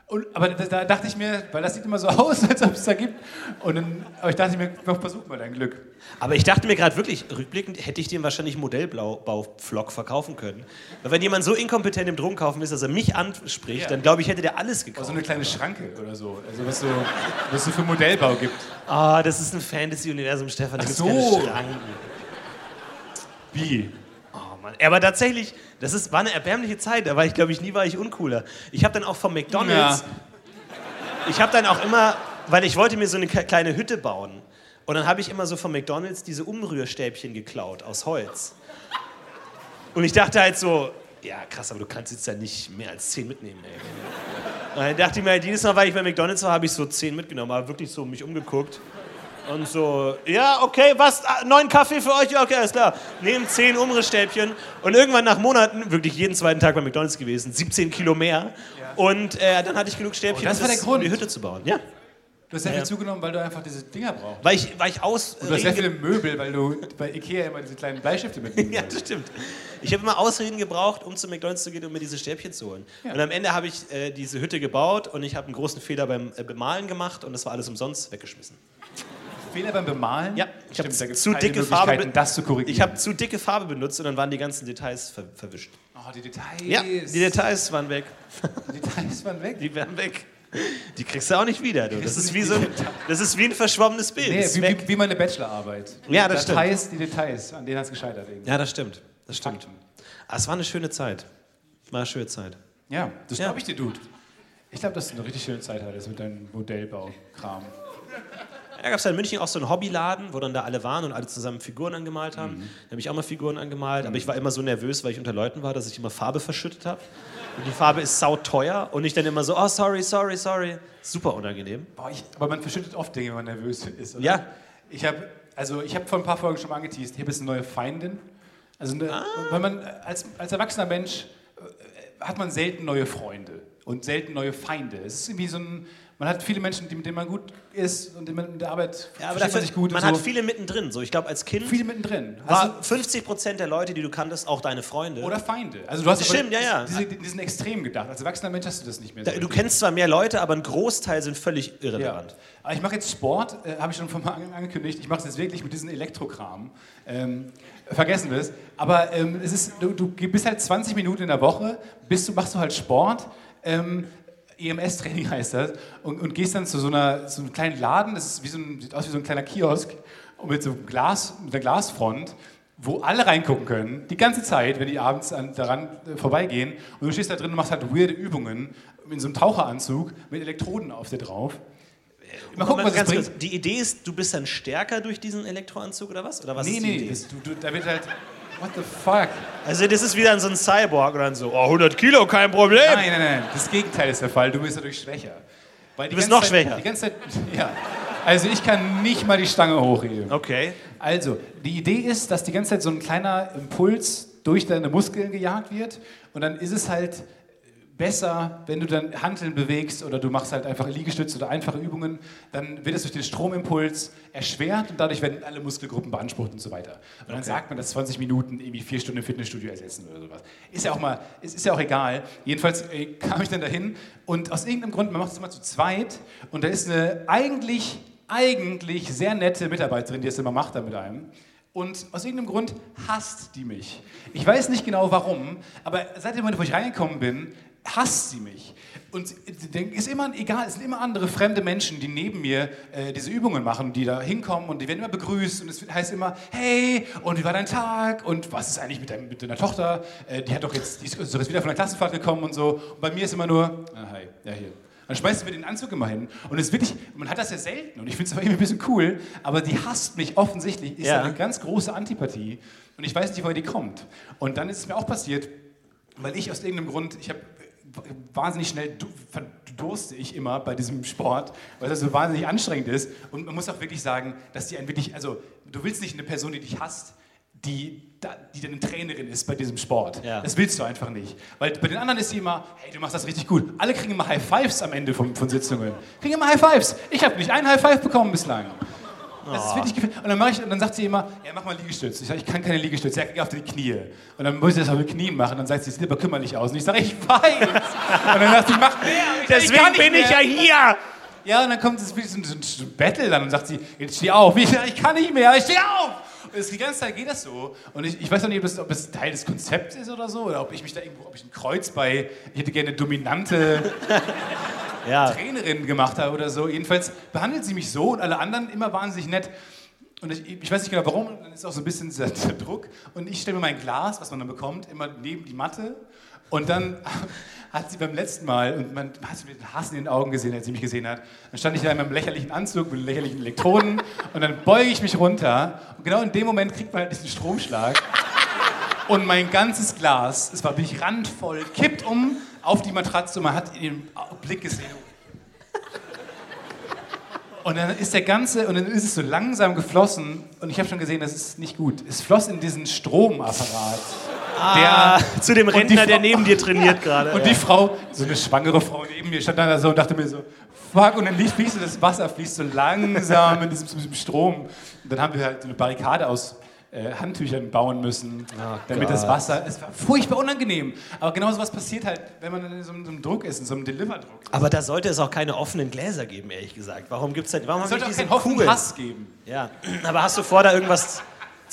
Und, aber da, da dachte ich mir, weil das sieht immer so aus, als ob es da gibt. Und dann, aber ich dachte mir, doch, versuch mal dein Glück. Aber ich dachte mir gerade wirklich, rückblickend hätte ich dem wahrscheinlich Modellbauflock verkaufen können. Weil wenn jemand so inkompetent im Drogenkaufen ist, dass er mich anspricht, Ja. dann glaube ich, hätte der alles gekauft. so eine kleine Schranke oder so. Also was so, was so für Modellbau gibt. Ah, das ist ein Fantasy-Universum, Stefan. Da Ach gibt's so. keine Schranken. Wie? Mann. Aber tatsächlich, das ist, war eine erbärmliche Zeit. Da war ich, glaube ich, nie war ich uncooler. Ich habe dann auch vom McDonalds, ich habe dann auch immer, weil ich wollte mir so eine kleine Hütte bauen. Und dann habe ich immer so von McDonalds diese Umrührstäbchen geklaut aus Holz. Und ich dachte halt so, ja krass, aber du kannst jetzt ja nicht mehr als zehn mitnehmen, ey. Und dann dachte ich mir halt, jedes Mal, weil ich bei McDonalds war, habe ich so zehn mitgenommen, aber wirklich so mich umgeguckt. Und so, ja, okay, was? Ah, Neun Kaffee für euch? Ja, okay, alles klar. Nehmen zehn Umrissstäbchen. Und irgendwann nach Monaten, wirklich jeden zweiten Tag bei McDonalds gewesen, 17 Kilo mehr. Und äh, dann hatte ich genug Stäbchen, Oh, das war der um die Hütte zu bauen. Ja. Du hast sehr Ja. viel zugenommen, weil du einfach diese Dinger brauchst. Weil ich, weil ich aus. Und du hast sehr Reden viele Möbel, weil du bei Ikea immer diese kleinen Bleistifte mitnimmst. Ja, das stimmt. Ich habe immer Ausreden gebraucht, um zu McDonalds zu gehen, um mir diese Stäbchen zu holen. Und am Ende habe ich äh, diese Hütte gebaut und ich habe einen großen Fehler beim äh, Bemalen gemacht und das war alles umsonst weggeschmissen. Fehler beim Bemalen? Ja, ich habe Stimmt, zu dicke Farbe, das zu korrigieren. ich habe zu dicke Farbe benutzt und dann waren die ganzen Details ver verwischt. Oh, die Details. Ja, die Details waren weg. Die Details waren weg. Die waren weg. Die kriegst du auch nicht wieder. Du. Das, ist wie so ein, das ist wie ein verschwommenes Bild. Nee, wie, wie, wie meine Bachelorarbeit. Ja, das die Details, Die Details, an denen hat es gescheitert. Irgendwie. Ja, das stimmt. Das stimmt. Aber es war eine schöne Zeit. War eine schöne Zeit. Ja, das Ja. glaube ich dir, Dude. Ich glaube, dass du eine richtig schöne Zeit hattest mit deinem Modellbaukram. Da gab es in München auch so einen Hobbyladen, wo dann da alle waren und alle zusammen Figuren angemalt haben. Da habe ich auch mal Figuren angemalt, aber ich war immer so nervös, weil ich unter Leuten war, dass ich immer Farbe verschüttet habe. Und die Farbe ist sauteuer und ich dann immer so, oh, sorry, sorry, sorry. Super unangenehm. Boah, ich, aber man verschüttet oft Dinge, wenn man nervös ist, oder? Ja. Ich habe also ich habe vor ein paar Folgen schon mal angeteased, ich habe jetzt eine neue Feindin. Also, ne, Ah. weil man als, als erwachsener Mensch äh, hat man selten neue Freunde und selten neue Feinde. Es ist irgendwie so ein, man hat viele Menschen, die, mit denen man gut ist und in der Arbeit Ja, aber dafür, man sich gut. man und hat so. viele mittendrin. So, ich glaube, als Kind viele mittendrin. War 50 Prozent der Leute, die du kanntest, auch deine Freunde. oder Feinde. Also du hast Stimmt, ja, ja. Diese, diesen Extrem gedacht. Als erwachsener Mensch hast du das nicht mehr. So du richtig. kennst zwar mehr Leute, aber ein Großteil sind völlig Ja. irrelevant. Aber ich mache jetzt Sport, äh, habe ich schon ange- angekündigt. Ich mache es jetzt wirklich mit diesem Elektrokram. Ähm, vergessen wir es. Aber ähm, es ist, du, du bist halt 20 Minuten in der Woche, bist du, machst du halt Sport. Ähm, EMS-Training heißt das. Und, und gehst dann zu so, einer, so einem kleinen Laden, das ist wie so ein, sieht aus wie so ein kleiner Kiosk, und mit so einem Glas, mit einer Glasfront, wo alle reingucken können, die ganze Zeit, wenn die abends an, daran äh, vorbeigehen. Und du stehst da drin und machst halt weirde Übungen in so einem Taucheranzug mit Elektroden auf dir drauf. Mal gucken, was ganz bringt. kurz, die Idee ist, du bist dann stärker durch diesen Elektroanzug oder was? Oder was Nee, ist die nee, Idee? das, du, du, da wird halt. What the fuck? Also das ist wieder so ein Cyborg oder so, oh, 100 Kilo, kein Problem. Nein, nein, nein. Das Gegenteil ist der Fall. Du bist dadurch schwächer. Weil Du bist noch Zeit, schwächer. Die ganze Zeit, ja. Also ich kann nicht mal die Stange hochheben. Okay. Also, die Idee ist, dass die ganze Zeit so ein kleiner Impuls durch deine Muskeln gejagt wird. Und dann ist es halt besser, wenn du dann Hanteln bewegst oder du machst halt einfach Liegestütze oder einfache Übungen, dann wird es durch den Stromimpuls erschwert und dadurch werden alle Muskelgruppen beansprucht und so weiter. Und dann sagt man, dass 20 Minuten irgendwie vier Stunden im Fitnessstudio ersetzen oder sowas. Ist ja auch mal, es ist ja auch egal. Jedenfalls äh, kam ich dann dahin und aus irgendeinem Grund, man macht es immer zu zweit und da ist eine eigentlich, eigentlich sehr nette Mitarbeiterin, die es immer macht da mit einem. Und aus irgendeinem Grund hasst die mich. Ich weiß nicht genau warum, aber seit dem Moment, wo ich reingekommen bin, hasst sie mich. Und sie denkt, ist immer egal, es sind immer andere fremde Menschen, die neben mir äh, diese Übungen machen, die da hinkommen und die werden immer begrüßt und es heißt immer, hey, und wie war dein Tag? Und was ist eigentlich mit, deinem, mit deiner Tochter? Äh, die hat doch jetzt, die ist jetzt wieder von der Klassenfahrt gekommen und so. Und bei mir ist immer nur, ah, hi, ja hier. Dann schmeißt mir den Anzug immer hin. Und es ist wirklich, man hat das ja selten und ich finde es aber irgendwie ein bisschen cool, aber die hasst mich offensichtlich, ist Ja. eine ganz große Antipathie und ich weiß nicht, woher die kommt. Und dann ist es mir auch passiert, weil ich aus irgendeinem Grund, ich habe wahnsinnig schnell du- verdurste ich immer bei diesem Sport, weil das so wahnsinnig anstrengend ist. Und man muss auch wirklich sagen, dass die einen wirklich, also du willst nicht eine Person, die dich hasst, die, die dann eine Trainerin ist bei diesem Sport. Ja. Das willst du einfach nicht. Weil bei den anderen ist sie immer, hey, du machst das richtig gut. Alle kriegen immer High Fives am Ende von, von Sitzungen. Kriegen immer High Fives. Ich habe nicht einen High Five bekommen bislang. Das ist wirklich gefährlich. Und dann, ich, und dann sagt sie immer, ja, mach mal Liegestütz. Ich sage, ich kann keine Liegestütz. Ja, geh auf die Knie. Und dann muss ich das auf die Knien machen. Dann sagt sie, sieht aber kümmerlich aus. Und ich sage, ich weiß. Und dann sagt sie, mach mehr. Ich sag, Deswegen nicht bin ich mehr. ja hier. Ja, und dann kommt es wie so ein Battle dann und sagt sie, jetzt steh auf. Ich sage, ich kann nicht mehr, ich steh auf. Das, die ganze Zeit geht das so. Und ich, ich weiß auch nicht, ob es, ob es Teil des Konzepts ist oder so, oder ob ich mich da irgendwo, ob ich ein Kreuz bei, ich hätte gerne dominante Ja. Trainerin gemacht habe oder so. Jedenfalls behandelt sie mich so und alle anderen immer wahnsinnig nett. Und ich, ich weiß nicht genau warum, dann ist auch so ein bisschen dieser Druck. Und ich stelle mir mein Glas, was man dann bekommt, immer neben die Matte. Und dann hat sie beim letzten Mal, und man hat mit den Hass in den Augen gesehen, als sie mich gesehen hat, dann stand ich da in meinem lächerlichen Anzug mit lächerlichen Elektroden und dann beuge ich mich runter. Und genau in dem Moment kriegt man halt diesen Stromschlag. Und mein ganzes Glas, es war wirklich randvoll, kippt um auf die Matratze und man hat den Blick gesehen. Und dann ist der ganze, und dann ist es so langsam geflossen und ich habe schon gesehen, das ist nicht gut. Es floss in diesen Stromapparat. Ah, zu dem Rentner, der Frau- neben dir trainiert gerade. Und die Frau, so eine schwangere Frau neben mir, stand da so und dachte mir so, fuck, und dann fließt so das Wasser, fließt so langsam in diesem, diesem Strom. Und dann haben wir halt so eine Barrikade aus äh, Handtüchern bauen müssen, damit das Gott. Wasser, es war furchtbar unangenehm. Aber genau so was passiert halt, wenn man in so einem, so einem Druck ist, in so einem Deliver-Druck. Aber da sollte es auch keine offenen Gläser geben, ehrlich gesagt. Warum gibt es denn, warum Es sollte auch diese keinen Kugeln? Hass geben. Ja, aber hast du vor, da irgendwas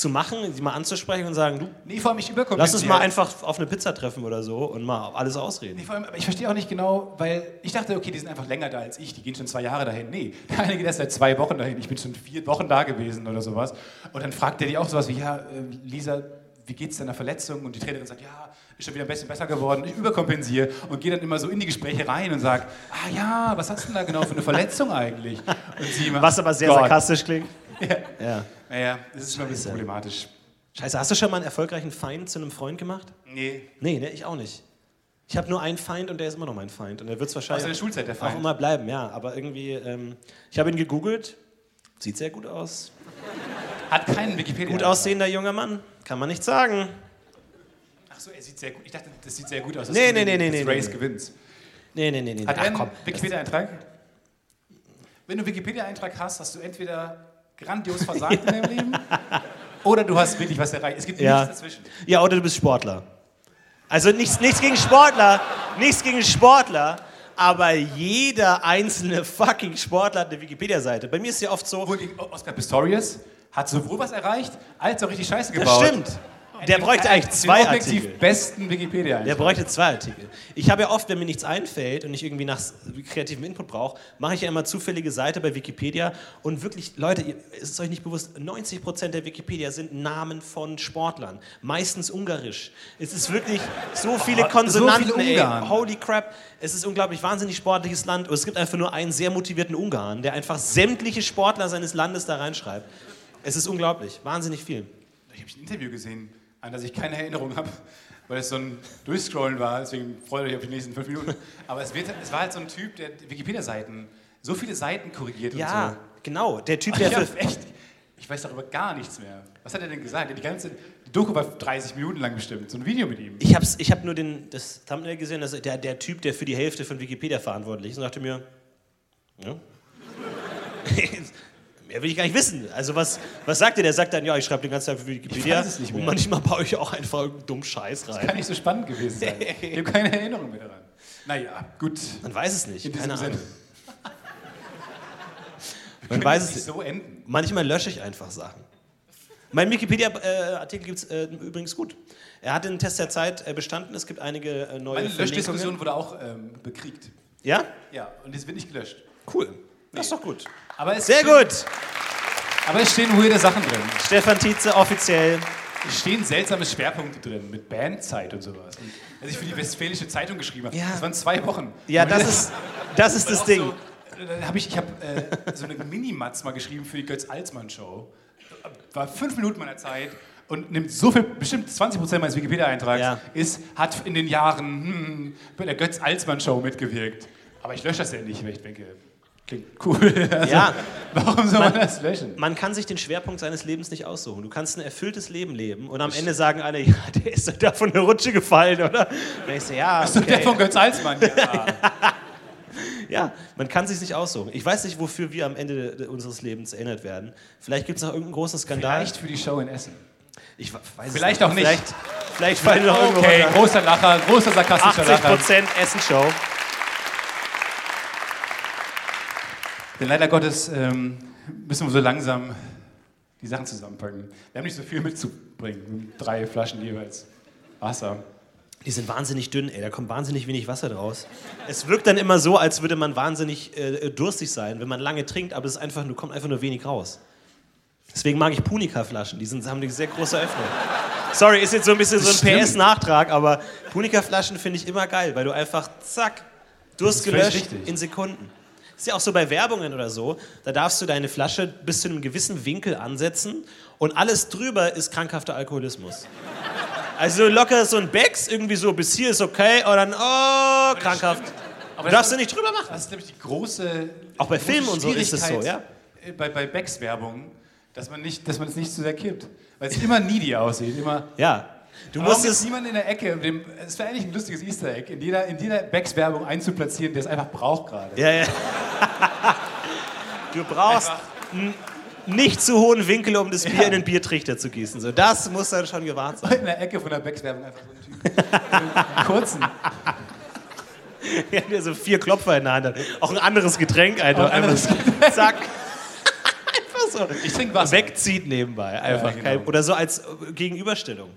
zu machen, sie mal anzusprechen und sagen, du, Nee, vor allem ich lass uns mal einfach auf eine Pizza treffen oder so und mal alles ausreden. Nee, vor allem, aber ich verstehe auch nicht genau, weil ich dachte, okay, die sind einfach länger da als ich, die gehen schon zwei Jahre dahin. Nee, der eine geht erst seit zwei Wochen dahin, ich bin schon vier Wochen da gewesen oder sowas. Und dann fragt der die auch sowas wie, ja, äh, Lisa, wie geht's deiner Verletzung? Und die Trainerin sagt, ja, ist schon wieder ein bisschen besser geworden. Ich überkompensiere und gehe dann immer so in die Gespräche rein und sage, ah ja, was hast du denn da genau für eine Verletzung eigentlich? Was aber sehr Gott. sarkastisch klingt. Ja. Ja. Naja, das ist schon ein bisschen problematisch. Scheiße, hast du schon mal einen erfolgreichen Feind zu einem Freund gemacht? Nee. Nee, ne, ich auch nicht. Ich habe nur einen Feind und der ist immer noch mein Feind. Und der wird es wahrscheinlich Aus der Schulzeit der auch Feind. immer bleiben, ja. Aber irgendwie, ähm, ich habe ihn gegoogelt. Sieht sehr gut aus. Hat keinen Wikipedia. Gut aussehender junger Mann, kann man nicht sagen. Achso, er sieht sehr gut. Ich dachte, das sieht sehr gut aus. Nee, nee, nee, nee, das nee, Race nee. gewinnst. Nee, nee, nee, nee. Hat er Ach einen. Wikipedia-Eintrag? Wenn du Wikipedia-Eintrag hast, hast du entweder grandios versagt in deinem Leben oder du hast wirklich was erreicht. Es gibt Ja. nichts dazwischen. Ja, oder du bist Sportler. Also nichts, nichts gegen Sportler, nichts gegen Sportler, aber jeder einzelne fucking Sportler hat eine Wikipedia-Seite. Bei mir ist ja oft so, Oscar Pistorius hat sowohl was erreicht, als auch richtig Scheiße das gebaut. stimmt. Der bräuchte eigentlich zwei Artikel. besten wikipedia Der bräuchte zwei Artikel. Ich habe ja oft, wenn mir nichts einfällt und ich irgendwie nach kreativem Input brauche, mache ich ja immer zufällige Seite bei Wikipedia und wirklich, Leute, ihr- es ist euch nicht bewusst, 90% der Wikipedia sind Namen von Sportlern, meistens ungarisch. Es ist wirklich so viele so Konsonanten, viele ey, Ungarn. holy crap. Es ist unglaublich wahnsinnig sportliches Land und es gibt einfach nur einen sehr motivierten Ungarn, der einfach sämtliche Sportler seines Landes da reinschreibt. Es ist unglaublich, wahnsinnig viel. Ich habe ein Interview gesehen, an das ich keine Erinnerung habe, weil es so ein Durchscrollen war. Deswegen freut euch auf die nächsten fünf Minuten. Aber es, wird, es war halt so ein Typ, der Wikipedia-Seiten, so viele Seiten korrigiert Ja, und so. genau, der Typ, der ich, echt, ich weiß darüber gar nichts mehr. Was hat er denn gesagt? Die ganze die Doku war 30 Minuten lang bestimmt. So ein Video mit ihm. Ich habe ich hab nur den, das Thumbnail gesehen, dass der, der Typ, der für die Hälfte von Wikipedia verantwortlich ist, und dachte mir, ja. Mehr will ich gar nicht wissen. Also was, was sagt ihr? Der sagt dann, ja, ich schreibe den ganzen Tag für Wikipedia weiß es nicht mehr. und manchmal baue ich auch einfach dumm Scheiß Kann rein. nicht so spannend gewesen sein. Ich habe keine Erinnerung mehr daran. Naja, gut. Man weiß es nicht, In keine Ahnung. Man weiß das es nicht so enden. Manchmal lösche ich einfach Sachen. Mein Wikipedia-Artikel gibt es äh, übrigens gut. Er hat den Test der Zeit äh, bestanden. Es gibt einige äh, neue Meine. Löschdiskussion wurde auch ähm, bekriegt. Ja? Ja, und es wird nicht gelöscht. Cool. Das ist doch gut. Sehr stehen, gut. Aber es stehen weirde Sachen drin. Stefan Tietze offiziell. Es stehen seltsame Schwerpunkte drin, mit Bandzeit und sowas. Und als ich für die Westfälische Zeitung geschrieben habe, Ja. das waren zwei Wochen. Ja, das ist das, ist das Ding. So, dann hab ich ich habe äh, so eine Minimatz mal geschrieben für die Götz-Alsmann-Show. War fünf Minuten meiner Zeit und nimmt so viel, bestimmt 20% meines Wikipedia-Eintrags, Ja. ist, hat in den Jahren hm, bei der Götz-Alsmann-Show mitgewirkt. Aber ich lösche das ja nicht, weil ich denke, klingt cool. Also, Ja. Warum soll man, Man- das löschen? Man kann sich den Schwerpunkt seines Lebens nicht aussuchen. Du kannst ein erfülltes Leben leben und am Ende sagen alle, ja, der ist doch da von der Rutsche gefallen, oder? Und ich so, ja, So, Der okay. von Götz-Alsmann, ja. ja, man kann sich nicht aussuchen. Ich weiß nicht, wofür wir am Ende de- unseres Lebens erinnert werden. Vielleicht gibt es noch irgendeinen großen Skandal. Vielleicht für die Show in Essen. Ich weiß Vielleicht auch nicht. Vielleicht, vielleicht fallen wir noch irgendwo Okay, runter. großer Lacher, großer sarkastischer 80 Lacher. Prozent Essen-Show. Denn leider Gottes ähm, müssen wir so langsam die Sachen zusammenpacken. Wir haben nicht so viel mitzubringen. Drei Flaschen jeweils Wasser. Die sind wahnsinnig dünn, ey. Da kommt wahnsinnig wenig Wasser draus. Es wirkt dann immer so, als würde man wahnsinnig äh, durstig sein, wenn man lange trinkt, aber es ist einfach nur, kommt einfach nur wenig raus. Deswegen mag ich Punika-Flaschen. Die sind, haben eine sehr große Öffnung. Sorry, ist jetzt so ein bisschen so Das ein stimmt. PS-Nachtrag, aber Punika-Flaschen finde ich immer geil, weil du einfach, zack, Durst gelöscht in Sekunden. Ist ja auch so bei Werbungen oder so, da darfst du deine Flasche bis zu einem gewissen Winkel ansetzen und alles drüber ist krankhafter Alkoholismus. Also locker so ein Becks, irgendwie so bis hier ist okay und dann, oh, krankhaft. Aber Du darfst das du nicht drüber machen. Das ist nämlich die große. Auch bei Filmen und so ist es so, Schwierigkeit, äh, Bei, bei Becks-Werbung, dass man nicht, dass es nicht zu sehr kippt. Weil es immer needy aussieht. Immer. Ja. Du musst es, niemand in der Ecke? Dem, es wäre eigentlich ein lustiges Easter Egg, in jeder, in jeder Becks-Werbung einzuplatzieren, der es einfach braucht gerade. Ja, ja. Du brauchst Einfach. n- nicht zu hohen Winkel, um das Bier in den Biertrichter zu gießen. So, das muss dann schon gewahrt sein. In der Ecke von der Becks-Werbung einfach so ein Typ. Einen kurzen. Ja, der so vier Klopfer in der Hand hat. Auch ein anderes Getränk einfach. Auch ein anderes einfach Zack. einfach so. Ich trinke Wasser. Wegzieht nebenbei. Einfach genau. kein, oder so als äh, Gegenüberstellung.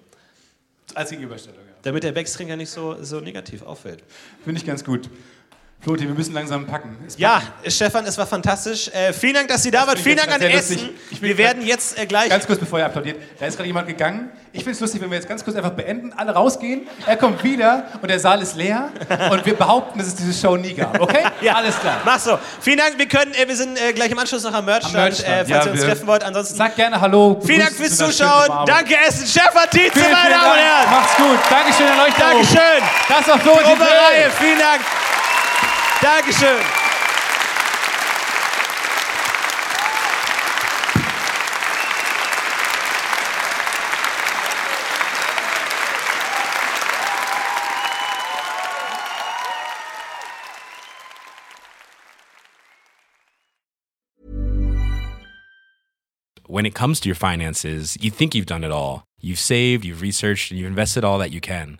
Als Gegenüberstellung, ja. Damit der Becks-Trinker nicht so, so negativ auffällt. Finde ich ganz gut. Floti, wir müssen langsam packen. Es Ja, Stefan, es war fantastisch. Äh, vielen Dank, dass Sie da waren. Vielen Dank an Essen. Wir werden jetzt äh, gleich. Ganz kurz, bevor ihr applaudiert. Da ist gerade jemand gegangen. Ich finde es lustig, wenn wir jetzt ganz kurz einfach beenden, alle rausgehen. Er kommt wieder und der Saal ist leer. Und wir behaupten, dass es diese Show nie gab. Okay? Ja, Alles klar. Mach so. Vielen Dank. Wir können, äh, wir sind äh, gleich im Anschluss noch am Merchstand, Am Merchstand, äh, falls ja, ihr uns treffen wollt. Ansonsten Sag gerne Hallo. vielen Dank fürs Zuschauen. Danke, Essen. Stefan Tietze, Vielen, meine Damen und. Herren. Macht's gut. Dankeschön, Herr Leuchter. Dankeschön. Das war Florian. Vielen Dank. Dankeschön. When it comes to your finances, you think you've done it all. You've saved, you've researched, and you've invested all that you can.